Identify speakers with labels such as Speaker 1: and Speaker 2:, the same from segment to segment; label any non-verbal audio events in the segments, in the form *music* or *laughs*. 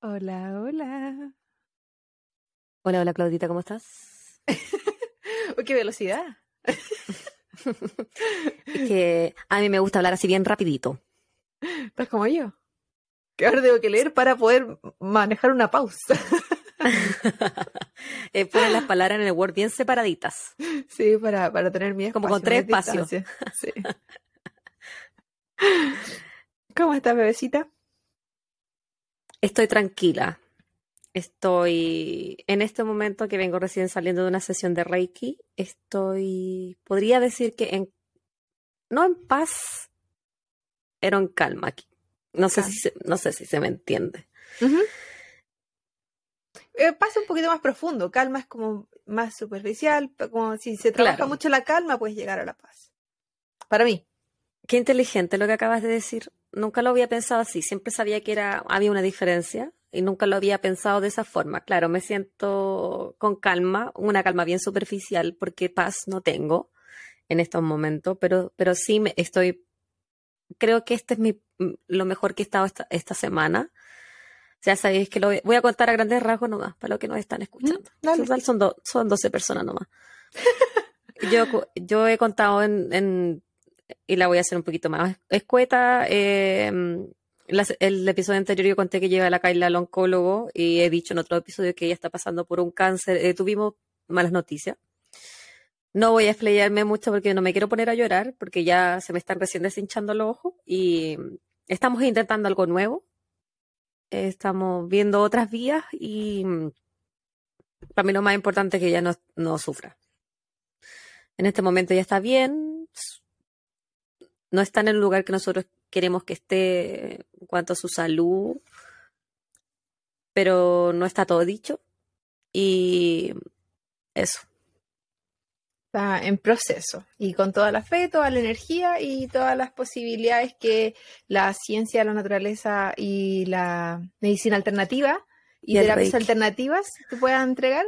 Speaker 1: Hola, hola.
Speaker 2: Hola, hola Claudita, ¿cómo estás? *laughs*
Speaker 1: Uy, qué velocidad. *laughs*
Speaker 2: Es que a mí me gusta hablar así bien rapidito.
Speaker 1: Estás como yo. Que ahora tengo que leer para poder manejar una pausa. *laughs* *laughs*
Speaker 2: eh, ponen las palabras en el Word bien separaditas.
Speaker 1: Sí, para, para tener mi
Speaker 2: Como con tres espacios.
Speaker 1: Sí. ¿Cómo estás, bebecita?
Speaker 2: Estoy tranquila. Estoy en este momento que vengo recién saliendo de una sesión de Reiki. Estoy, podría decir que en, no en paz, pero en calma aquí. No sé, si se, no sé si se me entiende.
Speaker 1: Eh, pasa un poquito más profundo. Calma es como más superficial. Como si se trabaja
Speaker 2: Claro.
Speaker 1: mucho la calma, puedes llegar a la paz. Para mí.
Speaker 2: Qué inteligente lo que acabas de decir. Nunca lo había pensado así. Siempre sabía que era, había una diferencia y nunca lo había pensado de esa forma. Claro, me siento con calma, una calma bien superficial porque paz no tengo en estos momentos, pero, pero sí me estoy, creo que este es mi, lo mejor que he estado esta, esta semana. Ya sabéis que lo voy, voy a contar a grandes rasgos nomás, para los que nos están escuchando.
Speaker 1: dale.
Speaker 2: Total, son, do- son 12 personas nomás. *laughs* yo, yo he contado en, en- y la voy a hacer un poquito más escueta. eh, las- el episodio anterior yo conté que lleva a la Kaila al oncólogo y he dicho en otro episodio que ella está pasando por un cáncer. Eh, tuvimos malas noticias. No voy a explayarme mucho porque no me quiero poner a llorar porque ya se me están recién deshinchando los ojos y estamos intentando algo nuevo. Estamos viendo otras vías y mm, para mí lo más importante es que ella no, no sufra. En este momento ya está bien, no está en el lugar que nosotros queremos que esté en cuanto a su salud, pero no está todo dicho. Y eso.
Speaker 1: Está en proceso y con toda la fe, toda la energía y todas las posibilidades que la ciencia, la naturaleza y la medicina alternativa y, terapias
Speaker 2: Reiki.
Speaker 1: alternativas te puedan entregar.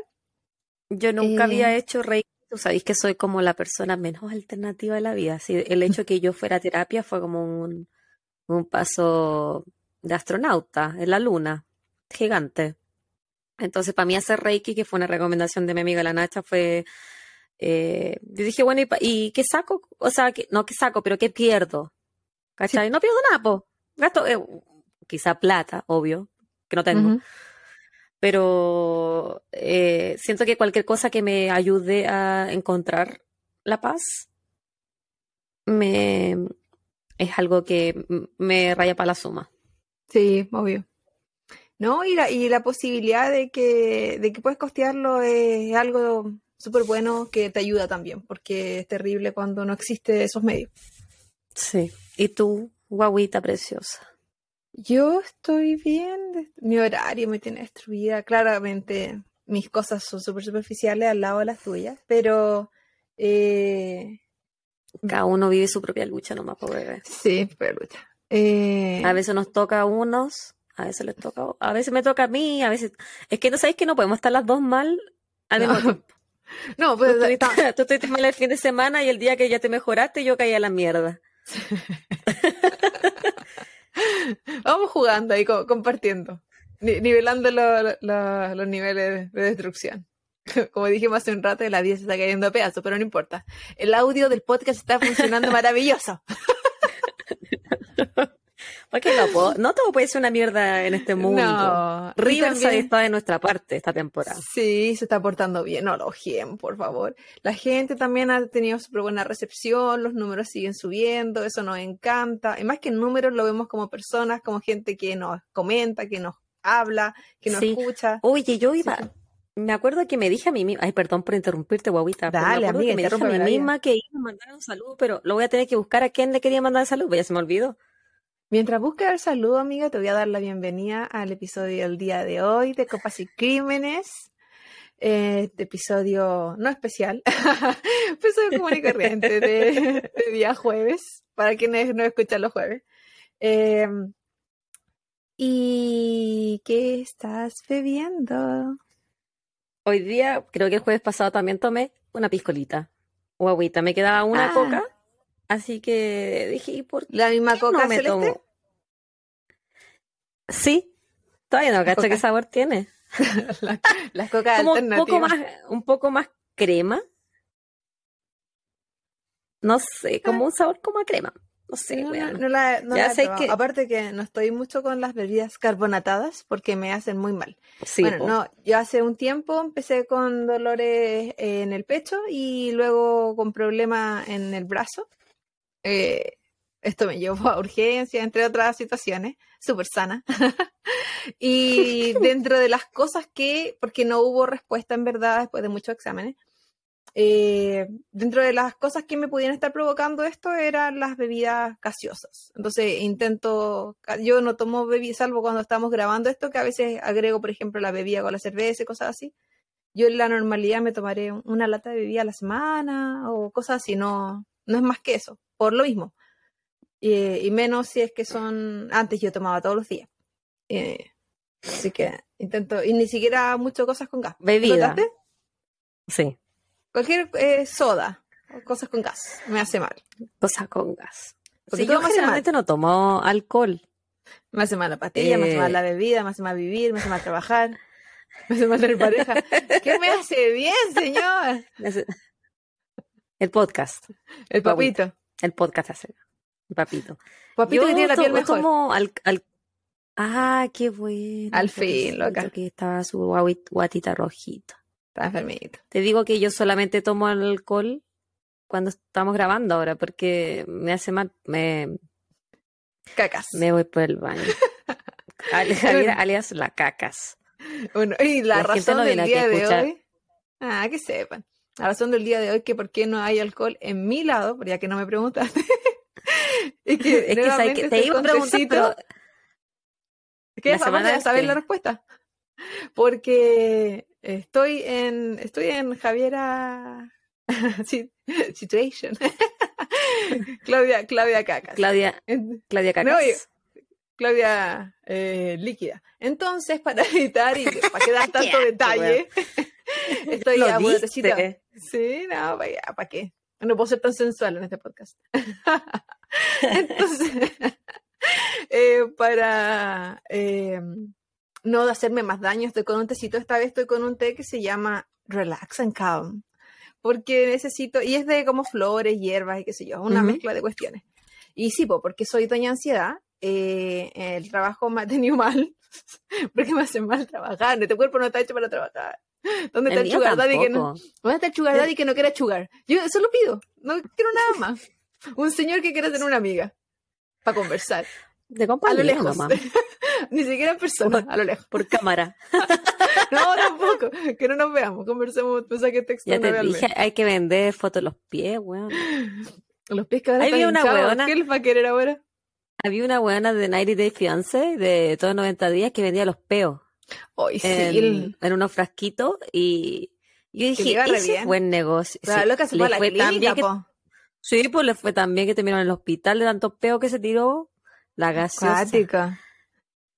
Speaker 2: Yo nunca
Speaker 1: Eh.
Speaker 2: había hecho reiki. Tú sabéis que soy como la persona menos alternativa de la vida. Sí, el hecho que yo fuera a terapia fue como un, un paso de astronauta en la luna, gigante. Entonces, para mí hacer reiki, que fue una recomendación de mi amiga la Nacha, fue... eh, yo dije, bueno, ¿y, y qué saco? O sea, que, no qué saco, pero qué pierdo. ¿Cachai? No pierdo nada, po. Gasto, eh, quizá plata, obvio, que no tengo pero eh, siento que cualquier cosa que me ayude a encontrar la paz me es algo que me raya para la suma.
Speaker 1: Sí, obvio. No, y la, y la posibilidad de que, de que puedes costearlo es algo súper bueno que te ayuda también, porque es terrible cuando no existe esos medios.
Speaker 2: Sí. ¿Y tú, guaguita preciosa?
Speaker 1: Yo estoy bien, mi horario me tiene destruida. Claramente mis cosas son súper superficiales al lado de las tuyas, pero eh,
Speaker 2: Cada uno vive su propia lucha nomás, por bebé.
Speaker 1: sí, pero lucha. Eh,
Speaker 2: A veces nos toca a unos, a veces les toca, a- a veces me toca a mí, a veces... Es que no sabéis que no podemos estar las dos mal al mismo
Speaker 1: No.
Speaker 2: tiempo. *laughs*
Speaker 1: no,
Speaker 2: Tú
Speaker 1: pues
Speaker 2: estuviste,
Speaker 1: ta- *laughs*
Speaker 2: tú estuviste mal el fin de semana y el día que ya te mejoraste yo caí a la mierda. *laughs*
Speaker 1: vamos jugando ahí, co- compartiendo, ni- nivelando lo- lo- los niveles de destrucción. *laughs* Como dijimos hace un rato, la vida se está cayendo a pedazos, pero no importa. El audio del podcast está funcionando maravilloso.
Speaker 2: Porque no, no todo puede ser una mierda en este mundo.
Speaker 1: No,
Speaker 2: Riverside
Speaker 1: también-
Speaker 2: está de nuestra parte esta temporada.
Speaker 1: Sí, se está portando bien. No lo por favor. La gente también ha tenido súper buena recepción, los números siguen subiendo, eso nos encanta. Y más que números, lo vemos como personas, como gente que nos comenta, que nos habla, que nos
Speaker 2: Sí.
Speaker 1: escucha.
Speaker 2: Oye, yo iba,
Speaker 1: sí.
Speaker 2: me acuerdo que me dije a mí misma, ay, perdón por interrumpirte, guaguita, pero me
Speaker 1: Dale, amiga,
Speaker 2: que me dije a mí
Speaker 1: vida.
Speaker 2: misma que iba a mandar un saludo, pero lo voy a tener que buscar a quién le quería mandar el saludo, pues ya se me olvidó.
Speaker 1: Mientras buscas el saludo, amiga, te voy a dar la bienvenida al episodio del día de hoy de Copas y Crímenes. Este episodio no especial, *laughs* episodio común y corriente de, de día jueves, para quienes no escuchan los jueves. Eh, ¿Y qué estás bebiendo?
Speaker 2: Hoy día, creo que el jueves pasado también tomé una piscolita. guaguita, me quedaba una
Speaker 1: Ah.
Speaker 2: coca, así que dije, ¿y por qué
Speaker 1: ¿La misma coca
Speaker 2: no me
Speaker 1: celeste?
Speaker 2: tomo? Sí, todavía no cacho qué sabor tiene. *laughs*
Speaker 1: La- las cocas
Speaker 2: Como un poco más, un poco más crema. No sé, como un sabor como a crema. No sé,
Speaker 1: no, la, no
Speaker 2: Ya
Speaker 1: la
Speaker 2: sé que-
Speaker 1: Aparte que no estoy mucho con las bebidas carbonatadas porque me hacen muy mal.
Speaker 2: Sí,
Speaker 1: bueno,
Speaker 2: po.
Speaker 1: no, yo hace un tiempo empecé con dolores en el pecho y luego con problemas en el brazo. Eh, esto me llevó a urgencia, entre otras situaciones, súper sana. *laughs* y *laughs* dentro de las cosas que, porque no hubo respuesta en verdad después de muchos exámenes, eh, dentro de las cosas que me podían estar provocando esto eran las bebidas gaseosas. Entonces intento, yo no tomo bebidas, salvo cuando estamos grabando esto, que a veces agrego, por ejemplo, la bebida con la cerveza y cosas así. Yo en la normalidad me tomaré una lata de bebida a la semana o cosas así, no, no es más que eso, por lo mismo. Y, y menos si es que son, antes yo tomaba todos los días. Eh, así que intento, y ni siquiera mucho cosas con gas.
Speaker 2: Bebida.
Speaker 1: ¿Notaste?
Speaker 2: Sí,
Speaker 1: Cualquier eh, soda cosas con gas me hace mal.
Speaker 2: cosas con gas.
Speaker 1: Porque
Speaker 2: Sí, yo generalmente no tomo alcohol.
Speaker 1: Me hace mal la pastilla, me hace
Speaker 2: Eh.
Speaker 1: mal la bebida, me hace mal vivir, me hace mal trabajar, *laughs* me hace mal tener pareja. ¿Qué me hace bien, señor? *laughs*
Speaker 2: El podcast.
Speaker 1: El papito.
Speaker 2: El podcast hace. Papito.
Speaker 1: Papito
Speaker 2: Yo
Speaker 1: que tiene la piel mejor.
Speaker 2: tomo al, al- Ah, qué bueno.
Speaker 1: Al fin, loca.
Speaker 2: Que estaba su guatita rojita.
Speaker 1: Está enfermito.
Speaker 2: Te digo que yo solamente tomo alcohol cuando estamos grabando ahora, porque me hace mal, me,
Speaker 1: Cacas.
Speaker 2: me voy por el baño. *laughs* Alias la cacas.
Speaker 1: Bueno, y la,
Speaker 2: La
Speaker 1: razón
Speaker 2: no
Speaker 1: del día de hoy. Ah, que sepan. La razón del día de hoy es que por qué no hay alcohol en mi lado, ya que no me preguntaste. es *laughs* que,
Speaker 2: Es que, ¿sabes qué? te iba a preguntar, pero
Speaker 1: tecito. que
Speaker 2: la
Speaker 1: la respuesta. Porque estoy en estoy en Javiera *laughs* si- Situation. *laughs* Claudia, Claudia Cacas.
Speaker 2: Claudia, Claudia
Speaker 1: No,
Speaker 2: Cacas.
Speaker 1: yo- Claudia eh, líquida. Entonces, para *laughs* evitar y para que dar *laughs* tanto detalle, *laughs* estoy
Speaker 2: Lo
Speaker 1: ya
Speaker 2: diste.
Speaker 1: Sí, no, vaya, ¿para qué? No puedo ser tan sensual en este podcast. Entonces, eh, para eh, no hacerme más daño, estoy con un tecito. Esta vez estoy con un té que se llama Relax and Calm. Porque necesito, y es de como flores, hierbas y qué sé yo, una mezcla de cuestiones. Y sí, po, porque soy doña ansiedad, eh, el trabajo me ha tenido mal, *laughs* porque me hace mal trabajar, este cuerpo no está hecho para trabajar. ¿Dónde está
Speaker 2: El
Speaker 1: el
Speaker 2: mío
Speaker 1: sugar daddy que no. ¿Dónde está el sugar daddy que no quiera sugar? Yo eso lo pido, no quiero nada más. Un señor que quiera tener una amiga para conversar,
Speaker 2: De
Speaker 1: a lo
Speaker 2: compañía
Speaker 1: lejos. *laughs* Ni siquiera en persona, a lo lejos.
Speaker 2: por cámara. *laughs*
Speaker 1: No, tampoco, que no nos veamos, conversemos mensaje texto
Speaker 2: Ya te dije, hay que vender fotos de los pies, weón.
Speaker 1: Los pies que ahora
Speaker 2: Ahí
Speaker 1: están
Speaker 2: vi una huevona.
Speaker 1: ¿Qué les va a querer ahora?
Speaker 2: Había una buena de 90 Day Fiance de todos 90 días que vendía los peos
Speaker 1: Hoy sí,
Speaker 2: en, en unos frasquitos y yo dije, ese es buen negocio.
Speaker 1: la
Speaker 2: Sí,
Speaker 1: loca se fue a la
Speaker 2: fue tan bien
Speaker 1: clínica,
Speaker 2: que- sí, pues le fue tan bien que terminó en el hospital de tantos peos que se tiró la gaseosa.
Speaker 1: Cuática.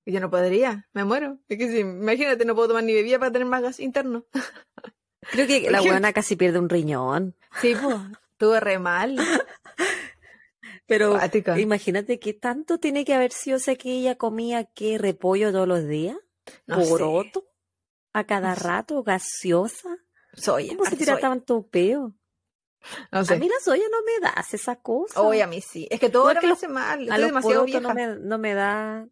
Speaker 1: Yo no podría, me muero. Es que sí, imagínate, no puedo tomar ni bebida para tener más gas interno.
Speaker 2: Creo que *laughs* la buena casi pierde un riñón.
Speaker 1: Sí, pues, estuve re mal. *laughs*
Speaker 2: Pero
Speaker 1: Cuática.
Speaker 2: imagínate qué tanto tiene que haber sido sé que ella comía que repollo todos los días,
Speaker 1: No sé.
Speaker 2: poroto, a cada
Speaker 1: No sé.
Speaker 2: rato, gaseosa.
Speaker 1: Soy,
Speaker 2: ¿Cómo se tira
Speaker 1: soya.
Speaker 2: tanto peo?
Speaker 1: No
Speaker 2: A
Speaker 1: sé.
Speaker 2: mí la soya no me da esa cosa.
Speaker 1: Hoy a mí sí. Es que todo
Speaker 2: Igual
Speaker 1: ahora
Speaker 2: que
Speaker 1: me hace mal.
Speaker 2: a
Speaker 1: Estoy
Speaker 2: los
Speaker 1: demasiado vieja.
Speaker 2: no me, no me da.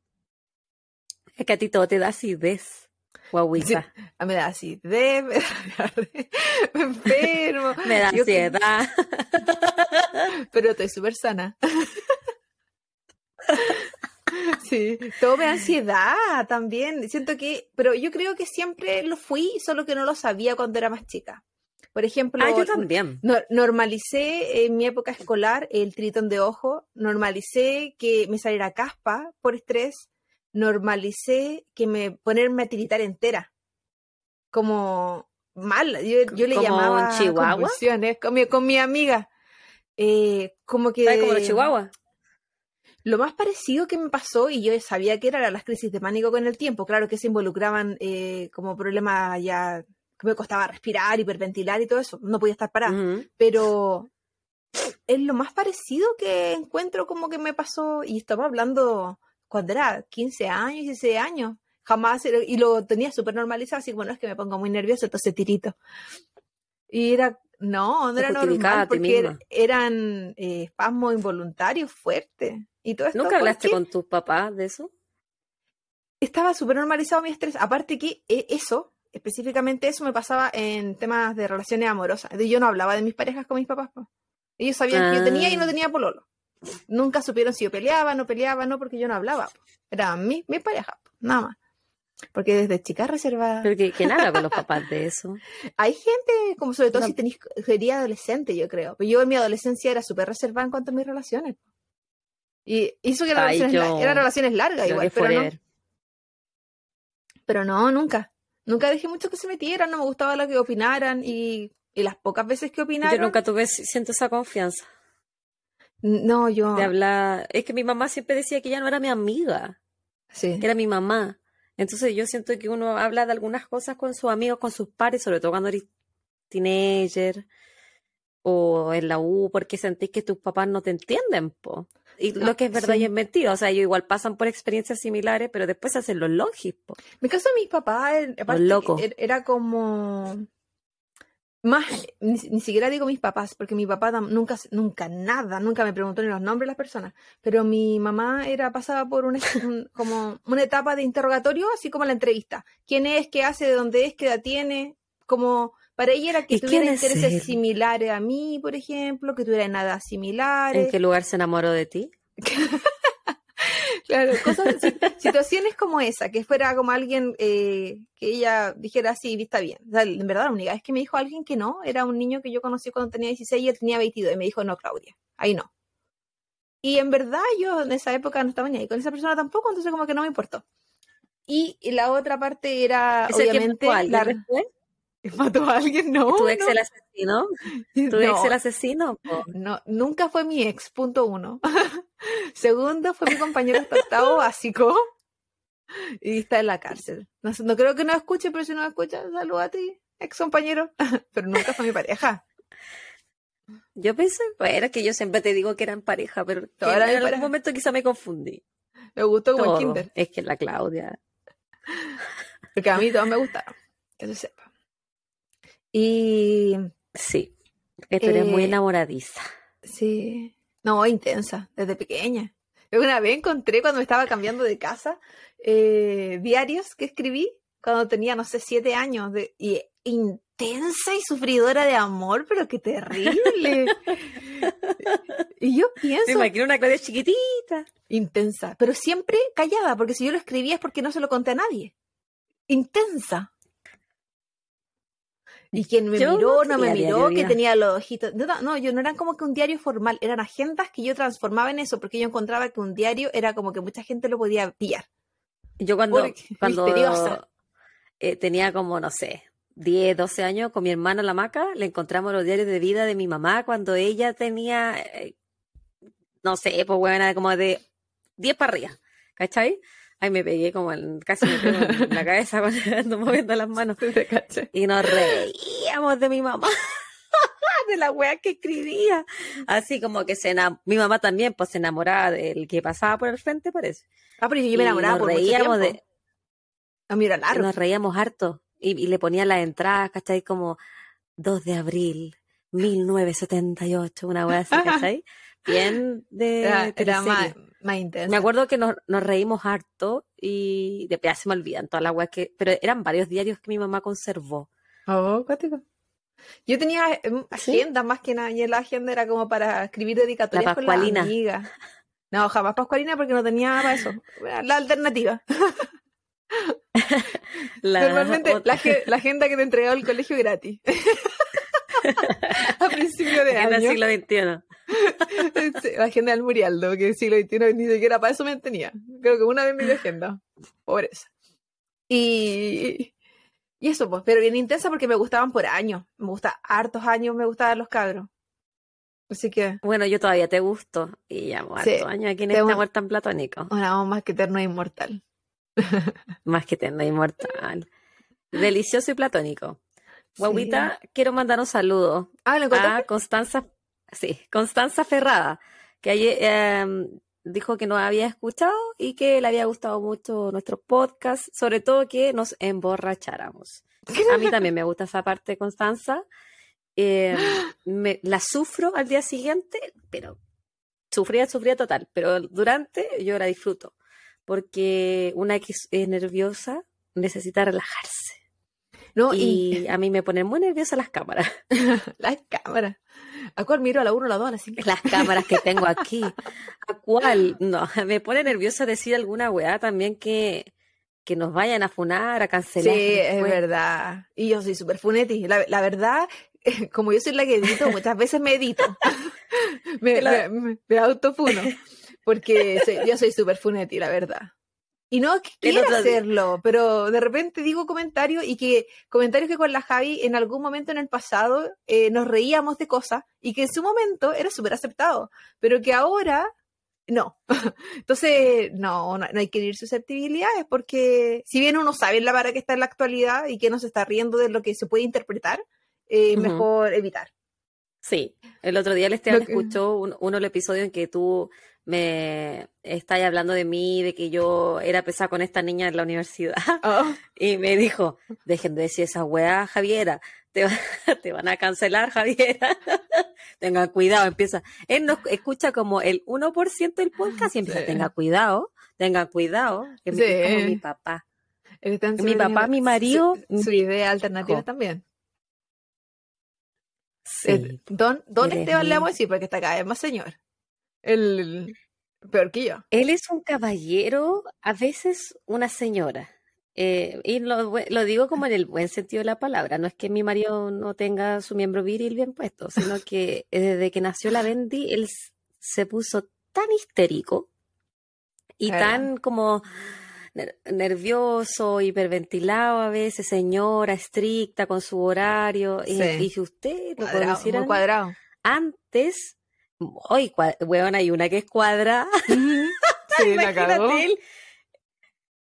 Speaker 2: Es que a ti todo te da acidez, guaguita.
Speaker 1: Ah, Me da así, de, *laughs* me da me enfermo. *laughs*
Speaker 2: Me da
Speaker 1: Yo que-
Speaker 2: ansiedad. *laughs*
Speaker 1: pero estoy súper sana. Sí, todo me da ansiedad también. Siento que, pero yo creo que siempre lo fui, solo que no lo sabía cuando era más chica. Por ejemplo,
Speaker 2: Ah, yo también.
Speaker 1: no- normalicé en mi época escolar el tritón de ojo, normalicé que me saliera caspa por estrés, normalicé que me ponerme a tiritar entera. Como mal, yo, yo le
Speaker 2: ¿Como
Speaker 1: llamaba
Speaker 2: chihuahua?
Speaker 1: con mi, con mi amiga. Eh, como que
Speaker 2: ¿Sabes como los chihuahuas?
Speaker 1: lo más parecido que me pasó, y yo sabía que eran las crisis de pánico con el tiempo, claro que se involucraban eh, como problemas ya que me costaba respirar, hiperventilar y todo eso, no podía estar parada. Pero es lo más parecido que encuentro como que me pasó, y estamos hablando cuando era 15 años, 16 años, jamás, era- y lo tenía súper normalizado, así bueno, es que me pongo muy nervioso, entonces tirito. Y era, no, no era normal, porque er- eran eh, espasmos involuntarios fuertes. Y todo esto
Speaker 2: ¿Nunca hablaste
Speaker 1: porque
Speaker 2: con tus papás de eso?
Speaker 1: estaba súper normalizado mi estrés. Aparte que eh, eso, específicamente eso, me pasaba en temas de relaciones amorosas. Yo no hablaba de mis parejas con mis papás. Ellos sabían que yo tenía y no
Speaker 2: Ah.
Speaker 1: tenía pololo. Nunca supieron si yo peleaba, no peleaba, no, porque yo no hablaba. mis, mis parejas, po, nada más. Porque desde chica reservada.
Speaker 2: Pero que, ¿quién habla con los *laughs* papás de eso?
Speaker 1: Hay gente, como sobre todo
Speaker 2: No.
Speaker 1: si tenéis, sería adolescente, yo creo. Pero yo en mi adolescencia era súper reservada en cuanto a mis relaciones. Y hizo que eran,
Speaker 2: Ay,
Speaker 1: relaciones,
Speaker 2: yo
Speaker 1: eran relaciones largas igual, pero no, pero no, nunca. Nunca dejé mucho que se metieran, no me gustaba lo que opinaran y, y las pocas veces que opinaron.
Speaker 2: Yo nunca tuve, siento esa confianza
Speaker 1: No, yo.
Speaker 2: de hablar. Es que mi mamá siempre decía que ella no era mi amiga,
Speaker 1: Sí.
Speaker 2: que era mi mamá. Entonces yo siento que uno habla de algunas cosas con sus amigos, con sus pares, sobre todo cuando eres teenager o en la U, porque sentís que tus papás no te entienden, po. Y
Speaker 1: No,
Speaker 2: lo que es verdad
Speaker 1: sí.
Speaker 2: y es mentira. O sea, ellos igual pasan por experiencias similares, pero después hacen los logis, po.
Speaker 1: Mi caso de mis papás, aparte,
Speaker 2: locos.
Speaker 1: er- era como. Más, ni, ni siquiera digo mis papás, porque mi papá nunca, nunca, nada, nunca me preguntó ni los nombres de las personas. Pero mi mamá era pasaba por una, *laughs* un- como una etapa de interrogatorio, así como la entrevista. ¿Quién es? ¿Qué hace? ¿De dónde es? ¿Qué edad tiene? Como para ella era que
Speaker 2: ¿Y
Speaker 1: tuviera intereses similares a mí, por ejemplo, que tuviera nada similares.
Speaker 2: ¿En qué lugar se enamoró de ti? *laughs*
Speaker 1: Claro, cosas, *laughs* situaciones como esa, que fuera como alguien eh, que ella dijera, sí, está bien. O sea, en verdad, la única vez que me dijo alguien que no, era un niño que yo conocí cuando tenía 16 y él tenía 22, y me dijo, no, Claudia, ahí no. Y en verdad yo en esa época no estaba ni ahí con esa persona tampoco, entonces como que no me importó. Y la otra parte era,
Speaker 2: ¿Es el que
Speaker 1: obviamente, la...
Speaker 2: después? *laughs*
Speaker 1: ¿Mató a alguien? No,
Speaker 2: ¿Tu
Speaker 1: no,
Speaker 2: ex el asesino? ¿Tu ex
Speaker 1: no.
Speaker 2: el asesino? po?
Speaker 1: No, nunca fue mi ex, punto uno. *laughs* Segundo, fue mi compañero hasta octavo básico. Y está en la cárcel. No, no creo que no escuche, pero si no escucha, saluda a ti, ex compañero. *laughs* Pero nunca fue mi pareja.
Speaker 2: Yo pensé, bueno, que yo siempre te digo que eran pareja, pero que en algún
Speaker 1: pareja.
Speaker 2: momento quizá me confundí.
Speaker 1: Me gustó como
Speaker 2: Todo.
Speaker 1: el kinder.
Speaker 2: Es que la Claudia.
Speaker 1: Porque a mí todos me gustaron. Que se sepa. Y
Speaker 2: Sí. Que tú eres muy
Speaker 1: Eh,
Speaker 2: enamoradiza.
Speaker 1: sí. No, intensa, desde pequeña. Una vez encontré cuando me estaba cambiando de casa eh, diarios que escribí cuando tenía, no sé, siete años. De, y intensa y sufridora de amor, pero qué terrible. *laughs* y yo
Speaker 2: Me
Speaker 1: pienso,
Speaker 2: imagino una Claudia chiquitita.
Speaker 1: intensa, pero siempre callada, porque si yo lo escribía es porque no se lo conté a nadie. Intensa. Y quien me
Speaker 2: Yo
Speaker 1: miró,
Speaker 2: no
Speaker 1: no me miró,
Speaker 2: diario,
Speaker 1: que tenía los ojitos. No, no, yo no eran como que un diario formal, eran agendas que yo transformaba en eso, porque yo encontraba que un diario era como que mucha gente lo podía pillar.
Speaker 2: Yo cuando,
Speaker 1: Porque- *laughs*
Speaker 2: cuando eh, tenía como, no sé, 10, 12 años con mi hermana la maca, le encontramos los diarios de vida de mi mamá cuando ella tenía, eh, no sé, pues bueno, como de 10 para arriba, ¿cachai? Ay, me pegué como en, casi me pego en la cabeza cuando *laughs* ando moviendo las manos. Y nos reíamos de mi mamá, *laughs* de la wea que escribía. Así como que se mi mamá también pues se enamoraba del que pasaba por el frente, parece.
Speaker 1: Ah, pero yo me enamoraba
Speaker 2: nos
Speaker 1: por
Speaker 2: reíamos de,
Speaker 1: A mí era largo.
Speaker 2: nos reíamos harto. Y, y le ponía las entradas, ¿cachai? Como 2 de abril, 1978, una wea así, *laughs* ¿cachai? Bien de
Speaker 1: Era, era más. Más intensa.
Speaker 2: Me acuerdo que nos, nos reímos harto y de ya se me olvidan todas las weas que. Pero eran varios diarios que mi mamá conservó.
Speaker 1: Oh, cuático. Yo tenía eh, agenda más que nada, y la agenda era como para escribir dedicatorias
Speaker 2: La
Speaker 1: con las
Speaker 2: Pascualina.
Speaker 1: amigas. No, jamás Pascualina porque no tenía para eso. La alternativa. *laughs*
Speaker 2: La,
Speaker 1: Normalmente la, la agenda que te entregaba el colegio gratis. *laughs* *laughs* A principio de año.
Speaker 2: siglo XXI. *laughs*
Speaker 1: Sí, La agenda del Murialdo, que el siglo XXI ni siquiera para eso me tenía. Creo que una vez me dio agenda. Pobreza. Y, y eso, pues, pero bien intensa porque me gustaban por años. Me gusta hartos años, me gustaban los cabros. Así que,
Speaker 2: Bueno, yo todavía te gusto. Y ya, bueno,
Speaker 1: Sí,
Speaker 2: hartos años aquí en
Speaker 1: te
Speaker 2: este
Speaker 1: amo.
Speaker 2: amor tan platónico.
Speaker 1: un amor más que eterno e inmortal. *laughs*
Speaker 2: Más que tenda inmortal. Delicioso y platónico. Guaguita, quiero mandar un saludo
Speaker 1: ah,
Speaker 2: a Constanza, sí, Constanza Ferrada, que ayer em, dijo que nos había escuchado y que le había gustado mucho nuestro podcast, sobre todo que nos emborracháramos. A mí también me gusta esa parte, Constanza. Eh, me, la sufro al día siguiente, pero sufría, sufría total, pero durante yo la disfruto, porque una X es nerviosa necesita relajarse. No, y, a mí me ponen muy nerviosa las cámaras. *laughs*
Speaker 1: las cámaras. ¿A cuál miro? ¿A la 1 o la 2?
Speaker 2: Las cámaras que tengo aquí. ¿A cuál? No, *laughs* me pone nerviosa decir alguna weá también que, que nos vayan a funar, a cancelar.
Speaker 1: Sí, es verdad. Y yo soy súper funeti. La, la, verdad, como yo soy la que edito, muchas veces me edito. *laughs* me, me, autofuno. Porque yo soy súper funeti, la verdad. Y no quiero hacerlo, pero de repente digo comentarios y que comentarios que con la Javi en algún momento en el pasado eh, nos reíamos de cosas y que en su momento era súper aceptado, pero que ahora no. *laughs* Entonces, no, no, hay que ir susceptibilidades porque si bien uno sabe la vara que está en la actualidad y que no se está riendo de lo que se puede interpretar, eh, mejor evitar.
Speaker 2: Sí, el otro día el Esteban escuchó uno el episodio en que tú me estáis hablando de mí, de que yo era pesada con esta niña en la universidad. *laughs* Oh. Y me dijo, dejen de decir esa weá, Javiera, te, *laughs* te van a cancelar, Javiera. *laughs* tenga cuidado, empieza. Él nos escucha como el 1% del podcast y empieza, tenga cuidado, tenga cuidado, que sí. como mi papá. Mi papá, mi marido.
Speaker 1: Su, idea alternativa también. Sí. don, don Esteban le vamos a decir porque está acá, es más señor. El, peor que yo.
Speaker 2: Él es un caballero, a veces una señora. Eh, y lo, lo, digo como en el buen sentido de la palabra. No es que mi marido no tenga su miembro viril bien puesto, sino *laughs* que eh, desde que nació la Bendy, él se puso tan histérico y tan como nervioso, hiperventilado a veces, señora, estricta con su horario. Y dije, usted lo
Speaker 1: cuadrado, cuadrado.
Speaker 2: Antes Hoy, weón, hay una que es cuadra. *laughs*
Speaker 1: sí, la cagó.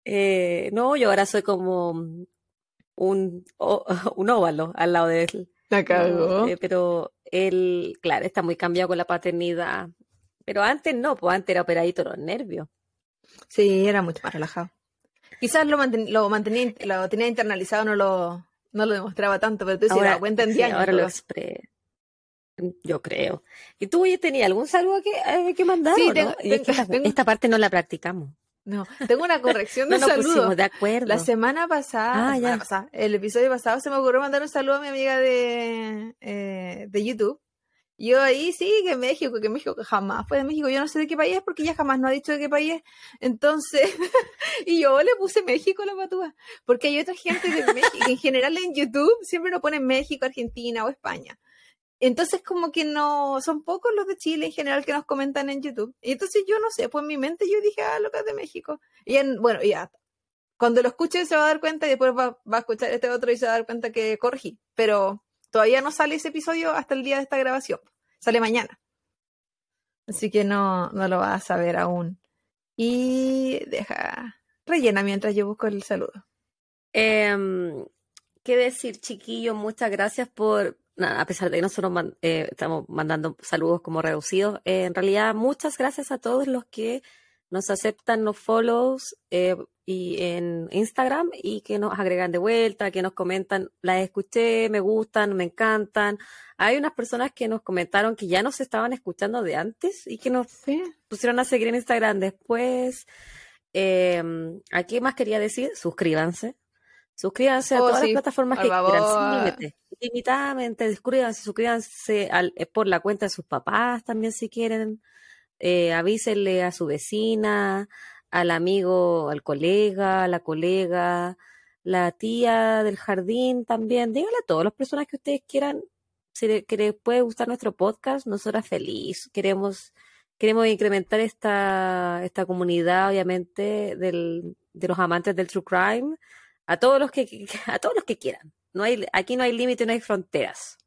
Speaker 2: Eh, no, yo ahora soy como un, *laughs* un óvalo al lado de él.
Speaker 1: La cagó.
Speaker 2: Eh, pero él, claro, está muy cambiado con la paternidad. Pero antes no, pues antes era operadito los nervios.
Speaker 1: Sí, era mucho más relajado. Quizás lo, lo mantenía, lo tenía internalizado, no lo, no lo demostraba tanto, pero tú sí ahora, cuenta en sí,
Speaker 2: Ahora lo expresa. Yo creo. ¿Y tú oye, tenías algún saludo que, eh, que mandar? Sí, esta, parte no la practicamos.
Speaker 1: No, tengo una *laughs* corrección de no saludo.
Speaker 2: de acuerdo.
Speaker 1: La semana pasada, ah, el episodio pasado se me ocurrió mandar un saludo a mi amiga de, eh, de YouTube. Yo ahí sí, que México, que México, que jamás fue de México. Yo no sé de qué país es porque ella jamás no ha dicho de qué país es. Entonces, *laughs* y yo le puse México a la patúa. Porque hay otra gente de México, que en general en YouTube siempre nos ponen México, Argentina o España. Entonces, como que no, son pocos los de Chile en general que nos comentan en YouTube. Y entonces yo no sé, pues en mi mente yo dije, ah, lo que es de México. Y en, bueno, ya, cuando lo escuche se va a dar cuenta y después va, va, a escuchar este otro y se va a dar cuenta que corregí. Pero todavía no sale ese episodio hasta el día de esta grabación. Sale mañana. Así que no, no lo vas a saber aún. Y deja, rellena mientras yo busco el saludo.
Speaker 2: Eh, ¿Qué decir, chiquillo? Muchas gracias por a pesar de que nosotros eh, estamos mandando saludos como reducidos, eh, en realidad muchas gracias a todos los que nos aceptan los follows eh, y en Instagram y que nos agregan de vuelta, que nos comentan, las escuché, me gustan, me encantan. Hay unas personas que nos comentaron que ya nos estaban escuchando de antes y que nos pusieron a seguir en Instagram después. ¿A qué más quería decir? Suscríbanse. Suscríbanse a oh, todas las plataformas que quieran, ilimitadamente, suscríbanse, suscríbanse al, eh, por la cuenta de sus papás también si quieren. Eh, avísenle a su vecina, al amigo, al colega, a la colega, la tía del jardín también. Díganle a todas las personas que ustedes quieran si les, que les puede gustar nuestro podcast. Nosotras feliz. Queremos, queremos incrementar esta, esta comunidad, obviamente, del, de los amantes del true crime a todos los que, *laughs* a todos los que quieran. No hay, aquí no hay límite, no hay fronteras.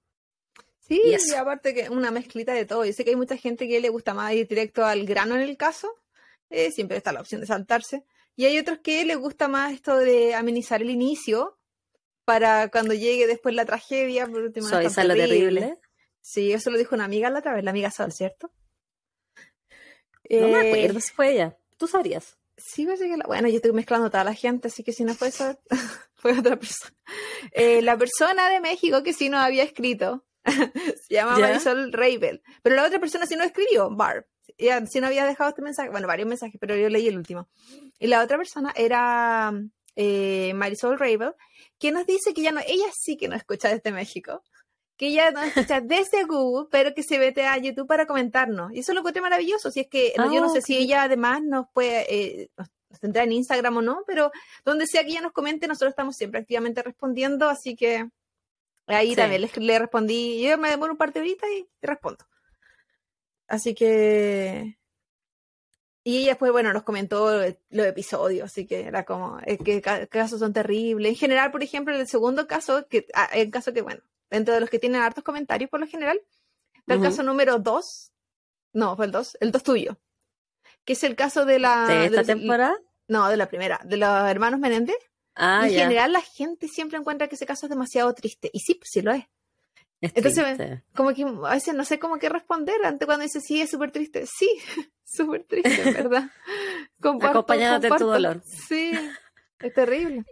Speaker 1: Sí, y, aparte que una mezclita de todo. Yo sé que hay mucha gente que le gusta más ir directo al grano en el caso. Eh, siempre está la opción de saltarse. Y hay otros que les gusta más esto de amenizar el inicio para cuando llegue después la tragedia, por último. no es
Speaker 2: Suavizar lo
Speaker 1: terrible.
Speaker 2: terrible.
Speaker 1: Sí, eso lo dijo una amiga la otra vez, la amiga Sol, ¿cierto?
Speaker 2: No me
Speaker 1: Eh,
Speaker 2: acuerdo si fue ella. Tú sabrías.
Speaker 1: Sí, parece que la- Bueno, yo estoy mezclando toda la gente, así que si no fue eso, *laughs* fue otra persona. Eh, la persona de México que sí nos había escrito *laughs* se llama
Speaker 2: ¿Ya?
Speaker 1: Marisol Reibel, pero la otra persona sí no escribió, Barb. Ella sí no había dejado este mensaje, bueno, varios mensajes, pero yo leí el último. Y la otra persona era eh, Marisol Reibel, que nos dice que ya no, ella sí que no escucha desde México, que ella nos escucha desde Google, pero que se vete a YouTube para comentarnos. Y eso lo encontré maravilloso. Si es que yo no
Speaker 2: Ah,
Speaker 1: sé si ella además nos puede, eh, nos tendrá en Instagram o no, pero donde sea que ella nos comente, nosotros estamos siempre activamente respondiendo, así que ahí
Speaker 2: Sí.
Speaker 1: también le, le respondí, yo me demoro un par de horitas y respondo. Así que... Y ella después, bueno, nos comentó los episodios, así que era como, es que ca- casos son terribles. En general, por ejemplo, el segundo caso, que ah, el caso que, bueno, dentro de los que tienen hartos comentarios por lo general, está el caso número dos, no, fue el dos, el dos tuyo, que es el caso de la...
Speaker 2: ¿De esta temporada?
Speaker 1: No, de la primera, de los hermanos Menéndez.
Speaker 2: Ah,
Speaker 1: en
Speaker 2: ya.
Speaker 1: general, la gente siempre encuentra que ese caso es demasiado triste. Y sí, pues sí lo es.
Speaker 2: Es
Speaker 1: entonces,
Speaker 2: triste.
Speaker 1: Como que a veces no sé cómo qué responder ante cuando dice sí, es súper triste. Sí, *laughs* súper triste, ¿verdad? *laughs* Comparto,
Speaker 2: Acompañándote en tu
Speaker 1: comparto.
Speaker 2: dolor.
Speaker 1: Sí, es terrible.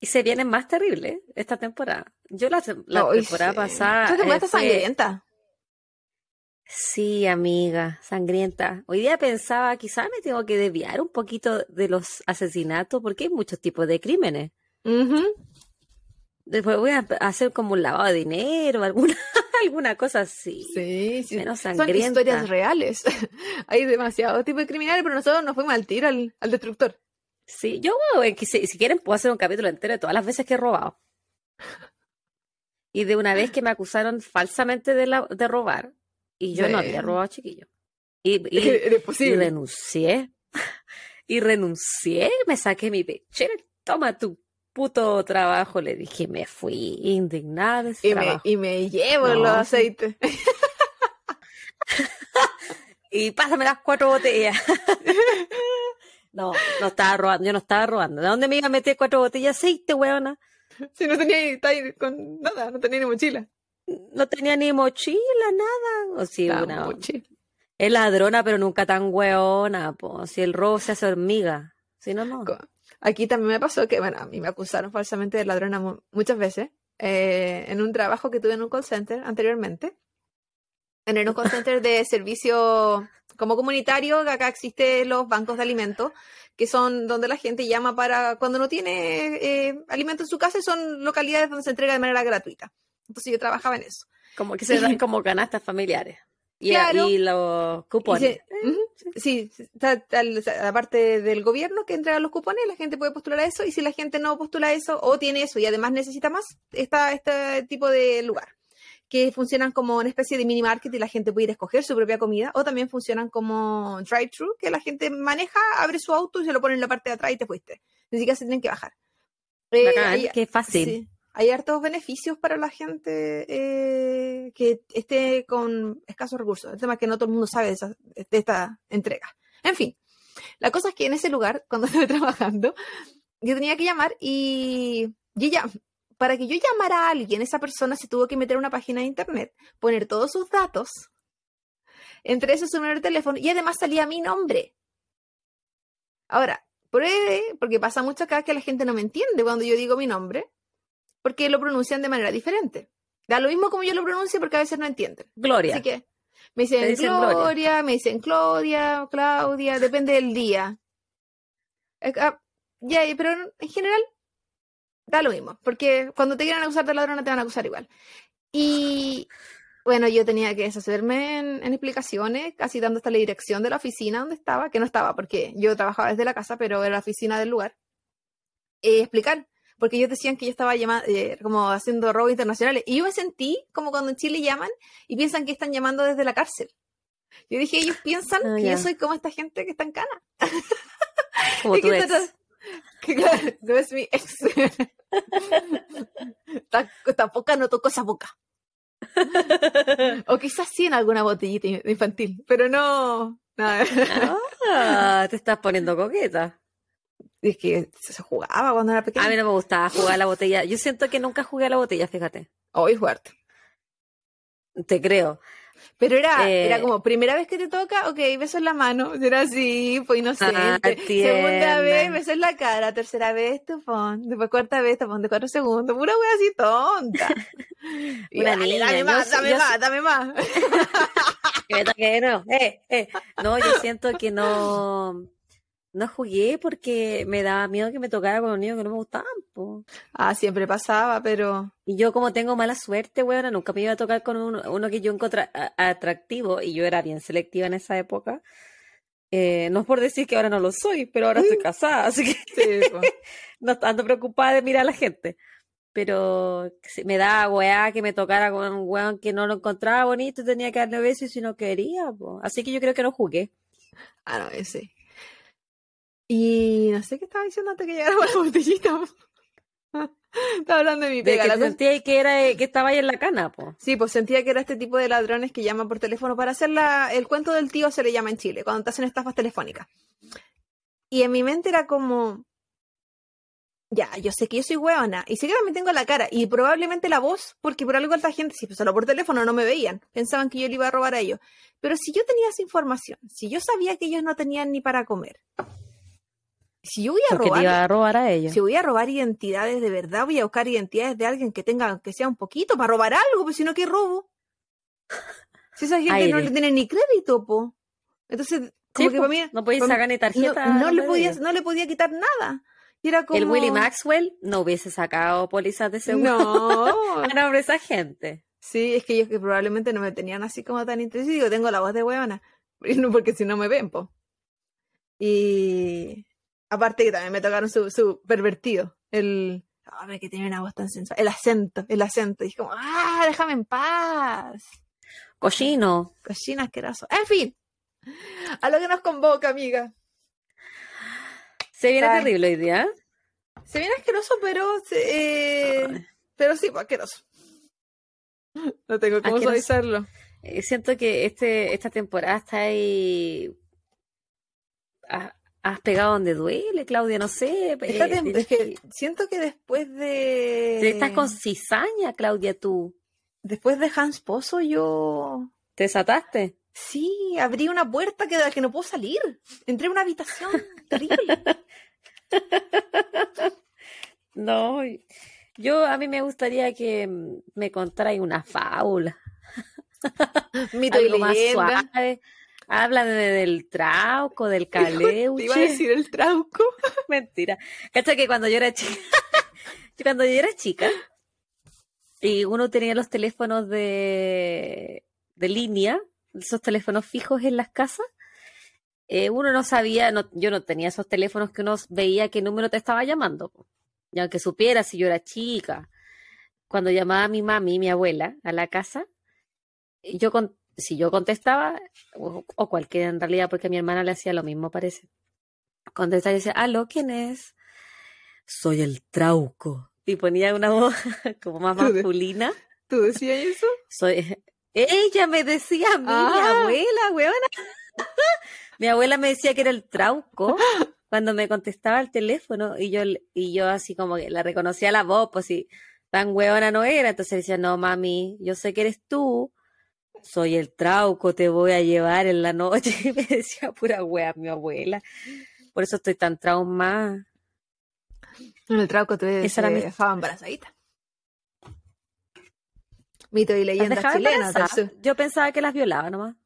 Speaker 2: Y se viene más terrible esta temporada. Yo la, temporada
Speaker 1: sí.
Speaker 2: pasada.
Speaker 1: Esta temporada
Speaker 2: eh, fue-
Speaker 1: sangrienta.
Speaker 2: Sí, amiga, sangrienta. Hoy día pensaba, quizá me tengo que desviar un poquito de los asesinatos, porque hay muchos tipos de crímenes. Después voy a hacer como un lavado de dinero, *laughs* alguna, alguna cosa así.
Speaker 1: Sí, sí.
Speaker 2: Menos
Speaker 1: Son
Speaker 2: sangrienta.
Speaker 1: historias reales. *laughs* Hay demasiado tipo de criminales, pero nosotros nos fuimos al tiro al, al destructor.
Speaker 2: Sí, yo, si, si quieren, puedo hacer un capítulo entero de todas las veces que he robado. Y de una vez que me acusaron falsamente de, la- de robar, y yo no había robado, chiquillo. Y, *laughs* renuncié. *laughs* Y renuncié, me saqué mi pechera. Toma tu puto trabajo, le dije, me fui indignada de ese
Speaker 1: Y me,
Speaker 2: trabajo.
Speaker 1: y me llevo
Speaker 2: No,
Speaker 1: los aceites. *laughs*
Speaker 2: Y pásame las cuatro botellas. No, no estaba robando, yo no estaba robando. ¿De dónde me iba a meter cuatro botellas de aceite, weona?
Speaker 1: Si no tenía con nada, no tenía ni mochila.
Speaker 2: No tenía ni mochila, nada. O si
Speaker 1: La
Speaker 2: una,
Speaker 1: mochila.
Speaker 2: es ladrona, pero nunca tan weona, po. Si el robo se hace hormiga. Si no, no.
Speaker 1: Aquí también me pasó que, bueno, a mí me acusaron falsamente de ladrona mu- muchas veces eh, en un trabajo que tuve en un call center anteriormente. En un call center de servicio como comunitario, acá existen los bancos de alimentos, que son donde la gente llama para cuando no tiene eh, alimento en su casa y son localidades donde se entrega de manera gratuita. Entonces yo trabajaba en eso.
Speaker 2: Como que se dan como canastas familiares. Y,
Speaker 1: Claro.
Speaker 2: y los
Speaker 1: Y
Speaker 2: cupones.
Speaker 1: se- ujú, sí, está, está el- la parte del gobierno que entrega los cupones, la gente puede postular a eso, y si la gente no postula eso o tiene eso y además necesita más, está este tipo de lugar, que funcionan como una especie de mini market y la gente puede ir a escoger su propia comida, o también funcionan como drive-thru, que la gente maneja, abre su auto y se lo pone en la parte de atrás y te fuiste. Ni siquiera se tienen que bajar. Eh, hay-
Speaker 2: qué fácil.
Speaker 1: Sí. Hay hartos beneficios para la gente eh, que esté con escasos recursos. El tema es que no todo el mundo sabe de, esa- de esta entrega. En fin, la cosa es que en ese lugar, *laughs* cuando estuve trabajando, yo tenía que llamar y, y ella, para que yo llamara a alguien, esa persona se tuvo que meter a una página de internet, poner todos sus datos, entre esos su número de teléfono y además salía mi nombre. Ahora, pruebe, porque pasa mucho acá que la gente no me entiende cuando yo digo mi nombre, porque lo pronuncian de manera diferente. Da lo mismo como yo lo pronuncio porque a veces no entienden.
Speaker 2: Gloria.
Speaker 1: Así que me dicen,
Speaker 2: Te dicen
Speaker 1: Gloria,
Speaker 2: Gloria.
Speaker 1: me dicen Claudia, Claudia, depende del día. Eh, ah, ya, pero en general da lo mismo, porque cuando te quieran acusar de ladrona te van a acusar igual. Y bueno, yo tenía que deshacerme en, en explicaciones, casi dando hasta la dirección de la oficina donde estaba, que no estaba, porque yo trabajaba desde la casa, pero era la oficina del lugar. Eh, explicar, porque ellos decían que yo estaba llama- eh, como haciendo robos internacionales. Y yo me sentí como cuando en Chile llaman y piensan que están llamando desde la cárcel. Yo dije, ellos piensan
Speaker 2: Ah,
Speaker 1: que
Speaker 2: ya.
Speaker 1: yo soy como esta gente que está en cana.
Speaker 2: Como *laughs* tu
Speaker 1: que
Speaker 2: ex. *laughs*
Speaker 1: que no es mi ex. *laughs* Ta- Tampoco no tocó esa boca. O quizás sí en alguna botellita in- infantil, pero no. nada.
Speaker 2: Ah, *laughs* te estás poniendo coqueta.
Speaker 1: Es que se jugaba cuando era pequeña.
Speaker 2: A mí no me gustaba jugar a la botella. Yo siento que nunca jugué a la botella, fíjate.
Speaker 1: Hoy fuerte.
Speaker 2: Te creo.
Speaker 1: Pero era,
Speaker 2: Eh,
Speaker 1: era como, primera vez que te toca, ok, beso en la mano. Era así, fue inocente.
Speaker 2: Ah,
Speaker 1: Segunda vez, beso en la cara. Tercera vez, tupón. Después cuarta vez, tupón de cuatro segundos. Pura wea así tonta. *laughs* Y
Speaker 2: Una
Speaker 1: dale,
Speaker 2: niña,
Speaker 1: Dame
Speaker 2: yo
Speaker 1: más, dame
Speaker 2: yo
Speaker 1: más, dame más. *laughs*
Speaker 2: Que me toque, no, eh, eh. No, yo siento que no, no jugué porque me daba miedo que me tocara con los niños que no me gustaban, po.
Speaker 1: Ah, siempre pasaba, pero.
Speaker 2: Y yo como tengo mala suerte, weona, nunca me iba a tocar con uno, uno que yo encontré atractivo y yo era bien selectiva en esa época. Eh, no es por decir que ahora no lo soy, pero ahora estoy *laughs* casada, así que
Speaker 1: Sí, *laughs*
Speaker 2: no ando preocupada de mirar a la gente. Pero me daba weá que me tocara con un weón que no lo encontraba bonito y tenía que darle besos y si no quería, po. Así que yo creo que no jugué.
Speaker 1: Ah, no, ese. Y no sé qué estaba diciendo antes que llegara *laughs* la botellita. estaba hablando de mi
Speaker 2: De
Speaker 1: pega.
Speaker 2: que te
Speaker 1: cosa-
Speaker 2: sentía que era que estaba ahí en la cana, po.
Speaker 1: Sí, pues sentía que era este tipo de ladrones que llaman por teléfono para hacer la, el cuento del tío, se le llama en Chile, cuando te hacen estafas telefónicas. Y en mi mente era como, ya, yo sé que yo soy hueona, y sé que también tengo la cara, y probablemente la voz, porque por algo esta gente, si pues solo por teléfono no me veían, pensaban que yo le iba a robar a ellos. Pero si yo tenía esa información, si yo sabía que ellos no tenían ni para comer, si yo voy a
Speaker 2: Porque
Speaker 1: robar,
Speaker 2: iba a robar a ellos.
Speaker 1: si voy a robar identidades de verdad, voy a buscar identidades de alguien que tenga, aunque sea un poquito, para robar algo, pues si no, ¿qué robo? *laughs* Si esa gente no le tiene ni crédito, po. Entonces, como
Speaker 2: Sí,
Speaker 1: que
Speaker 2: po,
Speaker 1: para mí,
Speaker 2: no
Speaker 1: mí-
Speaker 2: sacar ni tarjeta.
Speaker 1: no
Speaker 2: no
Speaker 1: le podía, no le podía quitar nada. Y era como...
Speaker 2: El Willie Maxwell no hubiese sacado pólizas de seguro
Speaker 1: No.
Speaker 2: a nombre de esa gente.
Speaker 1: Sí, es que ellos que probablemente no me tenían así como tan interesado. Digo, tengo la voz de huevona. *laughs* Porque si no me ven, po. Y aparte que también me tocaron su, su pervertido. El. Hombre, que tiene una voz tan sensual. El acento, el acento. Y es como, ¡ah, déjame en paz!
Speaker 2: Cochino.
Speaker 1: Cochina asqueroso. En fin. A lo que nos convoca, amiga.
Speaker 2: Se viene terrible hoy día.
Speaker 1: Se viene asqueroso, pero. se- eh, pero sí, pues, asqueroso. No tengo cómo
Speaker 2: Asqueroso.
Speaker 1: suavizarlo.
Speaker 2: Eh, Siento que este, esta temporada está ahí. ha- Has pegado donde duele, Claudia, no sé. Eh,
Speaker 1: es que siento que después de.
Speaker 2: Estás con cizaña, Claudia, tú.
Speaker 1: Después de Hans Pozo, yo.
Speaker 2: ¿Te desataste?
Speaker 1: Sí, abrí una puerta que de la que no puedo salir. Entré en una habitación *laughs* terrible.
Speaker 2: No, yo a mí me gustaría que mm, me contarais una fábula, *laughs*
Speaker 1: Mito y
Speaker 2: más suave. Habla de- del trauco, del *laughs*
Speaker 1: Te iba a
Speaker 2: caleuche.
Speaker 1: decir el trauco. *laughs*
Speaker 2: Mentira. Cacha que cuando yo era chica, *laughs* cuando yo era chica, y uno tenía los teléfonos de, de línea, esos teléfonos fijos en las casas, eh, uno no sabía, no, yo no tenía esos teléfonos que uno veía qué número te estaba llamando. Y aunque supiera si yo era chica, cuando llamaba a mi mami, mi abuela, a la casa, yo con, si yo contestaba, o, o cualquiera en realidad, porque a mi hermana le hacía lo mismo, parece. Contestaba y decía, aló, ¿quién es? Soy el trauco. Y ponía una voz *laughs* como más masculina.
Speaker 1: ¿Tú decías eso?
Speaker 2: Soy... Ella me decía a mí, mi
Speaker 1: Ah.
Speaker 2: abuela, weona. *laughs* mi abuela me decía que era el trauco cuando me contestaba el teléfono y yo, y yo así como que la reconocía la voz, pues si tan weona no era. Entonces decía, no, mami, yo sé que eres tú. Soy el trauco, te voy a llevar en la noche. Y *laughs* me decía pura wea mi abuela. Por eso estoy tan traumada.
Speaker 1: En el trauco te
Speaker 2: Esa era mi-
Speaker 1: dejaba embarazadita. Mito y
Speaker 2: ¿Las
Speaker 1: leyenda
Speaker 2: dejaba
Speaker 1: chilena.
Speaker 2: embarazadas? Yo pensaba que las violaba nomás.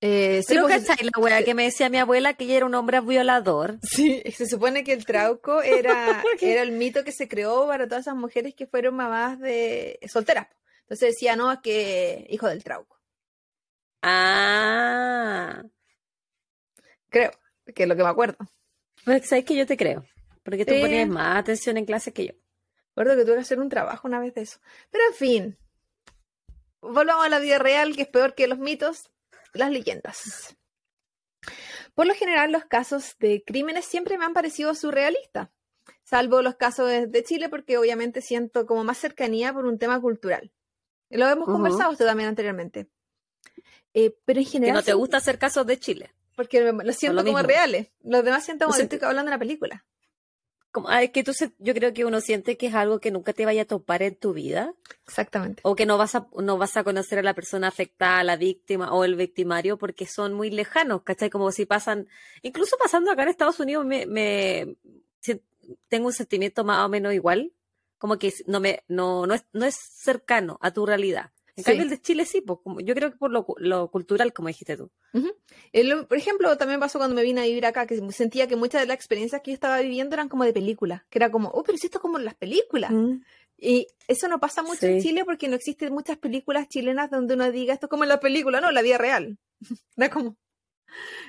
Speaker 1: Eh, sí,
Speaker 2: Pero
Speaker 1: pues,
Speaker 2: ¿cachai la wea que me decía mi abuela que ella era un hombre violador?
Speaker 1: Sí, *laughs* se supone que el trauco *laughs* era el mito que se creó para todas esas mujeres que fueron mamás de solteras. Entonces decía, no, es que hijo del trauco.
Speaker 2: Ah,
Speaker 1: Creo, que es lo que me acuerdo.
Speaker 2: pues sabes que yo te creo, porque tú
Speaker 1: Sí.
Speaker 2: ponías más atención en clase que yo.
Speaker 1: Recuerdo que tuve que hacer un trabajo una vez de eso. Pero en fin, volvamos a la vida real, que es peor que los mitos, las leyendas. Por lo general, los casos de crímenes siempre me han parecido surrealistas, salvo los casos de- Chile, porque obviamente siento como más cercanía por un tema cultural. Lo hemos conversado usted también anteriormente. Eh, pero en
Speaker 2: Que
Speaker 1: general,
Speaker 2: no te gusta hacer casos de Chile.
Speaker 1: porque me- lo siento
Speaker 2: lo
Speaker 1: como
Speaker 2: mismo.
Speaker 1: reales. Los demás siento como que estoy hablando de una película.
Speaker 2: como, ah, es que tú se- yo creo que uno siente que es algo que nunca te vaya a topar en tu vida,
Speaker 1: Exactamente.
Speaker 2: o que no vas a, no vas a conocer a la persona afectada, a la víctima o el victimario, porque son muy lejanos, ¿cachai? Como si pasan, incluso pasando acá en Estados Unidos, me, me tengo un sentimiento más o menos igual, como que no me, no, no es, no es cercano a tu realidad. En
Speaker 1: Sí.
Speaker 2: cambio, el de Chile sí, pues, yo creo que por lo, lo cultural, como dijiste tú.
Speaker 1: Ujú. El- por ejemplo, también pasó cuando me vine a vivir acá, que sentía que muchas de las experiencias que yo estaba viviendo eran como de película, que era como, oh, pero si esto es como en las películas. Y eso no pasa mucho en
Speaker 2: Sí.
Speaker 1: Chile porque no existen muchas películas chilenas donde uno diga esto es como en la película, no, en la vida real. *laughs* Era como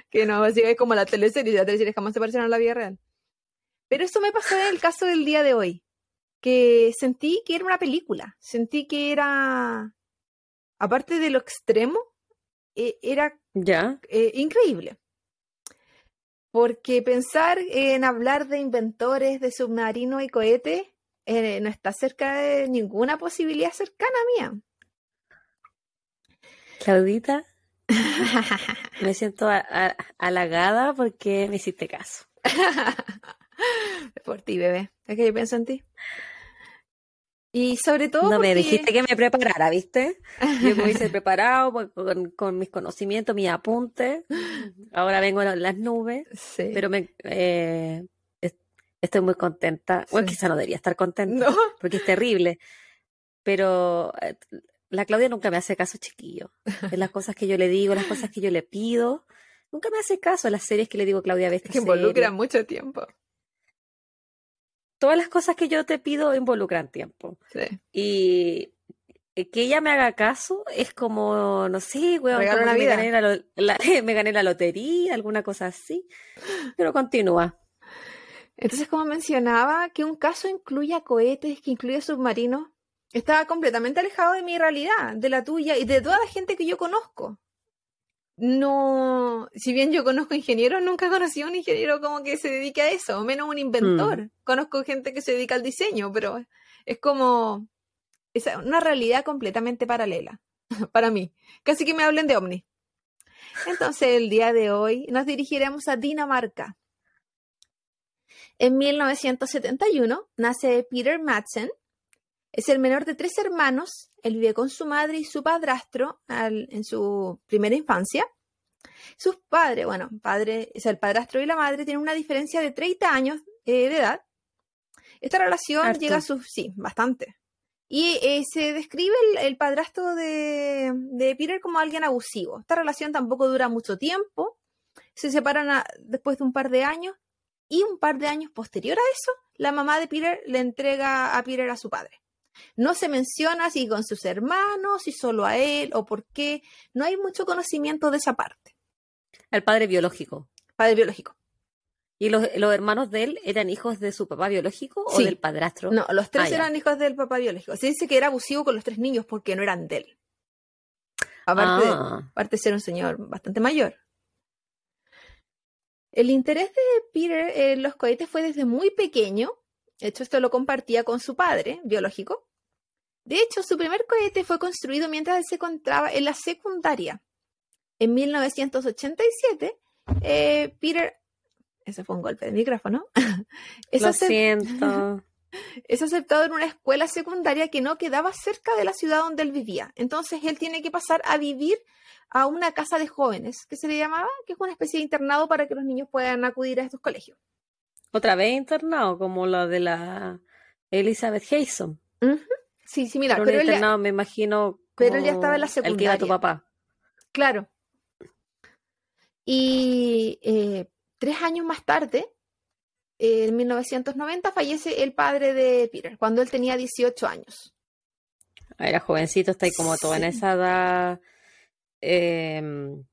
Speaker 1: que no, así es como la teleserie, y las teleseries jamás se parecieron a la vida real. Pero eso me pasó en el caso del día de hoy, que sentí que era una película, sentí que era, aparte de lo extremo, eh, era eh, increíble. Porque pensar en hablar de inventores de submarinos y cohetes eh, no está cerca de ninguna posibilidad cercana mía.
Speaker 2: Claudita, *laughs* me siento halagada porque me hiciste caso. *laughs*
Speaker 1: Por ti, bebé. Es que yo pienso en ti. Y sobre todo.
Speaker 2: No me dijiste que me preparara, ¿viste? Yo me hubiese *laughs* preparado pues, con, con mis conocimientos, mis apuntes. Ahora vengo a las nubes,
Speaker 1: Sí.
Speaker 2: pero me, eh, es- estoy muy contenta. Bueno,
Speaker 1: Sí.
Speaker 2: quizá no debería estar contenta
Speaker 1: No.
Speaker 2: porque es terrible. Pero eh, la Claudia nunca me hace caso, chiquillo. En las cosas que yo le digo, las cosas que yo le pido. Nunca me hace caso en las series que le digo, Claudia, ve
Speaker 1: Es
Speaker 2: esta
Speaker 1: que involucra mucho tiempo.
Speaker 2: Todas las cosas que yo te pido involucran tiempo.
Speaker 1: Sí.
Speaker 2: Y que ella me haga caso es como, no sé, weón, me gané la- *laughs* me gané la lotería, alguna cosa así. Pero continúa.
Speaker 1: Entonces, como mencionaba, que un caso incluya cohetes, que incluya submarinos, estaba completamente alejado de mi realidad, de la tuya y de toda la gente que yo conozco. No, si bien yo conozco ingenieros, nunca conocí a un ingeniero como que se dedique a eso, o menos un inventor. Conozco gente que se dedica al diseño, pero es como es una realidad completamente paralela *laughs* para mí. Casi que me hablen de ovni. Entonces, el día de hoy nos dirigiremos a Dinamarca. En 1971 nace Peter Madsen. Es el menor de tres hermanos. Él vive con su madre y su padrastro al- en su primera infancia. Sus padres, bueno, padre, o sea, el padrastro y la madre tienen una diferencia de 30 años eh, de edad. Esta relación
Speaker 2: Harto.
Speaker 1: llega a sus, sí, bastante. Y eh, se describe el, el padrastro de, de Peter como alguien abusivo. Esta relación tampoco dura mucho tiempo. Se separan a- después de un par de años y un par de años posterior a eso, la mamá de Peter le entrega a Peter a su padre. No se menciona si con sus hermanos, si solo a él o por qué. No hay mucho conocimiento de esa parte.
Speaker 2: El padre biológico.
Speaker 1: Padre biológico.
Speaker 2: ¿Y los, los hermanos de él eran hijos de su papá biológico o del padrastro?
Speaker 1: No, los tres
Speaker 2: Ah, ya.
Speaker 1: eran hijos del papá biológico. Se dice que era abusivo con los tres niños porque no eran de él. Aparte, de-
Speaker 2: Ah,
Speaker 1: aparte de ser un señor bastante mayor. El interés de Peter en los cohetes fue desde muy pequeño. De hecho, esto lo compartía con su padre biológico. De hecho, su primer cohete fue construido mientras él se encontraba en la secundaria. En 1987, eh, Peter... Ese fue un golpe de micrófono. *laughs* es,
Speaker 2: lo
Speaker 1: acep-
Speaker 2: siento. *laughs*
Speaker 1: es aceptado en una escuela secundaria que no quedaba cerca de la ciudad donde él vivía. Entonces él tiene que pasar a vivir a una casa de jóvenes, que se le llamaba, que es una especie de internado para que los niños puedan acudir a estos colegios.
Speaker 2: Otra vez internado, como la de la Elizabeth Haysom.
Speaker 1: Sí,
Speaker 2: Era un
Speaker 1: pero ya-
Speaker 2: internado, me imagino.
Speaker 1: pero él ya estaba en la
Speaker 2: El que iba tu
Speaker 1: secundaria.
Speaker 2: papá.
Speaker 1: claro. Y eh, tres años más tarde, en 1990, fallece el padre de Peter, cuando él tenía 18 años.
Speaker 2: Ah, Era jovencito, está ahí como todo en
Speaker 1: Sí.
Speaker 2: esa edad em,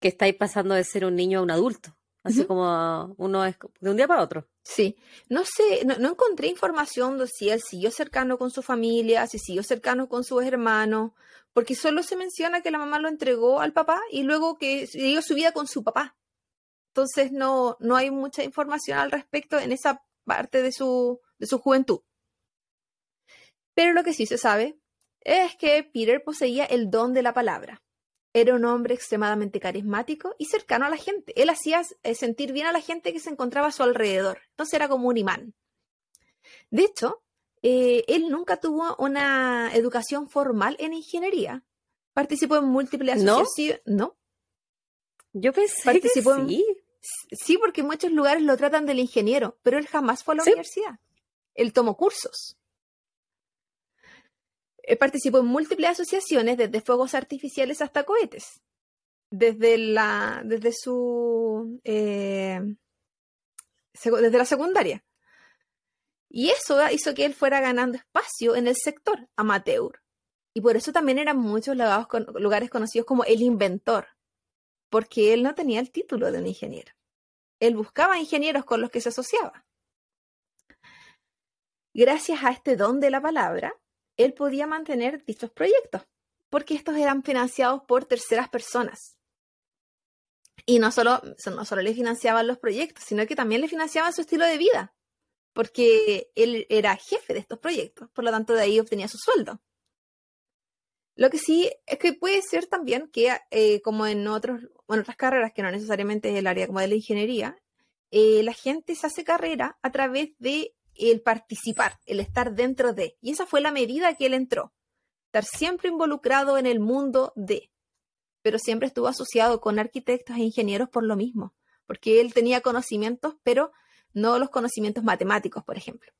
Speaker 2: que estáis pasando de ser un niño a un adulto. Así como uno es de un día para otro.
Speaker 1: Sí, no sé, no, no encontré información de si él siguió cercano con su familia, si siguió cercano con sus hermanos, porque solo se menciona que la mamá lo entregó al papá y luego que siguió su vida con su papá. Entonces no, no hay mucha información al respecto en esa parte de su, de su juventud. Pero lo que sí se sabe es que Peter poseía el don de la palabra. Era un hombre extremadamente carismático y cercano a la gente. Él hacía eh, sentir bien a la gente que se encontraba a su alrededor. Entonces era como un imán. De hecho, eh, él nunca tuvo una educación formal en ingeniería. Participó en múltiples asociaciones. No.
Speaker 2: Yo pensé
Speaker 1: Participó
Speaker 2: que
Speaker 1: en-
Speaker 2: sí.
Speaker 1: Sí, porque en muchos lugares lo tratan del ingeniero, pero él jamás fue a la
Speaker 2: Sí.
Speaker 1: universidad. Él tomó cursos. Él participó en múltiples asociaciones, desde fuegos artificiales hasta cohetes. Desde la, desde su, eh, desde la secundaria. Y eso hizo que él fuera ganando espacio en el sector amateur. Y por eso también eran muchos lugares conocidos como el inventor, porque él no tenía el título de un ingeniero. Él buscaba ingenieros con los que se asociaba. Gracias a este don de la palabra, él podía mantener dichos proyectos, porque estos eran financiados por terceras personas. Y no solo, no solo le financiaban los proyectos, sino que también le financiaban su estilo de vida, porque él era jefe de estos proyectos, por lo tanto de ahí obtenía su sueldo. Lo que sí es que puede ser también que, eh, como en, otros, otras carreras, que no necesariamente es el área como de la ingeniería, eh, la gente se hace carrera a través de el participar, el estar dentro de. Y esa fue la medida que él entró. Estar siempre involucrado en el mundo de. Pero siempre estuvo asociado con arquitectos e ingenieros por lo mismo. Porque él tenía conocimientos, pero no los conocimientos matemáticos, por ejemplo.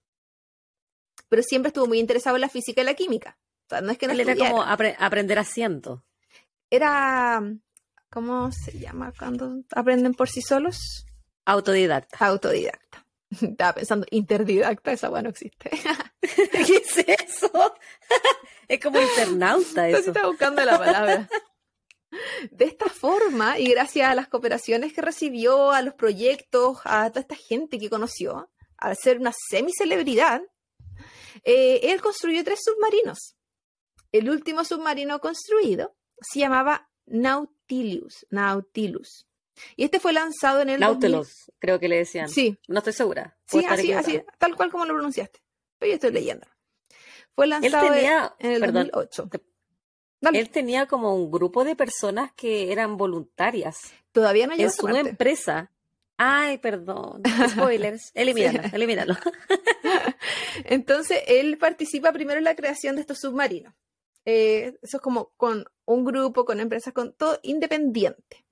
Speaker 1: Pero siempre estuvo muy interesado en la física y la química. O sea, no es que no
Speaker 2: Él era como apre- aprender haciendo.
Speaker 1: Era, ¿cómo se llama cuando aprenden por sí solos?
Speaker 2: Autodidacta.
Speaker 1: Autodidacta. *laughs* Estaba pensando, interdidacta, esa bueno existe. *laughs* *laughs*
Speaker 2: ¿Qué es eso? es como internauta
Speaker 1: Entonces
Speaker 2: eso.
Speaker 1: estaba buscando la palabra. De esta forma, y gracias a las cooperaciones que recibió, a los proyectos, a toda esta gente que conoció, al ser una semicelebridad, eh, él construyó tres submarinos. El último submarino construido se llamaba Nautilus. Nautilus. Y este fue lanzado en el 2000
Speaker 2: Nautilus, creo que le decían.
Speaker 1: Sí,
Speaker 2: No estoy segura.
Speaker 1: Sí, así, así, tal cual como lo pronunciaste. Pero yo estoy leyendo. Fue lanzado
Speaker 2: tenía,
Speaker 1: en el
Speaker 2: perdón,
Speaker 1: 2008.
Speaker 2: te- él tenía como un grupo de personas que eran voluntarias
Speaker 1: Todavía no llegó
Speaker 2: en su
Speaker 1: parte.
Speaker 2: empresa. Ay, perdón. Spoilers. *laughs* Elimínalo, elimínalo. *laughs*
Speaker 1: Entonces, él participa primero en la creación de estos submarinos. Eh, eso es como con un grupo, con empresas, con todo independiente.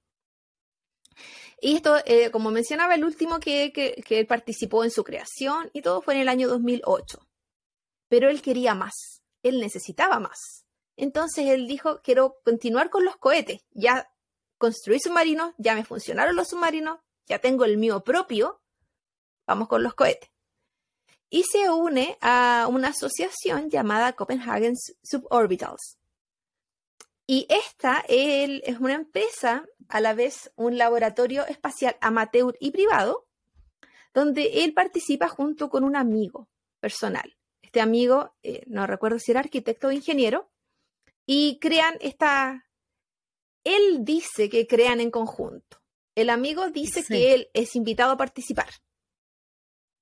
Speaker 1: Y esto, eh, como mencionaba, el último que, que, que él participó en su creación y todo fue en el año 2008. Pero él quería más, él necesitaba más. Entonces él dijo, quiero continuar con los cohetes. Ya construí submarinos, ya me funcionaron los submarinos, ya tengo el mío propio, vamos con los cohetes y se une a una asociación llamada Copenhagen Suborbitals. Y esta él, es una empresa, a la vez un laboratorio espacial amateur y privado, donde él participa junto con un amigo personal. Este amigo, eh, no recuerdo si era arquitecto o ingeniero, y crean esta... Él dice que crean en conjunto. El amigo dice
Speaker 2: Sí.
Speaker 1: que él es invitado a participar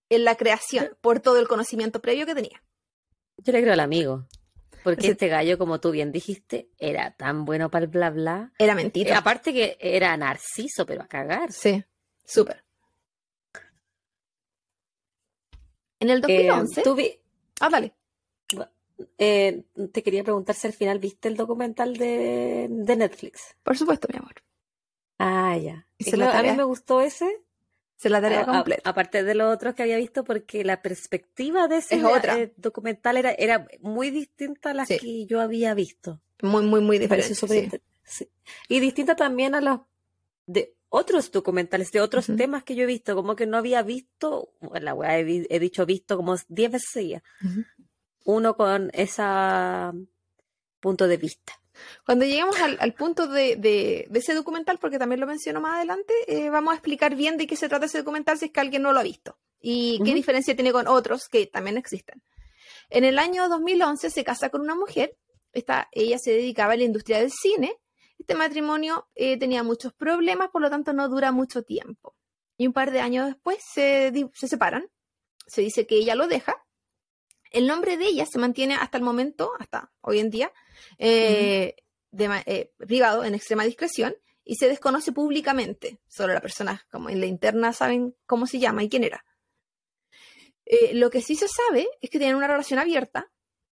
Speaker 1: en la creación por todo el conocimiento previo que tenía.
Speaker 2: Yo le creo al amigo. Porque este gallo, como tú bien dijiste, era tan bueno para el bla bla.
Speaker 1: Era
Speaker 2: Eh,
Speaker 1: mentira.
Speaker 2: aparte que era narciso, pero a cagar.
Speaker 1: Sí, súper. En el
Speaker 2: Eh,
Speaker 1: 2011.
Speaker 2: tú vi-
Speaker 1: Ah, dale.
Speaker 2: eh, te quería preguntar si al final viste el documental de, de Netflix.
Speaker 1: Por supuesto, mi amor.
Speaker 2: Ah, ya.
Speaker 1: La
Speaker 2: a mí me gustó ese.
Speaker 1: Se la tarea
Speaker 2: a- a-
Speaker 1: completa.
Speaker 2: aparte de los otros que había visto, porque la perspectiva de ese
Speaker 1: Es otra.
Speaker 2: eh, documental era, era muy distinta a las
Speaker 1: Sí.
Speaker 2: que yo había visto.
Speaker 1: Muy, muy, muy diferente. sí.
Speaker 2: sí. Y distinta también a los de otros documentales, de otros temas que yo he visto, como que no había visto, bueno, la weá he, he dicho visto como 10 veces
Speaker 1: Ujú.
Speaker 2: uno con ese punto de vista.
Speaker 1: Cuando lleguemos al, al punto de, de- de ese documental, porque también lo menciono más adelante, eh, vamos a explicar bien de qué se trata ese documental si es que alguien no lo ha visto y qué diferencia tiene con otros que también existen. En el año 2011 se casa con una mujer, esta, ella se dedicaba a la industria del cine, este matrimonio eh, tenía muchos problemas, por lo tanto no dura mucho tiempo. Y un par de años después se separan, se dice que ella lo deja. El nombre de ella se mantiene hasta el momento, hasta hoy en día, eh, de eh, privado, en extrema discreción, y se desconoce públicamente. Solo las personas como en la interna saben cómo se llama y quién era. Eh, lo que sí se sabe es que tienen una relación abierta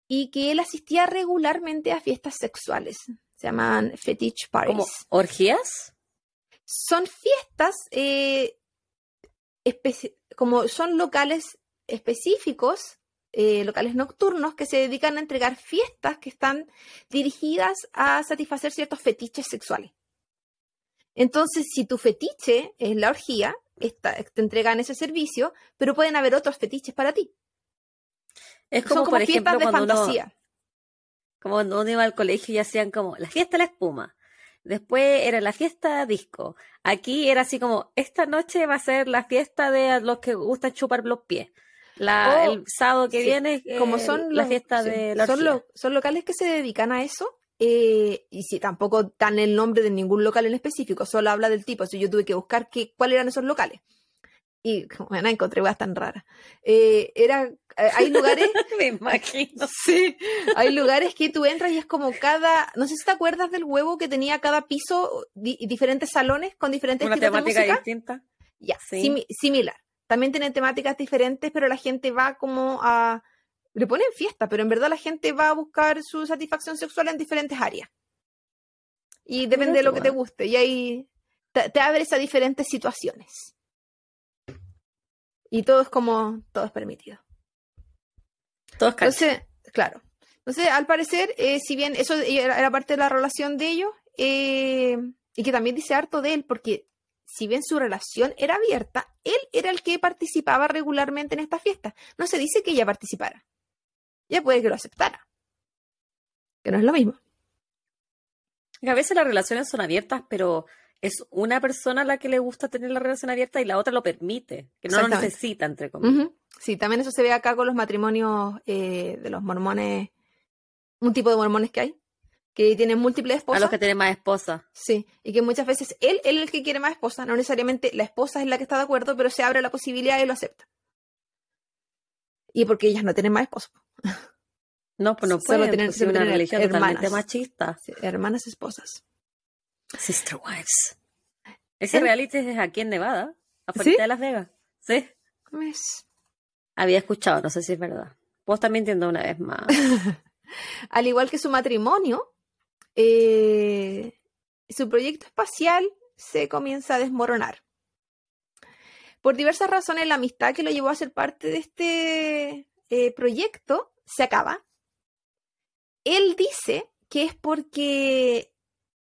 Speaker 1: y que él asistía regularmente a fiestas sexuales. Se llaman fetish parties.
Speaker 2: ¿Como orgías?
Speaker 1: Son fiestas, eh, como son locales específicos, eh, locales nocturnos, que se dedican a entregar fiestas que están dirigidas a satisfacer ciertos fetiches sexuales. Entonces, si tu fetiche es la orgía, esta- te entregan ese servicio, pero pueden haber otros fetiches para ti.
Speaker 2: Es
Speaker 1: Son
Speaker 2: como,
Speaker 1: como
Speaker 2: por ejemplo,
Speaker 1: fiestas de
Speaker 2: cuando uno,
Speaker 1: fantasía.
Speaker 2: como cuando uno iba al colegio y hacían como la fiesta de la espuma. Después era la fiesta disco. Aquí era así como, esta noche va a ser la fiesta de los que gustan chupar los pies. La,
Speaker 1: Oh,
Speaker 2: el sábado que
Speaker 1: sí.
Speaker 2: viene es
Speaker 1: como
Speaker 2: eh,
Speaker 1: son
Speaker 2: la
Speaker 1: los-
Speaker 2: fiesta
Speaker 1: sí,
Speaker 2: de la
Speaker 1: son, lo- son locales que se dedican a eso eh, y si tampoco dan el nombre de ningún local en específico solo habla del tipo si yo tuve que buscar qué, cuáles eran esos locales y *laughs* bueno, encontré cosas tan raras Eh, era eh, hay lugares *laughs*
Speaker 2: Me imagino. *laughs*
Speaker 1: sí hay lugares que tú entras y es como cada no sé si te acuerdas del huevo que tenía cada piso di- diferentes salones con diferentes
Speaker 2: Una
Speaker 1: de
Speaker 2: temática
Speaker 1: música
Speaker 2: distinta.
Speaker 1: ya,
Speaker 2: Sí.
Speaker 1: simi- similar. También tienen temáticas diferentes, pero la gente va como a... Le ponen fiesta, pero en verdad la gente va a buscar su satisfacción sexual en diferentes áreas. Y depende
Speaker 2: Mira
Speaker 1: de lo que te guste. Y ahí te, te abres a diferentes situaciones. Y todo es como... Todo es permitido.
Speaker 2: Todos cachan.
Speaker 1: Entonces, claro. Entonces, al parecer, eh, si bien eso era, era parte de la relación de ellos, eh, y que también dice harto de él, porque si bien su relación era abierta, él era el que participaba regularmente en esta fiesta. No se dice que ella participara. Ella puede que lo aceptara. Que no es lo mismo.
Speaker 2: A veces las relaciones son abiertas, pero es una persona la que le gusta tener la relación abierta y la otra lo permite, que no lo necesita, entre comillas.
Speaker 1: Sí, también eso se ve acá con los matrimonios eh, de los mormones, un tipo de mormones que hay, que tienen múltiples
Speaker 2: A
Speaker 1: esposas.
Speaker 2: los que tienen más esposas.
Speaker 1: Sí, y que muchas veces él, él es el que quiere más esposa, no necesariamente la esposa es la que está de acuerdo, pero se abre la posibilidad y lo acepta. Y porque ellas no tienen más esposos.
Speaker 2: No, pues no *laughs*
Speaker 1: Solo
Speaker 2: pueden, pues,
Speaker 1: solo
Speaker 2: es una
Speaker 1: tienen
Speaker 2: religión totalmente
Speaker 1: hermanas.
Speaker 2: machista.
Speaker 1: Sí, hermanas esposas.
Speaker 2: Sister Wives. Ese
Speaker 1: En-
Speaker 2: reality es aquí en Nevada, afuera
Speaker 1: ¿Sí?
Speaker 2: de Las Vegas. Sí. Había escuchado, no sé si es verdad. Vos también entiendo una vez más. *laughs*
Speaker 1: Al igual que su matrimonio, eh, su proyecto espacial se comienza a desmoronar. Por diversas razones, la amistad que lo llevó a ser parte de este eh, proyecto se acaba. Él dice que es porque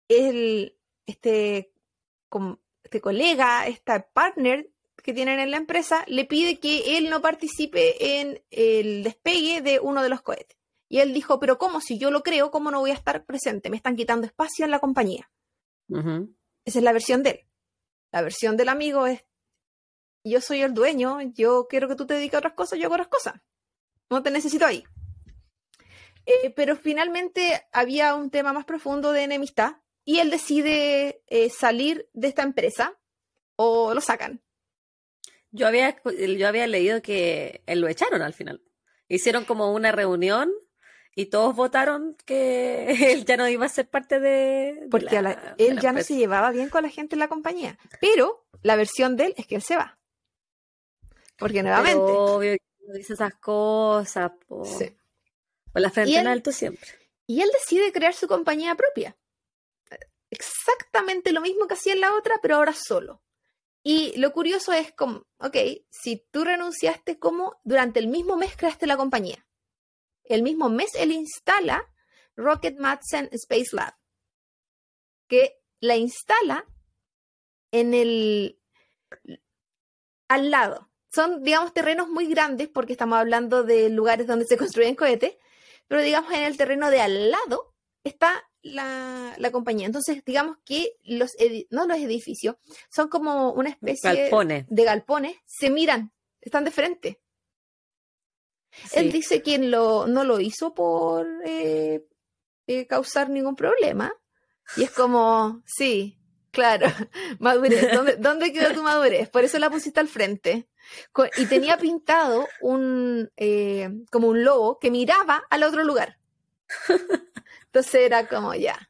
Speaker 1: este, este colega, esta partner que tienen en la empresa, le pide que él no participe en el despegue de uno de los cohetes. Y él dijo, pero ¿cómo? Si yo lo creo, ¿cómo no voy a estar presente? Me están quitando espacio en la compañía. Esa es la versión de él. La versión del amigo es, yo soy el dueño, yo quiero que tú te dediques a otras cosas, yo hago otras cosas. No te necesito ahí. Eh, pero finalmente había un tema más profundo de enemistad y él decide eh, salir de esta empresa o lo sacan.
Speaker 2: Yo había, yo había leído que él lo echaron al final. Hicieron como una reunión y todos votaron que *laughs* él ya no iba a ser parte de, de
Speaker 1: Porque a
Speaker 2: la-
Speaker 1: la- él
Speaker 2: la
Speaker 1: ya no se llevaba bien con la gente en la compañía. Pero la versión de él es que él se va. Porque nuevamente.
Speaker 2: Pero obvio dice esas cosas, po.
Speaker 1: Sí.
Speaker 2: Con la frente en alto siempre.
Speaker 1: Y él decide crear su compañía propia. Exactamente lo mismo que hacía en la otra, pero ahora solo. Y lo curioso es como, ok, si tú renunciaste, ¿cómo durante el mismo mes creaste la compañía? El mismo mes él instala Rocket Madsen Space Lab, que la instala en el al lado. Son, digamos, terrenos muy grandes porque estamos hablando de lugares donde se construyen cohetes, pero digamos en el terreno de al lado está la, la compañía. Entonces, digamos que los, no los edificios, son como una especie
Speaker 2: Galpones.
Speaker 1: de galpones, se miran, están de frente. Él dice que lo, no lo hizo por eh, eh, causar ningún problema. Y es como, sí, claro, *laughs* madurez. ¿Dónde, dónde quedó tu madurez? Por eso la pusiste al frente. Y tenía pintado un, eh, como un lobo que miraba al otro lugar. Entonces era como, ya.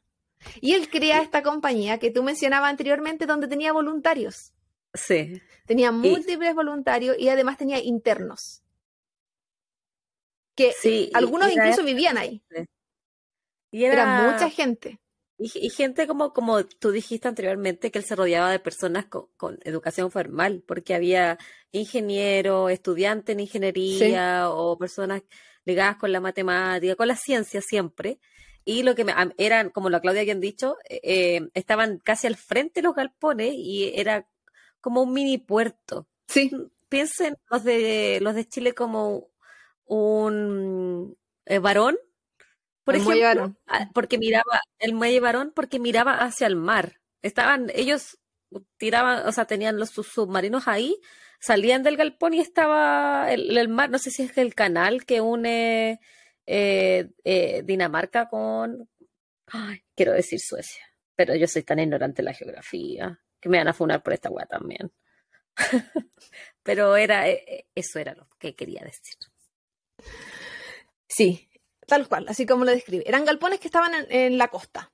Speaker 1: Y él crea esta compañía que tú mencionabas anteriormente donde tenía voluntarios.
Speaker 2: Sí.
Speaker 1: Tenía múltiples voluntarios y además tenía internos. Que
Speaker 2: Sí,
Speaker 1: algunos
Speaker 2: y
Speaker 1: incluso vivían ahí.
Speaker 2: y
Speaker 1: Era,
Speaker 2: era,
Speaker 1: mucha gente.
Speaker 2: Y, y gente como, como tú dijiste anteriormente, que él se rodeaba de personas con, con educación formal, porque había ingenieros, estudiantes en ingeniería o personas ligadas con la matemática, con la ciencia siempre. Y lo que me, eran, como la Claudia habían dicho, eh, eh, estaban casi al frente de los galpones y era como un mini puerto.
Speaker 1: Sí.
Speaker 2: Piensen los de los de Chile como un eh, varón, por
Speaker 1: El
Speaker 2: ejemplo, ah, porque miraba el muelle varón porque miraba hacia el mar. Estaban ellos tiraban, o sea, tenían los sus submarinos ahí, salían del galpón y estaba el, el mar, no sé si es el canal que une eh, eh, Dinamarca con, ay, quiero decir Suecia, pero yo soy tan ignorante en la geografía que me van a funar por esta weá también. *laughs* pero era, eso era lo que quería decir.
Speaker 1: Sí, tal cual, así como lo describe. Eran galpones que estaban en, en la costa,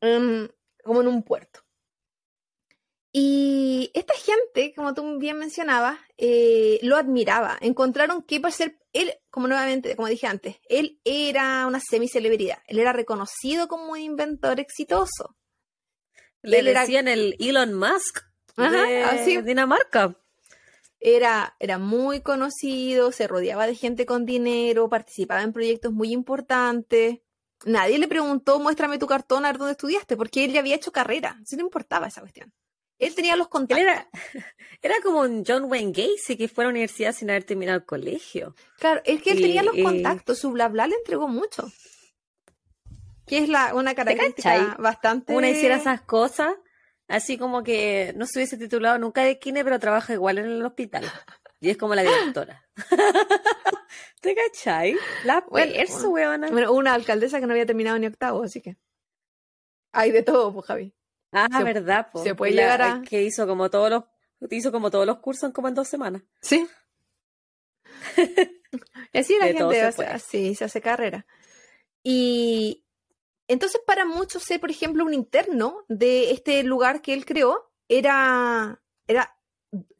Speaker 1: em, como en un puerto. Y esta gente, como tú bien mencionabas, eh, lo admiraba. Encontraron que para ser, él, como nuevamente, como dije antes, él era una semicelebridad. Él era reconocido como un inventor exitoso.
Speaker 2: Le
Speaker 1: Él era-
Speaker 2: decían el Elon Musk
Speaker 1: Ajá,
Speaker 2: de
Speaker 1: así.
Speaker 2: Dinamarca.
Speaker 1: Era, era muy conocido, se rodeaba de gente con dinero, participaba en proyectos muy importantes. Nadie le preguntó, muéstrame tu cartón a ver dónde estudiaste, porque él ya había hecho carrera. Sí le importaba esa cuestión. Él tenía los
Speaker 2: Él
Speaker 1: contactos.
Speaker 2: era, *laughs* era como un John Wayne Gacy que fue a la universidad sin haber terminado el colegio.
Speaker 1: Claro, es que él tenía los contactos, su bla bla le entregó mucho. Que es la, una característica bastante.
Speaker 2: Una hiciera esas cosas, así como que no se hubiese titulado nunca de kine, pero trabaja igual en el hospital. Y es como la directora. *laughs* ¿Te cachai? La
Speaker 1: Bueno,
Speaker 2: perso.
Speaker 1: Bueno, una alcaldesa que no había terminado ni octavo, así que. Hay de todo, pues, Javi.
Speaker 2: Ah,
Speaker 1: se-
Speaker 2: verdad, po.
Speaker 1: se puede
Speaker 2: la-
Speaker 1: llegar a-
Speaker 2: Que hizo como todos los, hizo como todos los cursos en como en dos semanas.
Speaker 1: Sí. *laughs* y así la
Speaker 2: De
Speaker 1: gente
Speaker 2: se
Speaker 1: hace, así, se hace carrera. Y entonces para muchos ser, por ejemplo, un interno de este lugar que él creó era, era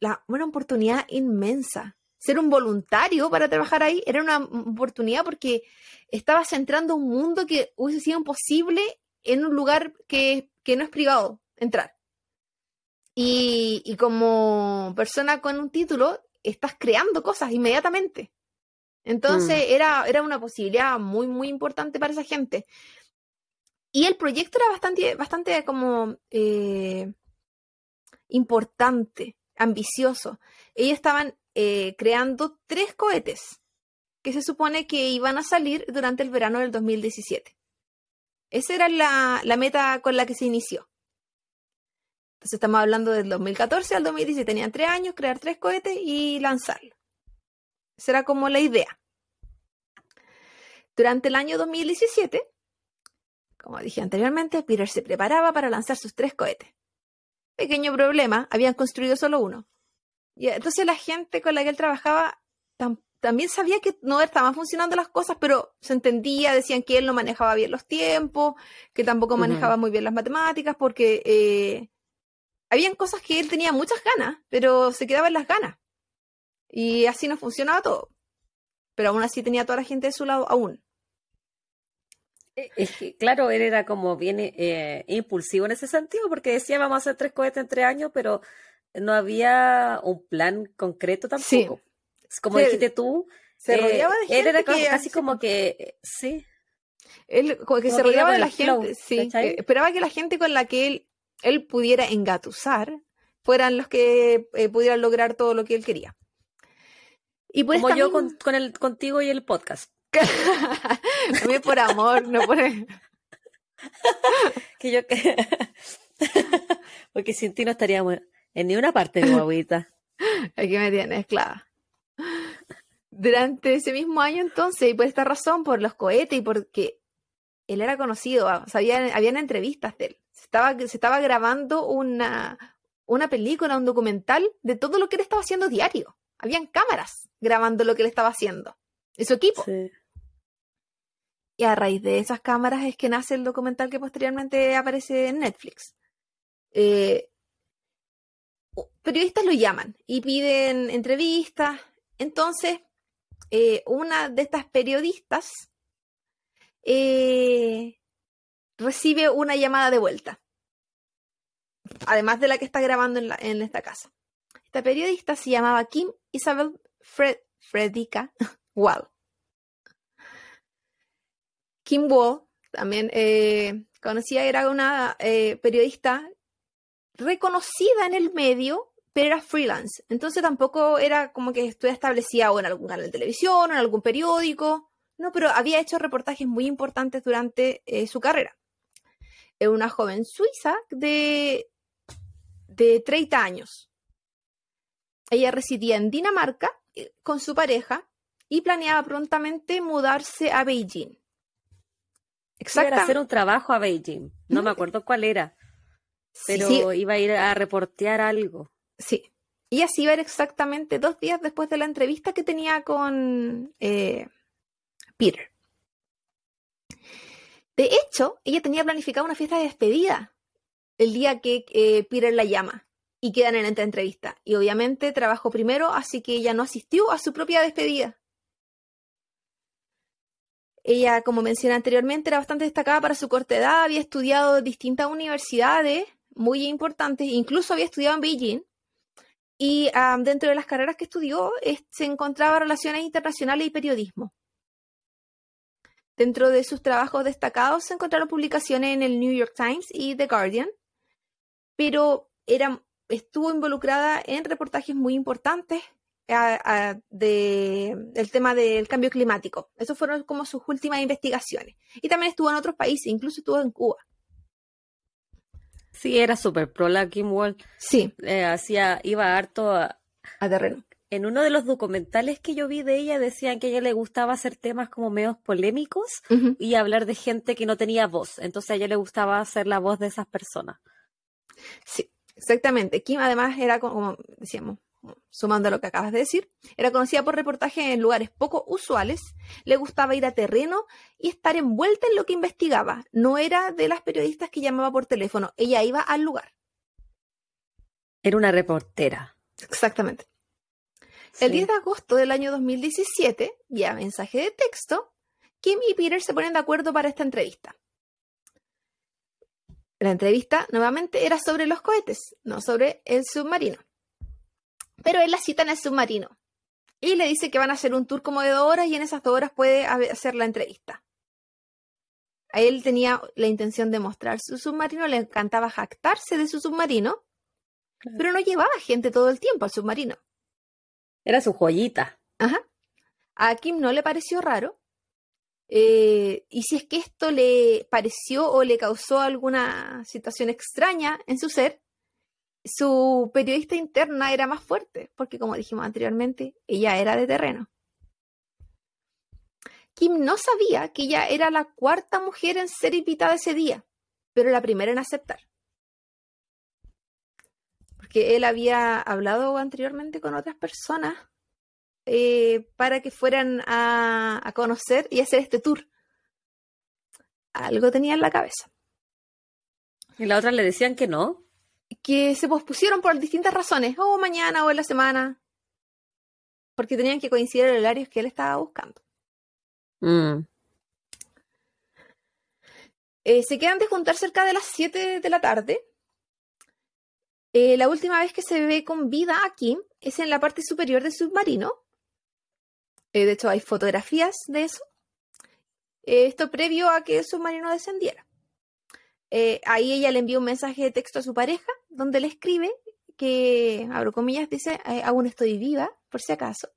Speaker 1: la, una oportunidad inmensa. Ser un voluntario para trabajar ahí era una oportunidad porque estabas entrando a un mundo que hubiese sido imposible en un lugar que, que no es privado entrar. Y, y como persona con un título, estás creando cosas inmediatamente. Entonces era, era una posibilidad muy, muy importante para esa gente. Y el proyecto era bastante, bastante como eh, importante, ambicioso. Ellos estaban eh, creando tres cohetes que se supone que iban a salir durante el verano del 2017. Esa era la, la meta con la que se inició. Entonces estamos hablando del 2014 al 2017. Tenían tres años, crear tres cohetes y lanzarlo. Esa era como la idea. Durante el año 2017, como dije anteriormente, Peter se preparaba para lanzar sus tres cohetes. Pequeño problema, habían construido solo uno. Y entonces la gente con la que él trabajaba tam también sabía que no estaban funcionando las cosas, pero se entendía, decían que él no manejaba bien los tiempos, que tampoco manejaba muy bien las matemáticas, porque eh, habían cosas que él tenía muchas ganas, pero se quedaba en las ganas. Y así no funcionaba todo. Pero aún así tenía toda la gente de su lado aún.
Speaker 2: Eh, Es que, claro, él era como bien eh, impulsivo en ese sentido, porque decía vamos a hacer tres cohetes en tres años, pero no había un plan concreto tampoco. Como dijiste tú,
Speaker 1: Se
Speaker 2: eh,
Speaker 1: rodeaba de
Speaker 2: él
Speaker 1: gente
Speaker 2: era como-
Speaker 1: que
Speaker 2: casi como que, sí,
Speaker 1: Él como que
Speaker 2: como
Speaker 1: se rodeaba de la
Speaker 2: flow,
Speaker 1: gente, sí. esperaba que la gente con la que él, él pudiera engatusar fueran los que eh, pudieran lograr todo lo que él quería. Y por
Speaker 2: como yo
Speaker 1: misma-
Speaker 2: con, con el, contigo y el podcast. *laughs*
Speaker 1: Es por amor, no por... *laughs*
Speaker 2: Que yo que... *laughs* Porque sin ti no estaríamos en ni una parte de guaguita.
Speaker 1: Aquí me tienes, clava. Durante ese mismo año entonces, y por esta razón, por los cohetes y porque él era conocido, o sea, había- habían entrevistas de él. Se estaba, se estaba grabando una, una película, un documental de todo lo que él estaba haciendo diario. Habían cámaras grabando lo que él estaba haciendo. Y su equipo.
Speaker 2: Sí.
Speaker 1: Y a raíz de esas cámaras es que nace el documental que posteriormente aparece en Netflix. Eh, periodistas lo llaman y piden entrevistas. Entonces, eh, una de estas periodistas eh, recibe una llamada de vuelta, además de la que está grabando en, esta casa. Esta periodista se llamaba Kim Isabel Fred, Fredica *laughs* Wall. Kim Wall, también eh, conocida, era una eh, periodista reconocida en el medio, pero era freelance. Entonces tampoco era como que estuviera establecida o en algún canal de televisión o en algún periódico. No, pero había hecho reportajes muy importantes durante eh, su carrera. Es una joven suiza de, de 30 años. Ella residía en Dinamarca eh, con su pareja y planeaba prontamente mudarse a Beijing.
Speaker 2: Iba a hacer un trabajo a Beijing. No me acuerdo cuál era, pero
Speaker 1: Sí,
Speaker 2: iba a ir a reportear algo.
Speaker 1: Sí. Y así iba a ir exactamente dos días después de la entrevista que tenía con eh, Peter. De hecho, ella tenía planificada una fiesta de despedida el día que eh, Peter la llama y quedan en esta entrevista. Y obviamente trabajó primero, así que ella no asistió a su propia despedida. Ella, como mencioné anteriormente, era bastante destacada para su corta edad, había estudiado distintas universidades muy importantes, incluso había estudiado en Beijing. Y dentro de las carreras que estudió es- se encontraba relaciones internacionales y periodismo. Dentro de sus trabajos destacados se encontraron publicaciones en el New York Times y The Guardian, pero era, estuvo involucrada en reportajes muy importantes de, del tema del cambio climático. Esas fueron como sus últimas investigaciones. Y también estuvo en otros países, incluso estuvo en Cuba.
Speaker 2: Sí, era súper pro la Kim Wall.
Speaker 1: Sí,
Speaker 2: Eh, hacía, iba harto a-
Speaker 1: a terreno.
Speaker 2: En uno de los documentales que yo vi de ella decían que a ella le gustaba hacer temas como medios polémicos y hablar de gente que no tenía voz. Entonces a ella le gustaba hacer la voz de esas personas.
Speaker 1: Sí, exactamente. Kim además era co- como decíamos, sumando a lo que acabas de decir, era conocida por reportajes en lugares poco usuales, le gustaba ir a terreno y estar envuelta en lo que investigaba. No era de las periodistas que llamaba por teléfono, ella iba al lugar.
Speaker 2: Era una reportera.
Speaker 1: Exactamente. El
Speaker 2: Sí.
Speaker 1: 10 de agosto del año 2017, vía mensaje de texto, Kim y Peter se ponen de acuerdo para esta entrevista. La entrevista nuevamente era sobre los cohetes, no sobre el submarino. Pero él la cita en el submarino y le dice que van a hacer un tour como de dos horas y en esas dos horas puede hacer la entrevista. A él tenía la intención de mostrar su submarino, le encantaba jactarse de su submarino,
Speaker 2: Claro.
Speaker 1: pero no llevaba gente todo el tiempo al submarino.
Speaker 2: Era su joyita.
Speaker 1: Ajá. A Kim no le pareció raro. Eh, y si es que esto le pareció o le causó alguna situación extraña en su ser, su periodista interna era más fuerte, porque como dijimos anteriormente, ella era de terreno. Kim no sabía que ella era la cuarta mujer en ser invitada ese día, pero la primera en aceptar. Porque él había hablado anteriormente con otras personas eh, para que fueran a, a conocer y hacer este tour. Algo tenía en la cabeza.
Speaker 2: Y la otra le decían que no.
Speaker 1: Que se pospusieron por distintas razones, o mañana o en la semana, porque tenían que coincidir el horario que él estaba buscando.
Speaker 2: Mm.
Speaker 1: Eh, se quedan de juntar cerca de las 7 de la tarde. Eh, la última vez que se ve con vida a Kim es en la parte superior del submarino. Eh, de hecho, hay fotografías de eso. Esto previo a que el submarino descendiera. Eh, ahí ella le envía un mensaje de texto a su pareja, donde le escribe que, abro comillas, dice, eh, aún estoy viva, por si acaso.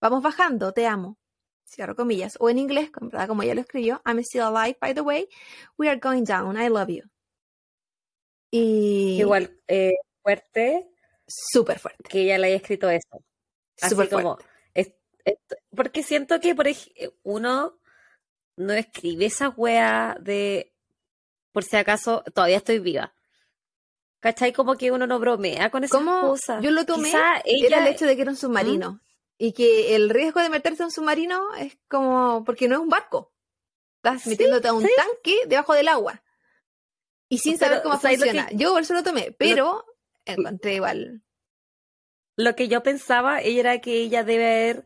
Speaker 1: Vamos bajando, te amo. Cierro comillas. O en inglés, como ¿verdad? como ella lo escribió, I'm still alive, by the way. We are going down, I love you. Y
Speaker 2: Igual eh, fuerte
Speaker 1: súper fuerte.
Speaker 2: que ella le haya escrito eso.
Speaker 1: Súper
Speaker 2: como,
Speaker 1: fuerte.
Speaker 2: es- es- porque siento que por ej- uno no escribe esa wea de por si acaso todavía estoy viva. ¿Cachai? Como que uno no bromea con esas
Speaker 1: ¿Cómo?
Speaker 2: cosas.
Speaker 1: Yo lo tomé,
Speaker 2: Quizá
Speaker 1: Era el hecho de que era un submarino. Y que el riesgo de meterse a un submarino es como, porque no es un barco. Estás
Speaker 2: Sí,
Speaker 1: metiéndote a un
Speaker 2: sí.
Speaker 1: tanque debajo del agua. Y sin
Speaker 2: Pero,
Speaker 1: saber cómo
Speaker 2: ¿sabes lo que-
Speaker 1: funciona. Yo por eso lo tomé, pero encontré igual.
Speaker 2: lo que yo pensaba era que ella debe haber